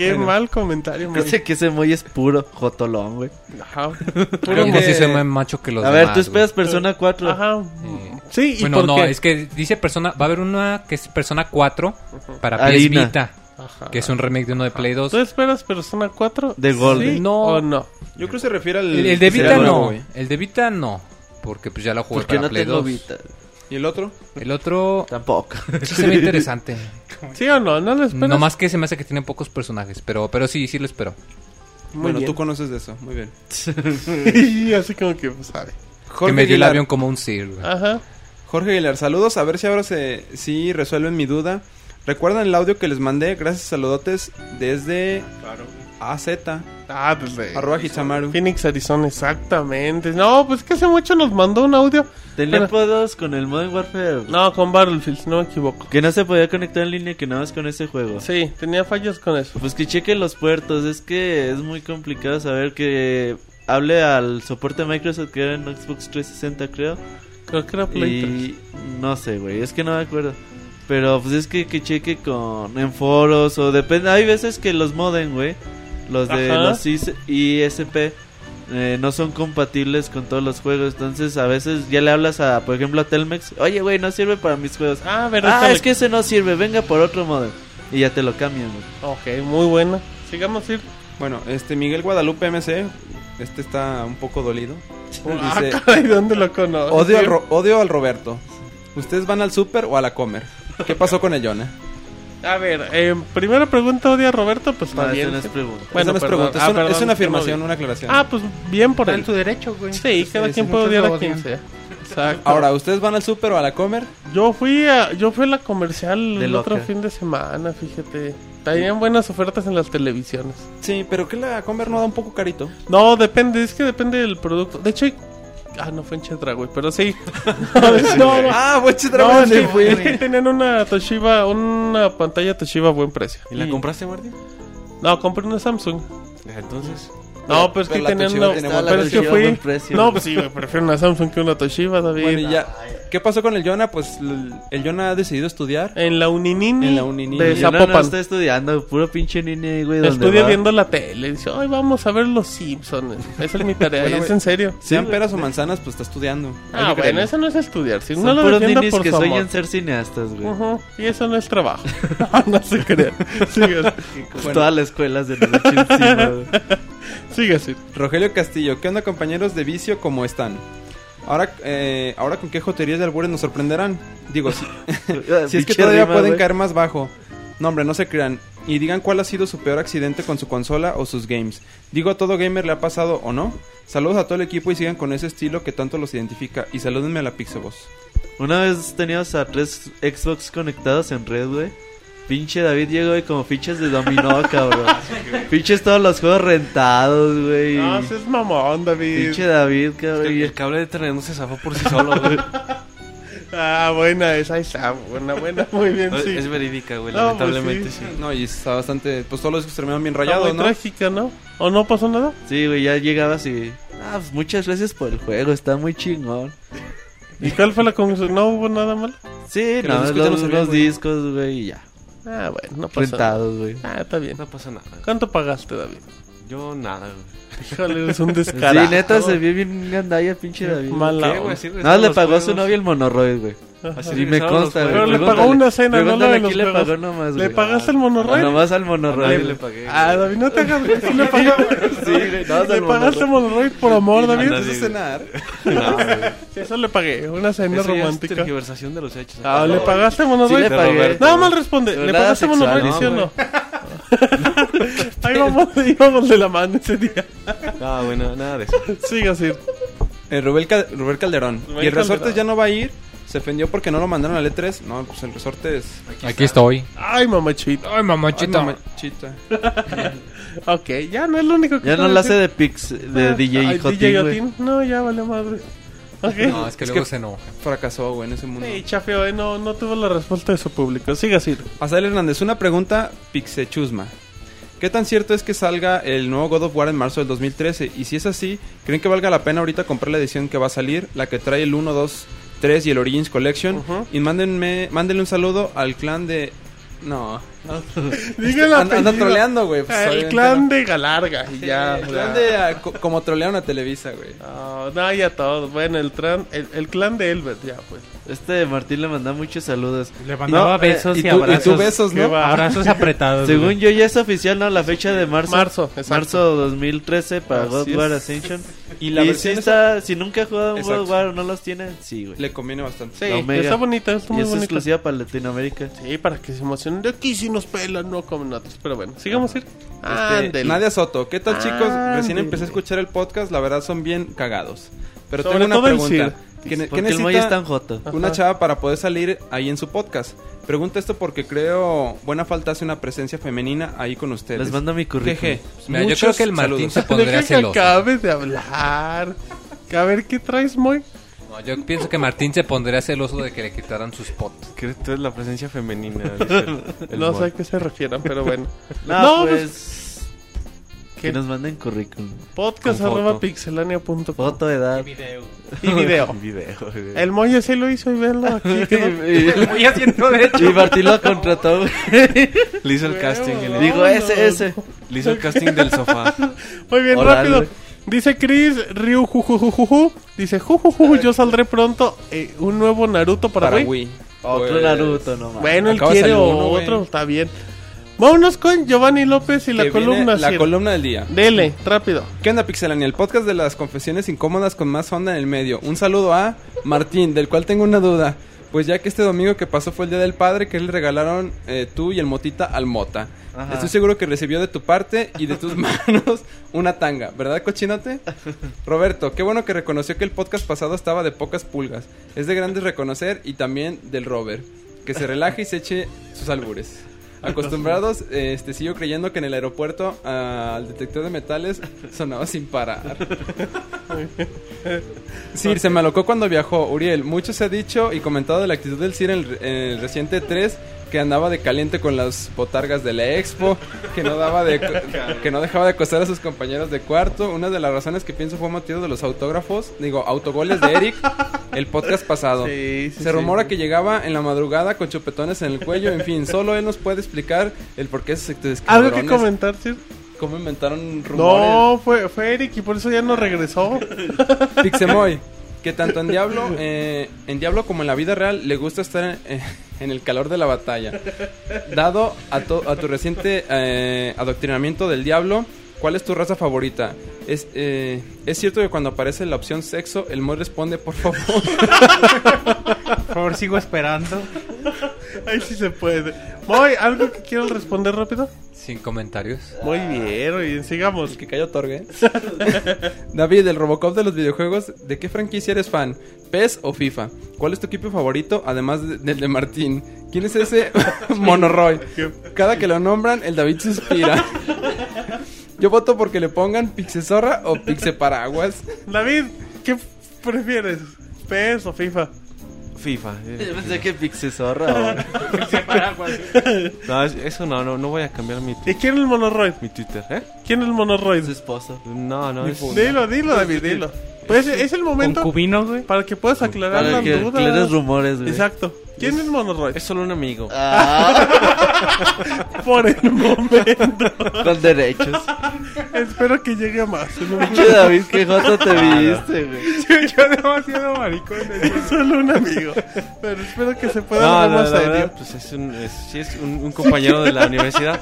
Qué Bueno. mal comentario, Moy. Sé que ese moy es puro jotolón, güey. Ajá. [laughs] Creo que sí soy más macho que los A ver, demás, tú esperas güey. Persona 4. Ajá. Eh, Sí, ¿y Bueno, por no, qué? es que dice persona, va a haber una que es Persona 4 para PS. Vita, Ajá. que es un remake de uno de Play 2. ¿Tú esperas Persona 4? De Golden. ¿Sí No. o no? Yo creo que se refiere al... El, el de Vita nuevo, no, güey. el de Vita no, porque pues ya lo jugué Porque para no Play tengo 2. Vita. ¿Y el otro? El otro Tampoco. sí se ve interesante. [laughs] ¿Sí o no? ¿No lo esperas? No más que se me hace que tiene pocos personajes, pero pero sí, sí lo espero. Muy bueno, bien. tú conoces de eso. Muy bien. [laughs] Y así como que, pues, sabe. que me dio el avión como un Sir. Ajá. Jorge Aguilar, saludos. A ver si ahora se, si resuelven mi duda. ¿Recuerdan el audio que les mandé? Gracias, saludotes desde AZ, Ah, desde arroba Hitsamaru. Phoenix, Arizona, exactamente. No, pues que hace mucho nos mandó un audio. Tenía Pero- podos con el Modern Warfare. No, con Battlefield, si no me equivoco. Que no se podía conectar en línea, que nada más con ese juego. Sí, tenía fallos con eso. Pues que cheque los puertos, es que es muy complicado saber que hable al soporte de Microsoft que era en Xbox 360 creo. Creo que era Play 3. Y no sé, güey, es que no me acuerdo. Pero pues es que, que cheque con en foros o depende, hay veces que los modem, güey, los de Ajá. los IS ISP eh, no son compatibles con todos los juegos, entonces a veces ya le hablas a, por ejemplo, a Telmex, "Oye, güey, no sirve para mis juegos." Ah, verdad. Ah, es que ese no sirve, venga por otro modem. Y ya te lo cambian, güey. Ok, muy buena. Sigamos ir. Bueno, este Miguel Guadalupe MC, este está un poco dolido. [laughs] Ah, caray, ¿dónde lo conoces? odio al, Ro- odio al Roberto. ¿Ustedes van al super o a la comer? ¿Qué pasó con el Jonah? A ver, eh, primera pregunta, odia a Roberto, pues No, bien. no es pregunta. Bueno, no es pregunta, es, Ah, una, perdón, es afirmación, una aclaración. Ah, pues bien por Está en él. su derecho, güey. Sí, cada Sí, quien puede odiar a quien sea. Exacto. Ahora, ¿ustedes van al super o a la comer? Yo fui a, yo fui a la comercial De el otro loca. fin de semana, fíjate. Tenían buenas ofertas en las televisiones. Sí, pero que la comer no da un poco carito. No, depende, es que depende del producto. De hecho, hay- ah, no fue en Chetra, güey, pero sí. [laughs] no, no, Ah, buen chiste, no, buen es que- chiste. es que tenían una Toshiba, una pantalla Toshiba a buen precio. ¿Y la compraste, Martín? No, compré una Samsung. Entonces, No, pero es que pero la tenían Toshiba una. tiene buen Pero es que fui. Precio. No, pues sí, güey, prefiero una Samsung que una Toshiba, David. Bueno, y ya. ¿Qué pasó con el Jonah? Pues el, Jonah ha decidido estudiar. En la Uninini. En la Uninini. De Yo no, no Zapopan. está estudiando, puro pinche niño, güey. Estudia va. viendo la tele. Dice, ay, vamos a ver los Simpsons. Esa es mi tarea. Bueno, es en serio. Sean peras o manzanas, pues está estudiando. Ah, que bueno, eso no es estudiar. Si Son no lo puros ninis por que sueñan ser cineastas, güey. Ujú, Y eso no es trabajo. [laughs] no se crea. Sigue, Pues Todas las escuelas de noche encima, güey. [laughs] sigue así. Rogelio Castillo, ¿qué onda compañeros de vicio? ¿Cómo están? Ahora, eh, ahora con qué joterías de albures nos sorprenderán. Digo, si, [laughs] [laughs] si es que todavía rima, pueden caer más bajo. No, hombre, no se crean. Y digan cuál ha sido su peor accidente con su consola o sus games. Digo, a todo gamer le ha pasado o no. Saludos a todo el equipo y sigan con ese estilo que tanto los identifica. Y salúdenme a la Pixeboss. Una vez teníamos a tres Xbox conectados en red, güey. Pinche David llegó y como fichas de dominó, cabrón. Pinches todos los juegos rentados, güey. No, ese es mamón, David. Pinche David, cabrón. y- el cable de internet no se zafó por sí solo, güey. Ah, buena esa. Está. Buena, buena. Muy bien, sí. Es verídica, güey, No, pues lamentablemente sí. sí. No, y está bastante... Pues todos los discos terminaron bien Está rayados, muy ¿no? trágica, ¿no? ¿O no pasó nada? Sí, güey, ya llegabas y... Ah, pues muchas gracias por el juego, está muy chingón. ¿Y cuál fue la conclusión? ¿No hubo nada malo? Sí, no, los discos los, los güey. discos, güey, y ya. Ah, bueno, no pasa nada. Rentados, güey. Ah, está bien. No pasa nada. ¿Cuánto pagaste, David? Yo nada, güey. Híjole, eres un descarado. [laughs] Sí, neta, se vio bien gandalla, pinche David. Mala ¿Qué, güey? onda. Así Nada, le pagó a su novia el monoroid, güey. Así Sí, me regresaron los consta, güey. Pero le pagó una cena, no Pregúntale la de los quién le juegos. pagó nomás, ¿Le güey. pagaste el monorroid? Nomás al nadie le pagué. Ah, David, no te hagas. Sí le [laughs] pagaste. Sí, güey, nomás ¿Le pagaste monorroid. monorroid por amor, David? ¿Eso es cenar? [laughs] No, güey. Sí, eso le pagué. Una cena Eso ya es romántica. tergiversación de los hechos. Ah, ¿le pagaste Sí monorroid? le pagué. Nada mal responde. ¿Le nada pagaste sexual, monorroid, no, sí o no? [laughs] Ahí vamos, íbamos de la mano ese día. No, bueno, nada de eso. Sigue así. Eh, Rubén, Cal- Rubén Calderón. Rubén ¿Y el Resortes Calderón. ya no va a ir? ¿Se ofendió porque no lo mandaron al E3? No, pues el Resortes... Aquí estoy. Ay, mamachito. Ay, mamachita. Ay, mamachita. [laughs] Ok, ya no es lo único que Ya no la hace de Pix, de Ah, DJ. Jotín. No, ya vale madre. No, es que Es luego que- se enoja. Fracasó, güey, en ese mundo. Sí, chafeo, eh, no, no tuvo la respuesta de su público. Sigue así. Azael Hernández, una pregunta pixechusma. ¿Qué tan cierto es que salga el nuevo God of War en marzo del 2013? Y si es así, ¿creen que valga la pena ahorita comprar la edición que va a salir? La que trae el 1, 2, 3 y el Origins Collection. Ujú. Y mándenme, mándenle un saludo al clan de... No. [laughs] Diga el Anda- anda apellido. troleando, güey. pues, el obviamente clan no. de Galarga. Y ya. El clan de... ah, co- como trolearon a Televisa, güey. No, no, ya todo. Bueno, el, tran- el, el clan de Elbert, ya pues. Este Martín le manda muchos saludos. Le mandaba No, eh, besos y y, tú- y abrazos. tú besos, ¿no? Abrazos apretados. Según güey. yo ya es oficial, ¿no? La fecha de marzo. Marzo, exacto. Marzo 2013 para Así God es. War Ascension. Y Y, la si está, si nunca ha jugado un God War o no los tiene, sí, güey. Le conviene bastante. Sí, está bonita, está Y muy es bonita. exclusiva para Latinoamérica. Sí, para que se emocionen. De aquí sí nos pelan, no como en otros. Pero bueno, sigamos ir. Este, Ándele. Nadia Soto, ¿qué tal chicos? Recién empecé a escuchar el podcast, la verdad son bien cagados. Pero Sobre tengo una pregunta. Sir. ¿Qué, ne- qué Porque el Moy es necesita tan joto. una Ajá. chava para poder salir ahí en su podcast? Pregunto esto porque creo buena falta hace una presencia femenina ahí con ustedes. Les mando mi currículum. Jeje. Mira, yo creo que el Martín saludos. se pondría Deja que celoso. acabes de hablar. Que A ver, ¿qué traes, Moy? No, yo pienso que Martín se pondría celoso de que le quitaran sus pots. ¿Crees que es la presencia femenina? [laughs] dice el- el no sé a qué se refieran, pero bueno. [laughs] No, No, pues... ¿Qué? Que nos manden currículum. Podcast arroba pixelania.com. Foto de edad. Y video. Video, [laughs] güey. El Moy sí lo hizo y véanlo [laughs] aquí. quedó. Voy haciendo derecho. Y Martín lo contrató. [laughs] Le hizo el casting. el- Digo, ese, ese. Le hizo el casting del sofá. Muy bien, Hola, rápido. Dice Chris Ryu jujujujuju. Dice jujujuju, yo saldré pronto. eh, un nuevo Naruto para, para Wii. Wii. Otro Pues, Naruto, no mames. Bueno, él quiere uno, otro, está bien. Vámonos con Giovanni López y la Que columna. La Sir. columna del día. Dele, rápido. ¿Qué onda, Pixelania? El podcast de las confesiones incómodas con más onda en el medio. Un saludo a Martín, del cual tengo una duda. Pues ya que este domingo que pasó fue el Día del Padre, que le regalaron eh, tú y el Motita al Mota. Ajá. Estoy seguro que recibió de tu parte y de tus [laughs] manos una tanga, ¿verdad, cochinote? Roberto, qué bueno que reconoció que el podcast pasado estaba de pocas pulgas. Es de grandes reconocer y también del Robert. Que se relaje y se eche sus albures. Acostumbrados, este, sigo creyendo que en el aeropuerto al detector de metales sonaba sin parar. Sir, se me alocó cuando viajó. Uriel, mucho se ha dicho y comentado de la actitud del Sir en el, en el reciente 3 que andaba de caliente con las botargas de la expo, que no daba de que no dejaba de acosar a sus compañeros de cuarto. Una de las razones que pienso fue motivo de los autógrafos, digo, autogoles de Eric el podcast pasado. Sí, sí, Se sí. rumora que llegaba en la madrugada con chupetones en el cuello, en fin, solo él nos puede explicar el por qué sectores ¿Algo que comentar, Sir? cómo inventaron rumores. No, fue, fue Eric y por eso ya no regresó. Pixemoy, que tanto en Diablo, [laughs] eh, en Diablo como en la vida real le gusta estar en, en el calor de la batalla. Dado a, to- a tu reciente eh, adoctrinamiento del Diablo, ¿cuál es tu raza favorita? Es, eh, es cierto que cuando aparece la opción sexo, el Moy responde, por favor. Por favor, sigo esperando. Ahí sí se puede. Moy, ¿algo que quieras responder rápido? Sin comentarios. Muy bien, sigamos. El que cayó otorgue. [laughs] David, el Robocop de los videojuegos, ¿de qué franquicia eres fan? ¿PES o FIFA? ¿Cuál es tu equipo favorito, además de- del de Martín? ¿Quién es ese [laughs] Monoroy? Cada que lo nombran, el David suspira. [laughs] Yo voto porque le pongan Pixezorra o Pixeparaguas. David, ¿qué prefieres? ¿PES o FIFA? FIFA. eh. [laughs] Yo pensé que Pixesorra. [laughs] No, es- eso no, no, no voy a cambiar mi, ¿Y quién es el monoroid? mi Twitter, ¿eh? ¿Quién es el monoroid? Su esposo. No, no, es... Dilo, dilo, David, dilo. Pues es el momento Concubino, güey. para que puedas aclarar Para las que dudas. aclares rumores, güey. Exacto. ¿Quién es monoroid? Es solo un amigo. Ah, [laughs] Por el momento. con derechos. Espero que llegue a más. en un- Che, David, qué joto te viste, güey. Yo demasiado maricón. Es solo un amigo. Pero espero que se pueda No, hablar no, más la serio. verdad, pues es un, es, sí es un, un compañero de la universidad.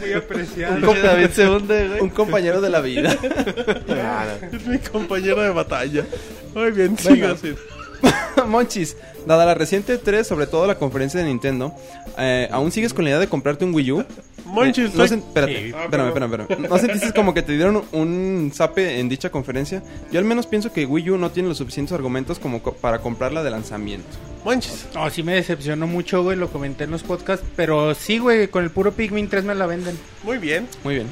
Muy apreciado. Che, David se hunde, güey. Un compañero de la vida. [laughs] Es mi compañero de batalla. Muy bien, siga así. [laughs] Monchis, dada la reciente 3, sobre todo la conferencia de Nintendo, eh, ¿aún sigues con la idea de comprarte un Wii U? Monchis, Eh, ¿no espérate, Sí. espérame, espérame, espérame. ¿No sentiste como que te dieron un zape en dicha conferencia? Yo al menos pienso que Wii U no tiene los suficientes argumentos como co- para comprarla de lanzamiento. Monchis. No, sí me decepcionó mucho, güey. Lo comenté en los podcasts. Pero sí, güey, con el puro Pikmin 3 me la venden. Muy bien. Muy bien.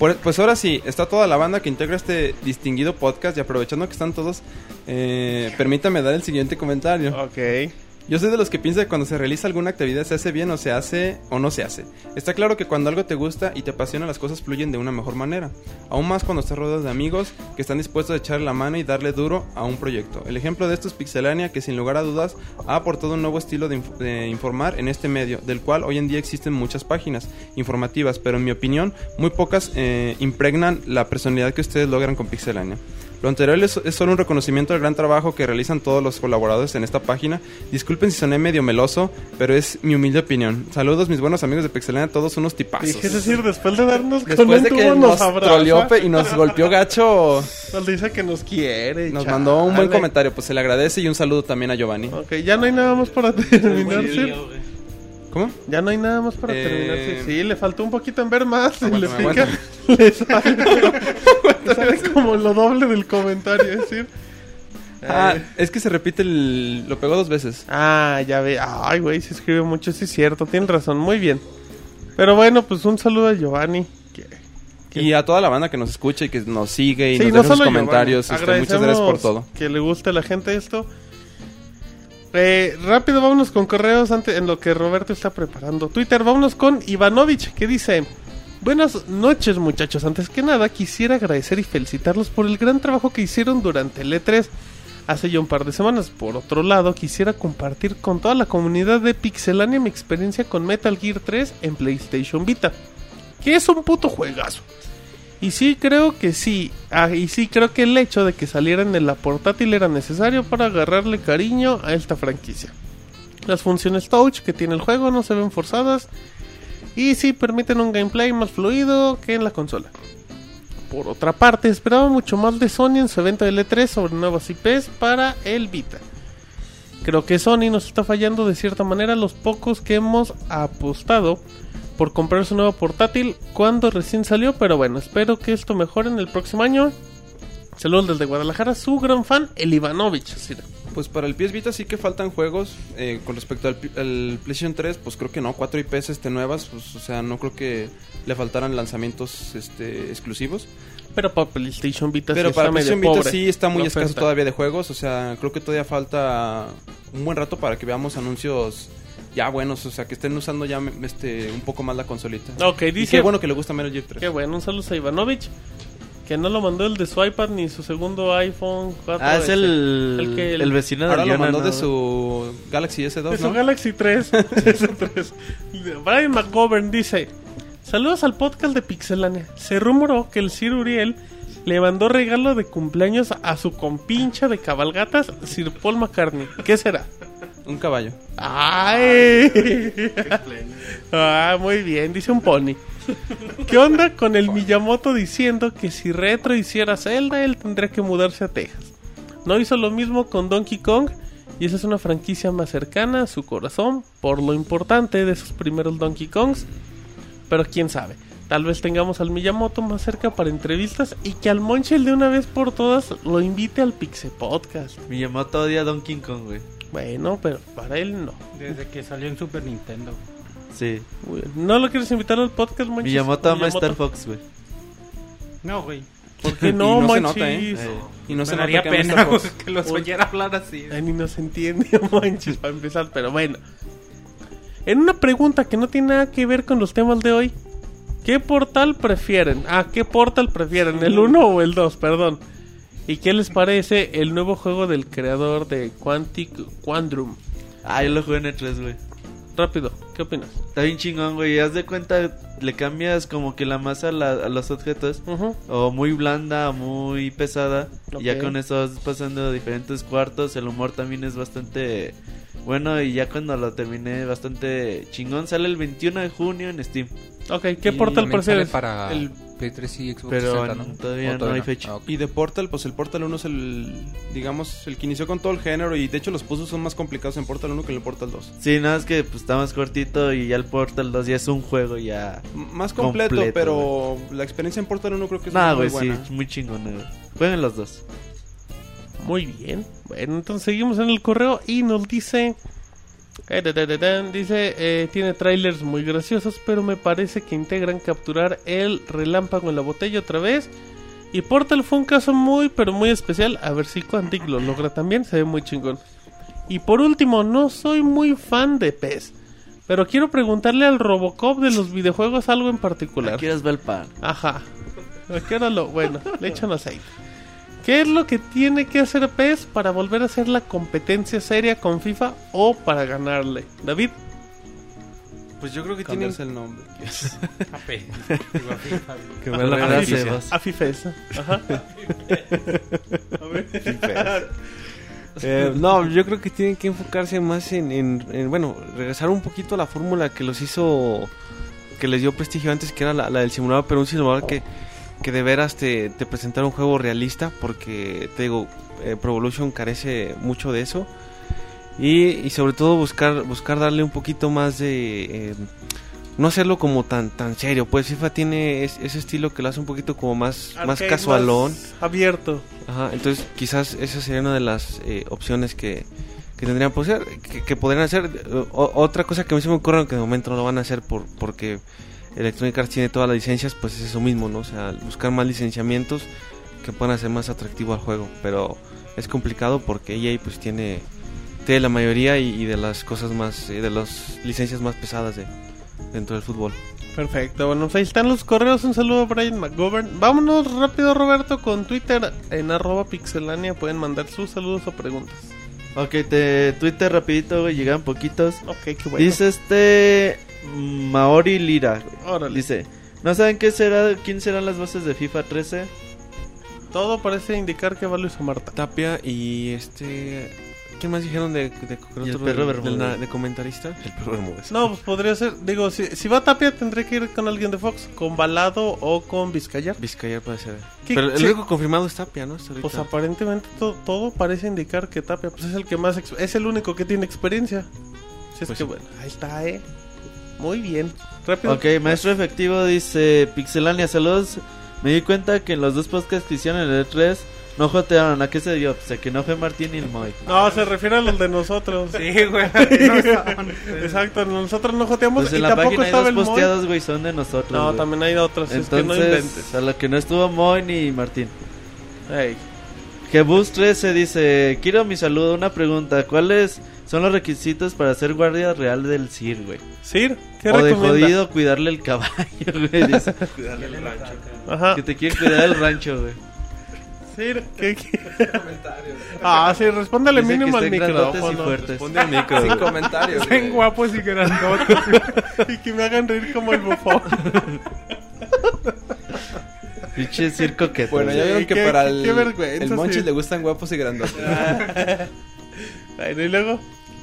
Pues ahora sí, está toda la banda que integra este distinguido podcast y aprovechando que están todos, eh, permítame dar el siguiente comentario. Ok. Yo soy de los que piensa que cuando se realiza alguna actividad se hace bien o se hace o no se hace. Está claro que cuando algo te gusta y te apasiona las cosas fluyen de una mejor manera. Aún más cuando estás rodeado de amigos que están dispuestos a echarle la mano y darle duro a un proyecto. El ejemplo de esto es Pixelania que sin lugar a dudas ha aportado un nuevo estilo de informar en este medio, del cual hoy en día existen muchas páginas informativas, pero en mi opinión muy pocas eh, impregnan la personalidad que ustedes logran con Pixelania. Lo anterior es, es solo un reconocimiento del gran trabajo que realizan todos los colaboradores en esta página. Disculpen si soné medio meloso, pero es mi humilde opinión. Saludos mis buenos amigos de Pixelania, todos unos tipazos. Dije decir, después de darnos con Después un de que tubo nos abraza, troleó y nos [laughs] golpeó gacho, Nos dice que nos quiere. nos chale. mandó un buen comentario, pues se le agradece y un saludo también a Giovanni. Ok, ya no hay nada más para [laughs] terminar, ¿sí? ¿Cómo? Ya no hay nada más para Eh, terminar. Sí, sí, le faltó un poquito en ver más. le pica. [laughs] Le sale, le sale como lo doble del comentario, es decir. Ah, Eh, es que se repite el... lo pegó dos veces. Ah, ya ve. Ay, güey, se escribe mucho, sí es cierto, tiene razón, muy bien. Pero bueno, pues un saludo a Giovanni. que- Y a toda la banda que nos escucha y que nos sigue y Sí, nos no deja sus comentarios. Este, muchas gracias por todo. Que le guste a la gente esto. Eh, rápido, vámonos con correos antes, en lo que Roberto está preparando. Twitter, vámonos con Ivanovich, que dice... Buenas noches muchachos, antes que nada quisiera agradecer y felicitarlos por el gran trabajo que hicieron durante el E3 hace ya un par de semanas. Por otro lado, quisiera compartir con toda la comunidad de Pixelania mi experiencia con Metal Gear 3 en PlayStation Vita, que es un puto juegazo. Y sí, creo que sí. Ah, y sí, creo que el hecho de que salieran en la portátil era necesario para agarrarle cariño a esta franquicia. Las funciones touch que tiene el juego no se ven forzadas. y sí permiten un gameplay más fluido que en la consola. Por otra parte, esperaba mucho más de Sony en su evento de L3 sobre nuevas IPs para el Vita. Creo que Sony nos está fallando de cierta manera los pocos que hemos apostado por comprar su nuevo portátil cuando recién salió, pero bueno, espero que esto mejore en el próximo año. Saludos desde Guadalajara, su gran fan, el Ivanovich. Pues para el PS Vita sí que faltan juegos. eh, con respecto al, PlayStation 3, pues creo que no. Cuatro IPs este, nuevas. Pues, o sea, no creo que le faltaran lanzamientos este, exclusivos. Pero para PlayStation Vita Pero sí para está medio PlayStation Vita pobre sí está muy escaso todavía de juegos. O sea, creo que todavía falta un buen rato para que veamos anuncios ya buenos. O sea, que estén usando ya este, un poco más la consolita. Ok, Y dice. qué bueno que le gusta Metal Gear 3. Qué bueno, un saludo a Ivanovich. Que no lo mandó el de su iPad ni su segundo iPhone 4. Ah, es el, El que el- el vecino de Ahora lo Jonah, mandó ¿no? de su Galaxy S2, De su ¿no? Galaxy 3. [laughs] [laughs] S3. Brian McGovern dice: Saludos al podcast de Pixelania. Se rumoró que el Sir Uriel le mandó regalo de cumpleaños a su compincha de cabalgatas, Sir Paul McCartney. ¿Qué será? Un caballo. ¡Ay! [laughs] ah, muy bien, dice un pony. ¿Qué onda con el Miyamoto diciendo que si Retro hiciera Zelda, él tendría que mudarse a Texas? No hizo lo mismo con Donkey Kong y esa es una franquicia más cercana a su corazón por lo importante de sus primeros Donkey Kongs. Pero quién sabe, tal vez tengamos al Miyamoto más cerca para entrevistas y que al Monchel de una vez por todas lo invite al Pixel Podcast. Miyamoto odia a Donkey Kong, güey. Bueno, pero para él no. Desde que salió en Super Nintendo. Sí. ¿No lo quieres invitar al podcast, Monchis? Miyamoto ama. Star Fox, güey. No, güey. ¿Por qué no, [laughs] Y no se Monchis? nota, ¿eh? Eh, Y no se Me nota daría pena [laughs] que los oyera hablar así. Ay, ni nos entiende, [laughs] Monchis, para empezar, pero bueno. En una pregunta que no tiene nada que ver con los temas de hoy. ¿Qué portal prefieren? Ah, ¿qué portal prefieren? ¿El 1 o el 2? Perdón. ¿Y qué les parece el nuevo juego del creador de Quantic Quandrum? Ah, yo lo jugué en el 3, güey. Rápido, ¿qué opinas? Está bien chingón, güey. Haz de cuenta, le cambias como que la masa a, la- a los objetos. Ujú. O muy blanda, o muy pesada. Y ya con eso vas pasando diferentes cuartos. El humor también es bastante bueno. Y ya cuando lo terminé, bastante chingón. Sale el 21 de junio en Steam. Ok, ¿qué Y portal prefieres? para El- Play 3 y Xbox Pero 60, ¿no? todavía ¿O no hay fecha. Ah, ok. Y de Portal, pues el Portal 1 es el, digamos, el que inició con todo el género y de hecho los puzzles son más complicados en Portal 1 que en el Portal 2. Sí, nada más que pues, está más cortito. Y ya el Portal 2 ya es un juego ya. M- Más completo, Completo, pero la experiencia en Portal 1 creo que es Nah, muy güey, sí, buena. muy chingón, güey. Jueguen los dos. Muy bien. Bueno, entonces seguimos en el correo y nos dice... dice, eh, tiene trailers muy graciosos, pero me parece que integran capturar el relámpago en la botella otra vez. Y Portal fue un caso muy, pero muy especial. A ver si Quantic lo logra también, se ve muy chingón. Y por último, no soy muy fan de PES. Pero quiero preguntarle al Robocop de los videojuegos algo en particular. ¿Quieres ver el pan? Ajá. Bueno, le echan aceite. ¿Qué es lo que tiene que hacer PES para volver a hacer la competencia seria con FIFA o para ganarle? David, Pues yo creo que tienen Cambiarse el nombre. [laughs] que A ver la ver, franquicia. Sebas. a FIFES. Ajá. A ver. [laughs] Eh, no, yo creo que tienen que enfocarse más en, en- en, bueno, regresar un poquito a la fórmula que los hizo, que les dio prestigio antes, que era la, la del simulador, pero un simulador que, que de veras te, te presentara un juego realista, porque te digo, eh, Pro Evolution carece mucho de eso. Y, y sobre todo buscar, buscar darle un poquito más de... eh, no hacerlo como tan tan serio, pues FIFA tiene es- ese estilo que lo hace un poquito como más, más Arcade, casualón. más abierto. Ajá, entonces quizás esa sería una de las eh, opciones que, que tendrían que, que podrían hacer. O- otra cosa que a mí se me ocurre, que de momento no lo van a hacer por, porque Electronic Arts tiene todas las licencias, pues es eso mismo, ¿no? O sea, buscar más licenciamientos que puedan hacer más atractivo al juego. Pero es complicado porque EA pues tiene, tiene la mayoría y, y de las cosas más, de las licencias más pesadas de, dentro del fútbol. Perfecto, bueno, pues ahí están los correos. Un saludo a Brian McGovern. Vámonos rápido, Roberto, con Twitter en arroba pixelania. Pueden mandar sus saludos o preguntas. Ok, te Twitter rapidito, güey, llegan poquitos. Ok, qué bueno. Dice este Maori Lira. Órale. Dice, ¿no saben qué será, quién serán las voces de FIFA 13? Todo parece indicar que va Luis Marta. Tapia y este... ¿Qué más dijeron de, de, de, Y el otro- perro del- de comentarista? El perro Bermúdez. No, pues podría ser. Digo, si, si va Tapia, tendré que ir con alguien de Fox. Con Balado o con Vizcayar. Vizcaya puede ser. ¿Qué- Pero el único confirmado es Tapia, ¿no? Pues aparentemente to- todo parece indicar que Tapia pues es el que más es el único que tiene experiencia. Si es Pues que sí. bueno, ahí está, eh. Muy bien. Rápido. Ok, maestro efectivo dice Pixelania, saludos. Me di cuenta que en los dos podcasts que hicieron en el E3 no jotearon. ¿A qué se dio? Pues a que no fue Martín y el Moy. No, se refiere a los de nosotros. [laughs] Sí, güey. [laughs] no estaban. Exacto, nosotros no joteamos Pues y en la tampoco página hay estaba dos el posteados, güey, son de nosotros. No, güey. también hay otros, es que no Entonces, inventes. a lo que no estuvo Moy ni Martín. Ey. Jebus 13 dice, quiero mi saludo, una pregunta, ¿cuáles son los requisitos para ser guardia real del CIR, güey? Sir, ¿qué O de recomienda? jodido cuidarle el caballo, [laughs] güey. Dice, Ajá. que te quiere cuidar el rancho, güey. Sir, ¿qué qué? Ah, sí, respóndale Dice que mínimo al estén grandotes y micrófono. fuertes. Responde al micro. Sin comentarios. Güey. guapos y grandotes. [laughs] y que me hagan reír como el bufón. [laughs] Pinche circo que Bueno, ya vieron que qué- para qué- el, qué vergüenza, el Monchis sí. le gustan guapos y grandotes. [laughs] Bueno, y luego.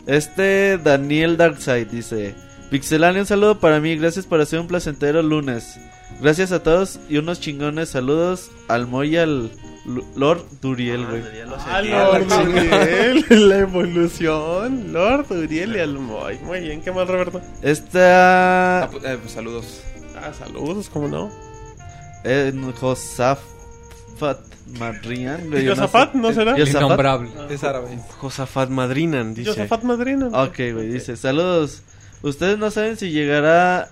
Este Daniel Darkside dice: Pixelania, un saludo para mí. Gracias por hacer un placentero lunes. Gracias a todos y unos chingones saludos al Moy y al Lord Duriel, güey. Ah, Lord Uriel, [laughs] la evolución. Lord Uriel y Almoy. Muy bien, ¿qué más, Roberto? Esta Ah, pues, eh, pues, saludos. Ah, saludos, ¿cómo no? Eh, Josafat güey, yo no ¿Yosafat sé. no será? Innombrable. Es árabe. Josafat Madrinan, dice. Josafat Madrina. Ok, güey, dice: Saludos. Ustedes no saben si llegará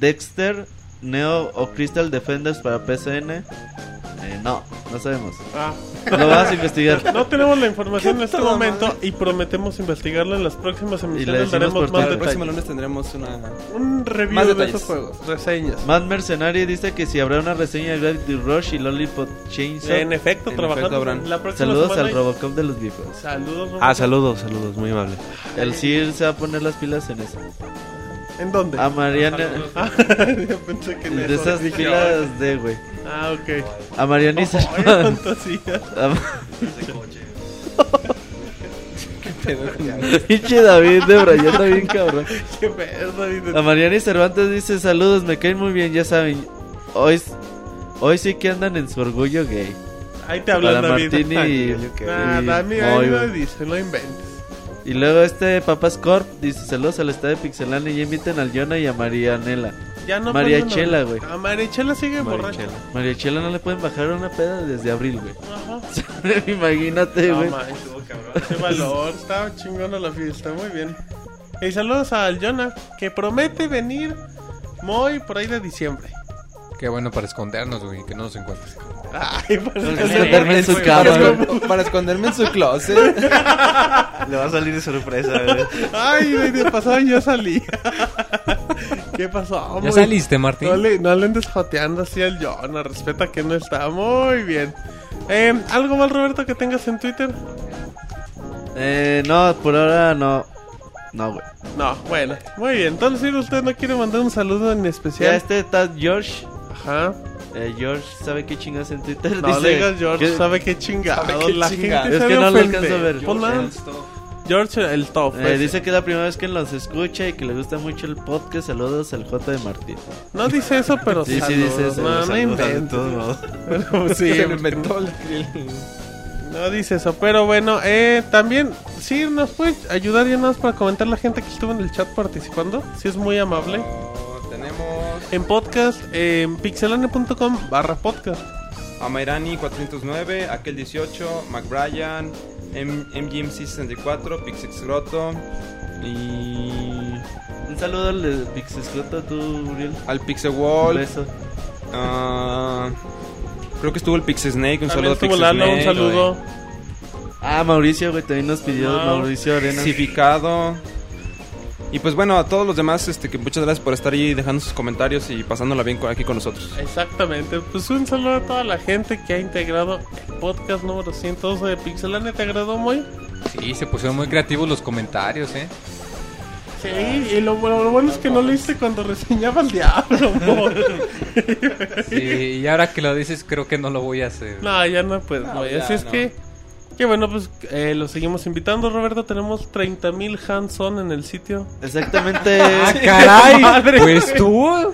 Dexter, Neo o Crystal Defenders para PCN. Eh, no, no sabemos. Ah, Lo vas a investigar. no tenemos la información en este momento madre. y prometemos investigarlo en las próximas emisiones. decimos Daremos por más. El próximo lunes tendremos una... Un review Más de esos juegos, reseñas. Mad Mercenary dice que si habrá una reseña de Gravity Rush y Lollipop Chainsaw. En efecto, En trabajando efecto, la próxima Saludos semana al Robocop de los viejos. Saludos. Ah, saludos, saludos, muy amable. El CIR se va a poner las pilas en eso. ¿En dónde? A Mariana. Ah, [laughs] yo pensé que en De esas pilas de, güey. Ah, ok. A Mariana y fantasía. Pinche David de Brian, está bien cabrón. [laughs] Qué pedo, David. A Mariana y Cervantes dice: Saludos, me caen muy bien, ya saben. Hoy, hoy sí que andan en su orgullo gay. Ahí te hablan, David. Martín y. [laughs] Nah, y Dami, Moy, ahí lo güey. dice, no inventes. Y luego este Papas Corp dice: Saludos al estado de Pixelania y inviten al Jonah y a Marianela. Ya no María ponen- Chela, güey. Ah, María Chela sigue borracha. Marichela. María Chela no le pueden bajar una peda desde abril, güey. Ajá. [laughs] Imagínate, No, güey. ma, Qué valor, estaba chingona la fiesta, muy bien. Y saludos al Jonah, que promete venir muy por ahí de diciembre. Qué bueno para escondernos, güey, que no nos encuentres. Ay, para Para esconderme en su cama, Para, para esconderme en su closet. Le va a salir de sorpresa, güey. Ay, de, de pasado yo salí. ¿Qué pasó? ¿Ya Muy- saliste, Martín? No le, no le andes joteando así al Jonah, respeta que no está muy bien. Eh, ¿Algo más, Roberto, que tengas en Twitter? Eh, no, por ahora no. No, güey. No, bueno, muy bien. Entonces, si usted no quiere mandar un saludo en Ya especial. este Tad George. Ajá. Eh, George, ¿sabe qué chingas en Twitter? No Dice le digas George, sabe qué chingado. Sabe qué la gente Es que no lo alcanzo a ver. La- George el top. eh, ese. dice que es la primera vez que los escucha y que le gusta mucho el podcast. Saludos al J de Martín. No dice eso, pero Sí, sí saludos. dice eso. No, no. Pero sí, [laughs] Se lo inventó el- no dice eso. Pero bueno, eh, también, sí, nos puede ayudar ya nada más para comentar la gente que estuvo en el chat participando. Si es muy amable. Tenemos En podcast, en pixelane.com barra podcast. a Mairani 409, aquel 18, McBrien, M MGMC64, Pixix Grotto y Un saludo al de Pixescroto, tú, Uriel. al Un Pixewall. beso. ah, creo que estuvo el Pix Snake, un saludo a estuvo Pix Lalo, un Snake. saludo. Ah, Mauricio, güey, también nos pidió Mau. Mauricio Arena. Clasificado. Y pues bueno, a todos los demás, este, que muchas gracias por estar ahí dejando sus comentarios y pasándola bien aquí con nosotros. Exactamente, pues un saludo a toda la gente que ha integrado el podcast número 112 de Pixelane. ¿Te agradó muy? Sí, se pusieron muy creativos los comentarios, ¿eh? Sí, y lo, bueno- lo bueno es que no lo hice cuando reseñaba al diablo. [laughs] mo. Sí, y ahora que lo dices, creo que no lo voy a hacer. no, ya no, pues, güey. ya Así es no. que, Que bueno, pues eh, lo seguimos invitando, Roberto. Tenemos 30.000 hands-on en el sitio. Exactamente. [laughs] ¡Ah, caray! [laughs] Pues tú.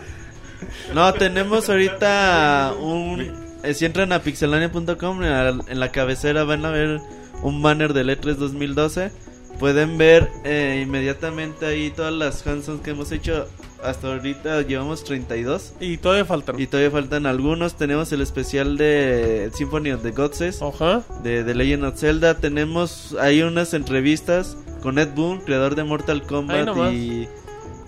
No, tenemos ahorita un... eh, si entran a pixelania.com, en la- en la cabecera van a ver un banner del E3 2012. Pueden ver eh, inmediatamente ahí todas las hands-on que hemos hecho. Hasta ahorita llevamos 32. Y todavía faltan. Y todavía faltan algunos. Tenemos el especial de Symphony of the Gods Oja. de The Legend of Zelda. Tenemos ahí unas entrevistas con Ed Boon, creador de Mortal Kombat y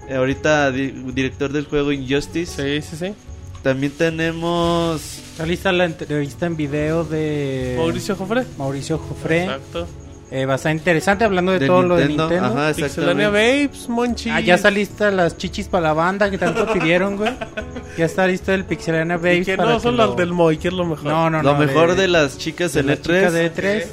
eh, ahorita di- director del juego Injustice. Sí, sí, sí. También tenemos Está lista la entrevista en video de Mauricio Jofre. Mauricio Jofré. Exacto. Eh, bastante interesante hablando de, de todo Nintendo. lo de Nintendo. Ajá, Pixelania. Babes, Monchi. Ah, ya está lista las chichis para la banda que tanto [laughs] pidieron, güey. Ya está listo el Pixelania Y Babes. que para no que son lo- las del Moy, que es lo mejor. No, no, Lo no. mejor de, las chicas de en las E3. chicas de E3.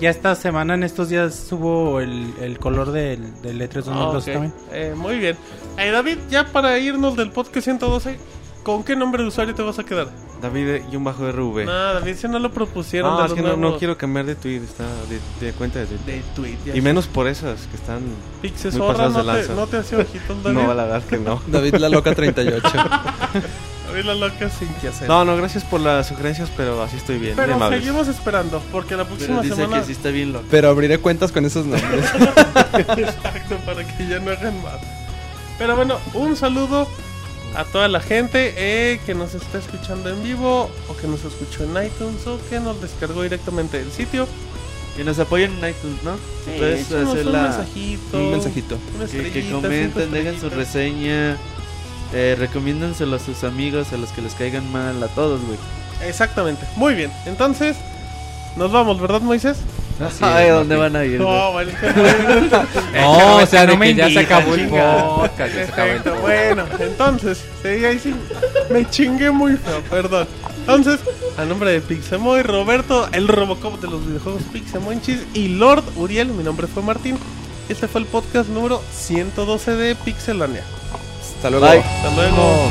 Ya esta semana, en estos días, subo el, el color del, del E3 Ah, 2012 ok. también. Eh, muy bien. Eh, David, ya para irnos del podcast 112, ¿con qué nombre de usuario te vas a quedar? David y un bajo RV. No, David, si no lo propusieron No, de es los que no, quiero cambiar de tweet, está de, de cuenta de Twitter. de tweet. ya Y menos por esas que están... Pixie muy Zorra, pasadas no de te, lanza. no te hace ojitos, [laughs] David. No, la verdad que no. [laughs] David la loca 38. [laughs] David la loca sin que hacer. No, no, gracias por las sugerencias, pero así estoy bien. Pero seguimos esperando, porque la Pero próxima dice semana... que sí está bien loco. Pero abriré cuentas con esos nombres. Exacto, para que ya no hagan más. Pero bueno, un saludo a toda la gente eh, que nos está escuchando en vivo o que nos escuchó en iTunes o que nos descargó directamente del sitio. Que nos apoyen en iTunes, ¿no? Sí, échenos hacer un la... mensajito. Un mensajito. Que, comenten, dejen su reseña. Eh, recomiéndenselo a sus amigos, a los que les caigan mal, a todos, güey. Exactamente, muy bien. Entonces, nos vamos, ¿verdad, Moisés? Es, ¿a dónde van a ir? No, bueno, [laughs] no- No, o sea, no de me que ya se acabó el podcast. bueno, entonces, sí, ahí sí, me chingué muy feo, perdón. Entonces, a nombre de Pixemoy, Roberto, el Robocop de los videojuegos Pixemonchis y Lord Uriel, mi nombre fue Martín. Este fue el podcast número 112 de Pixelania. Hasta luego. Bye. Hasta luego.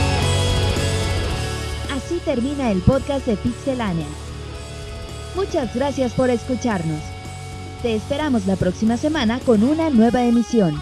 Así termina el podcast de Pixelania. Muchas gracias por escucharnos. Te esperamos la próxima semana con una nueva emisión.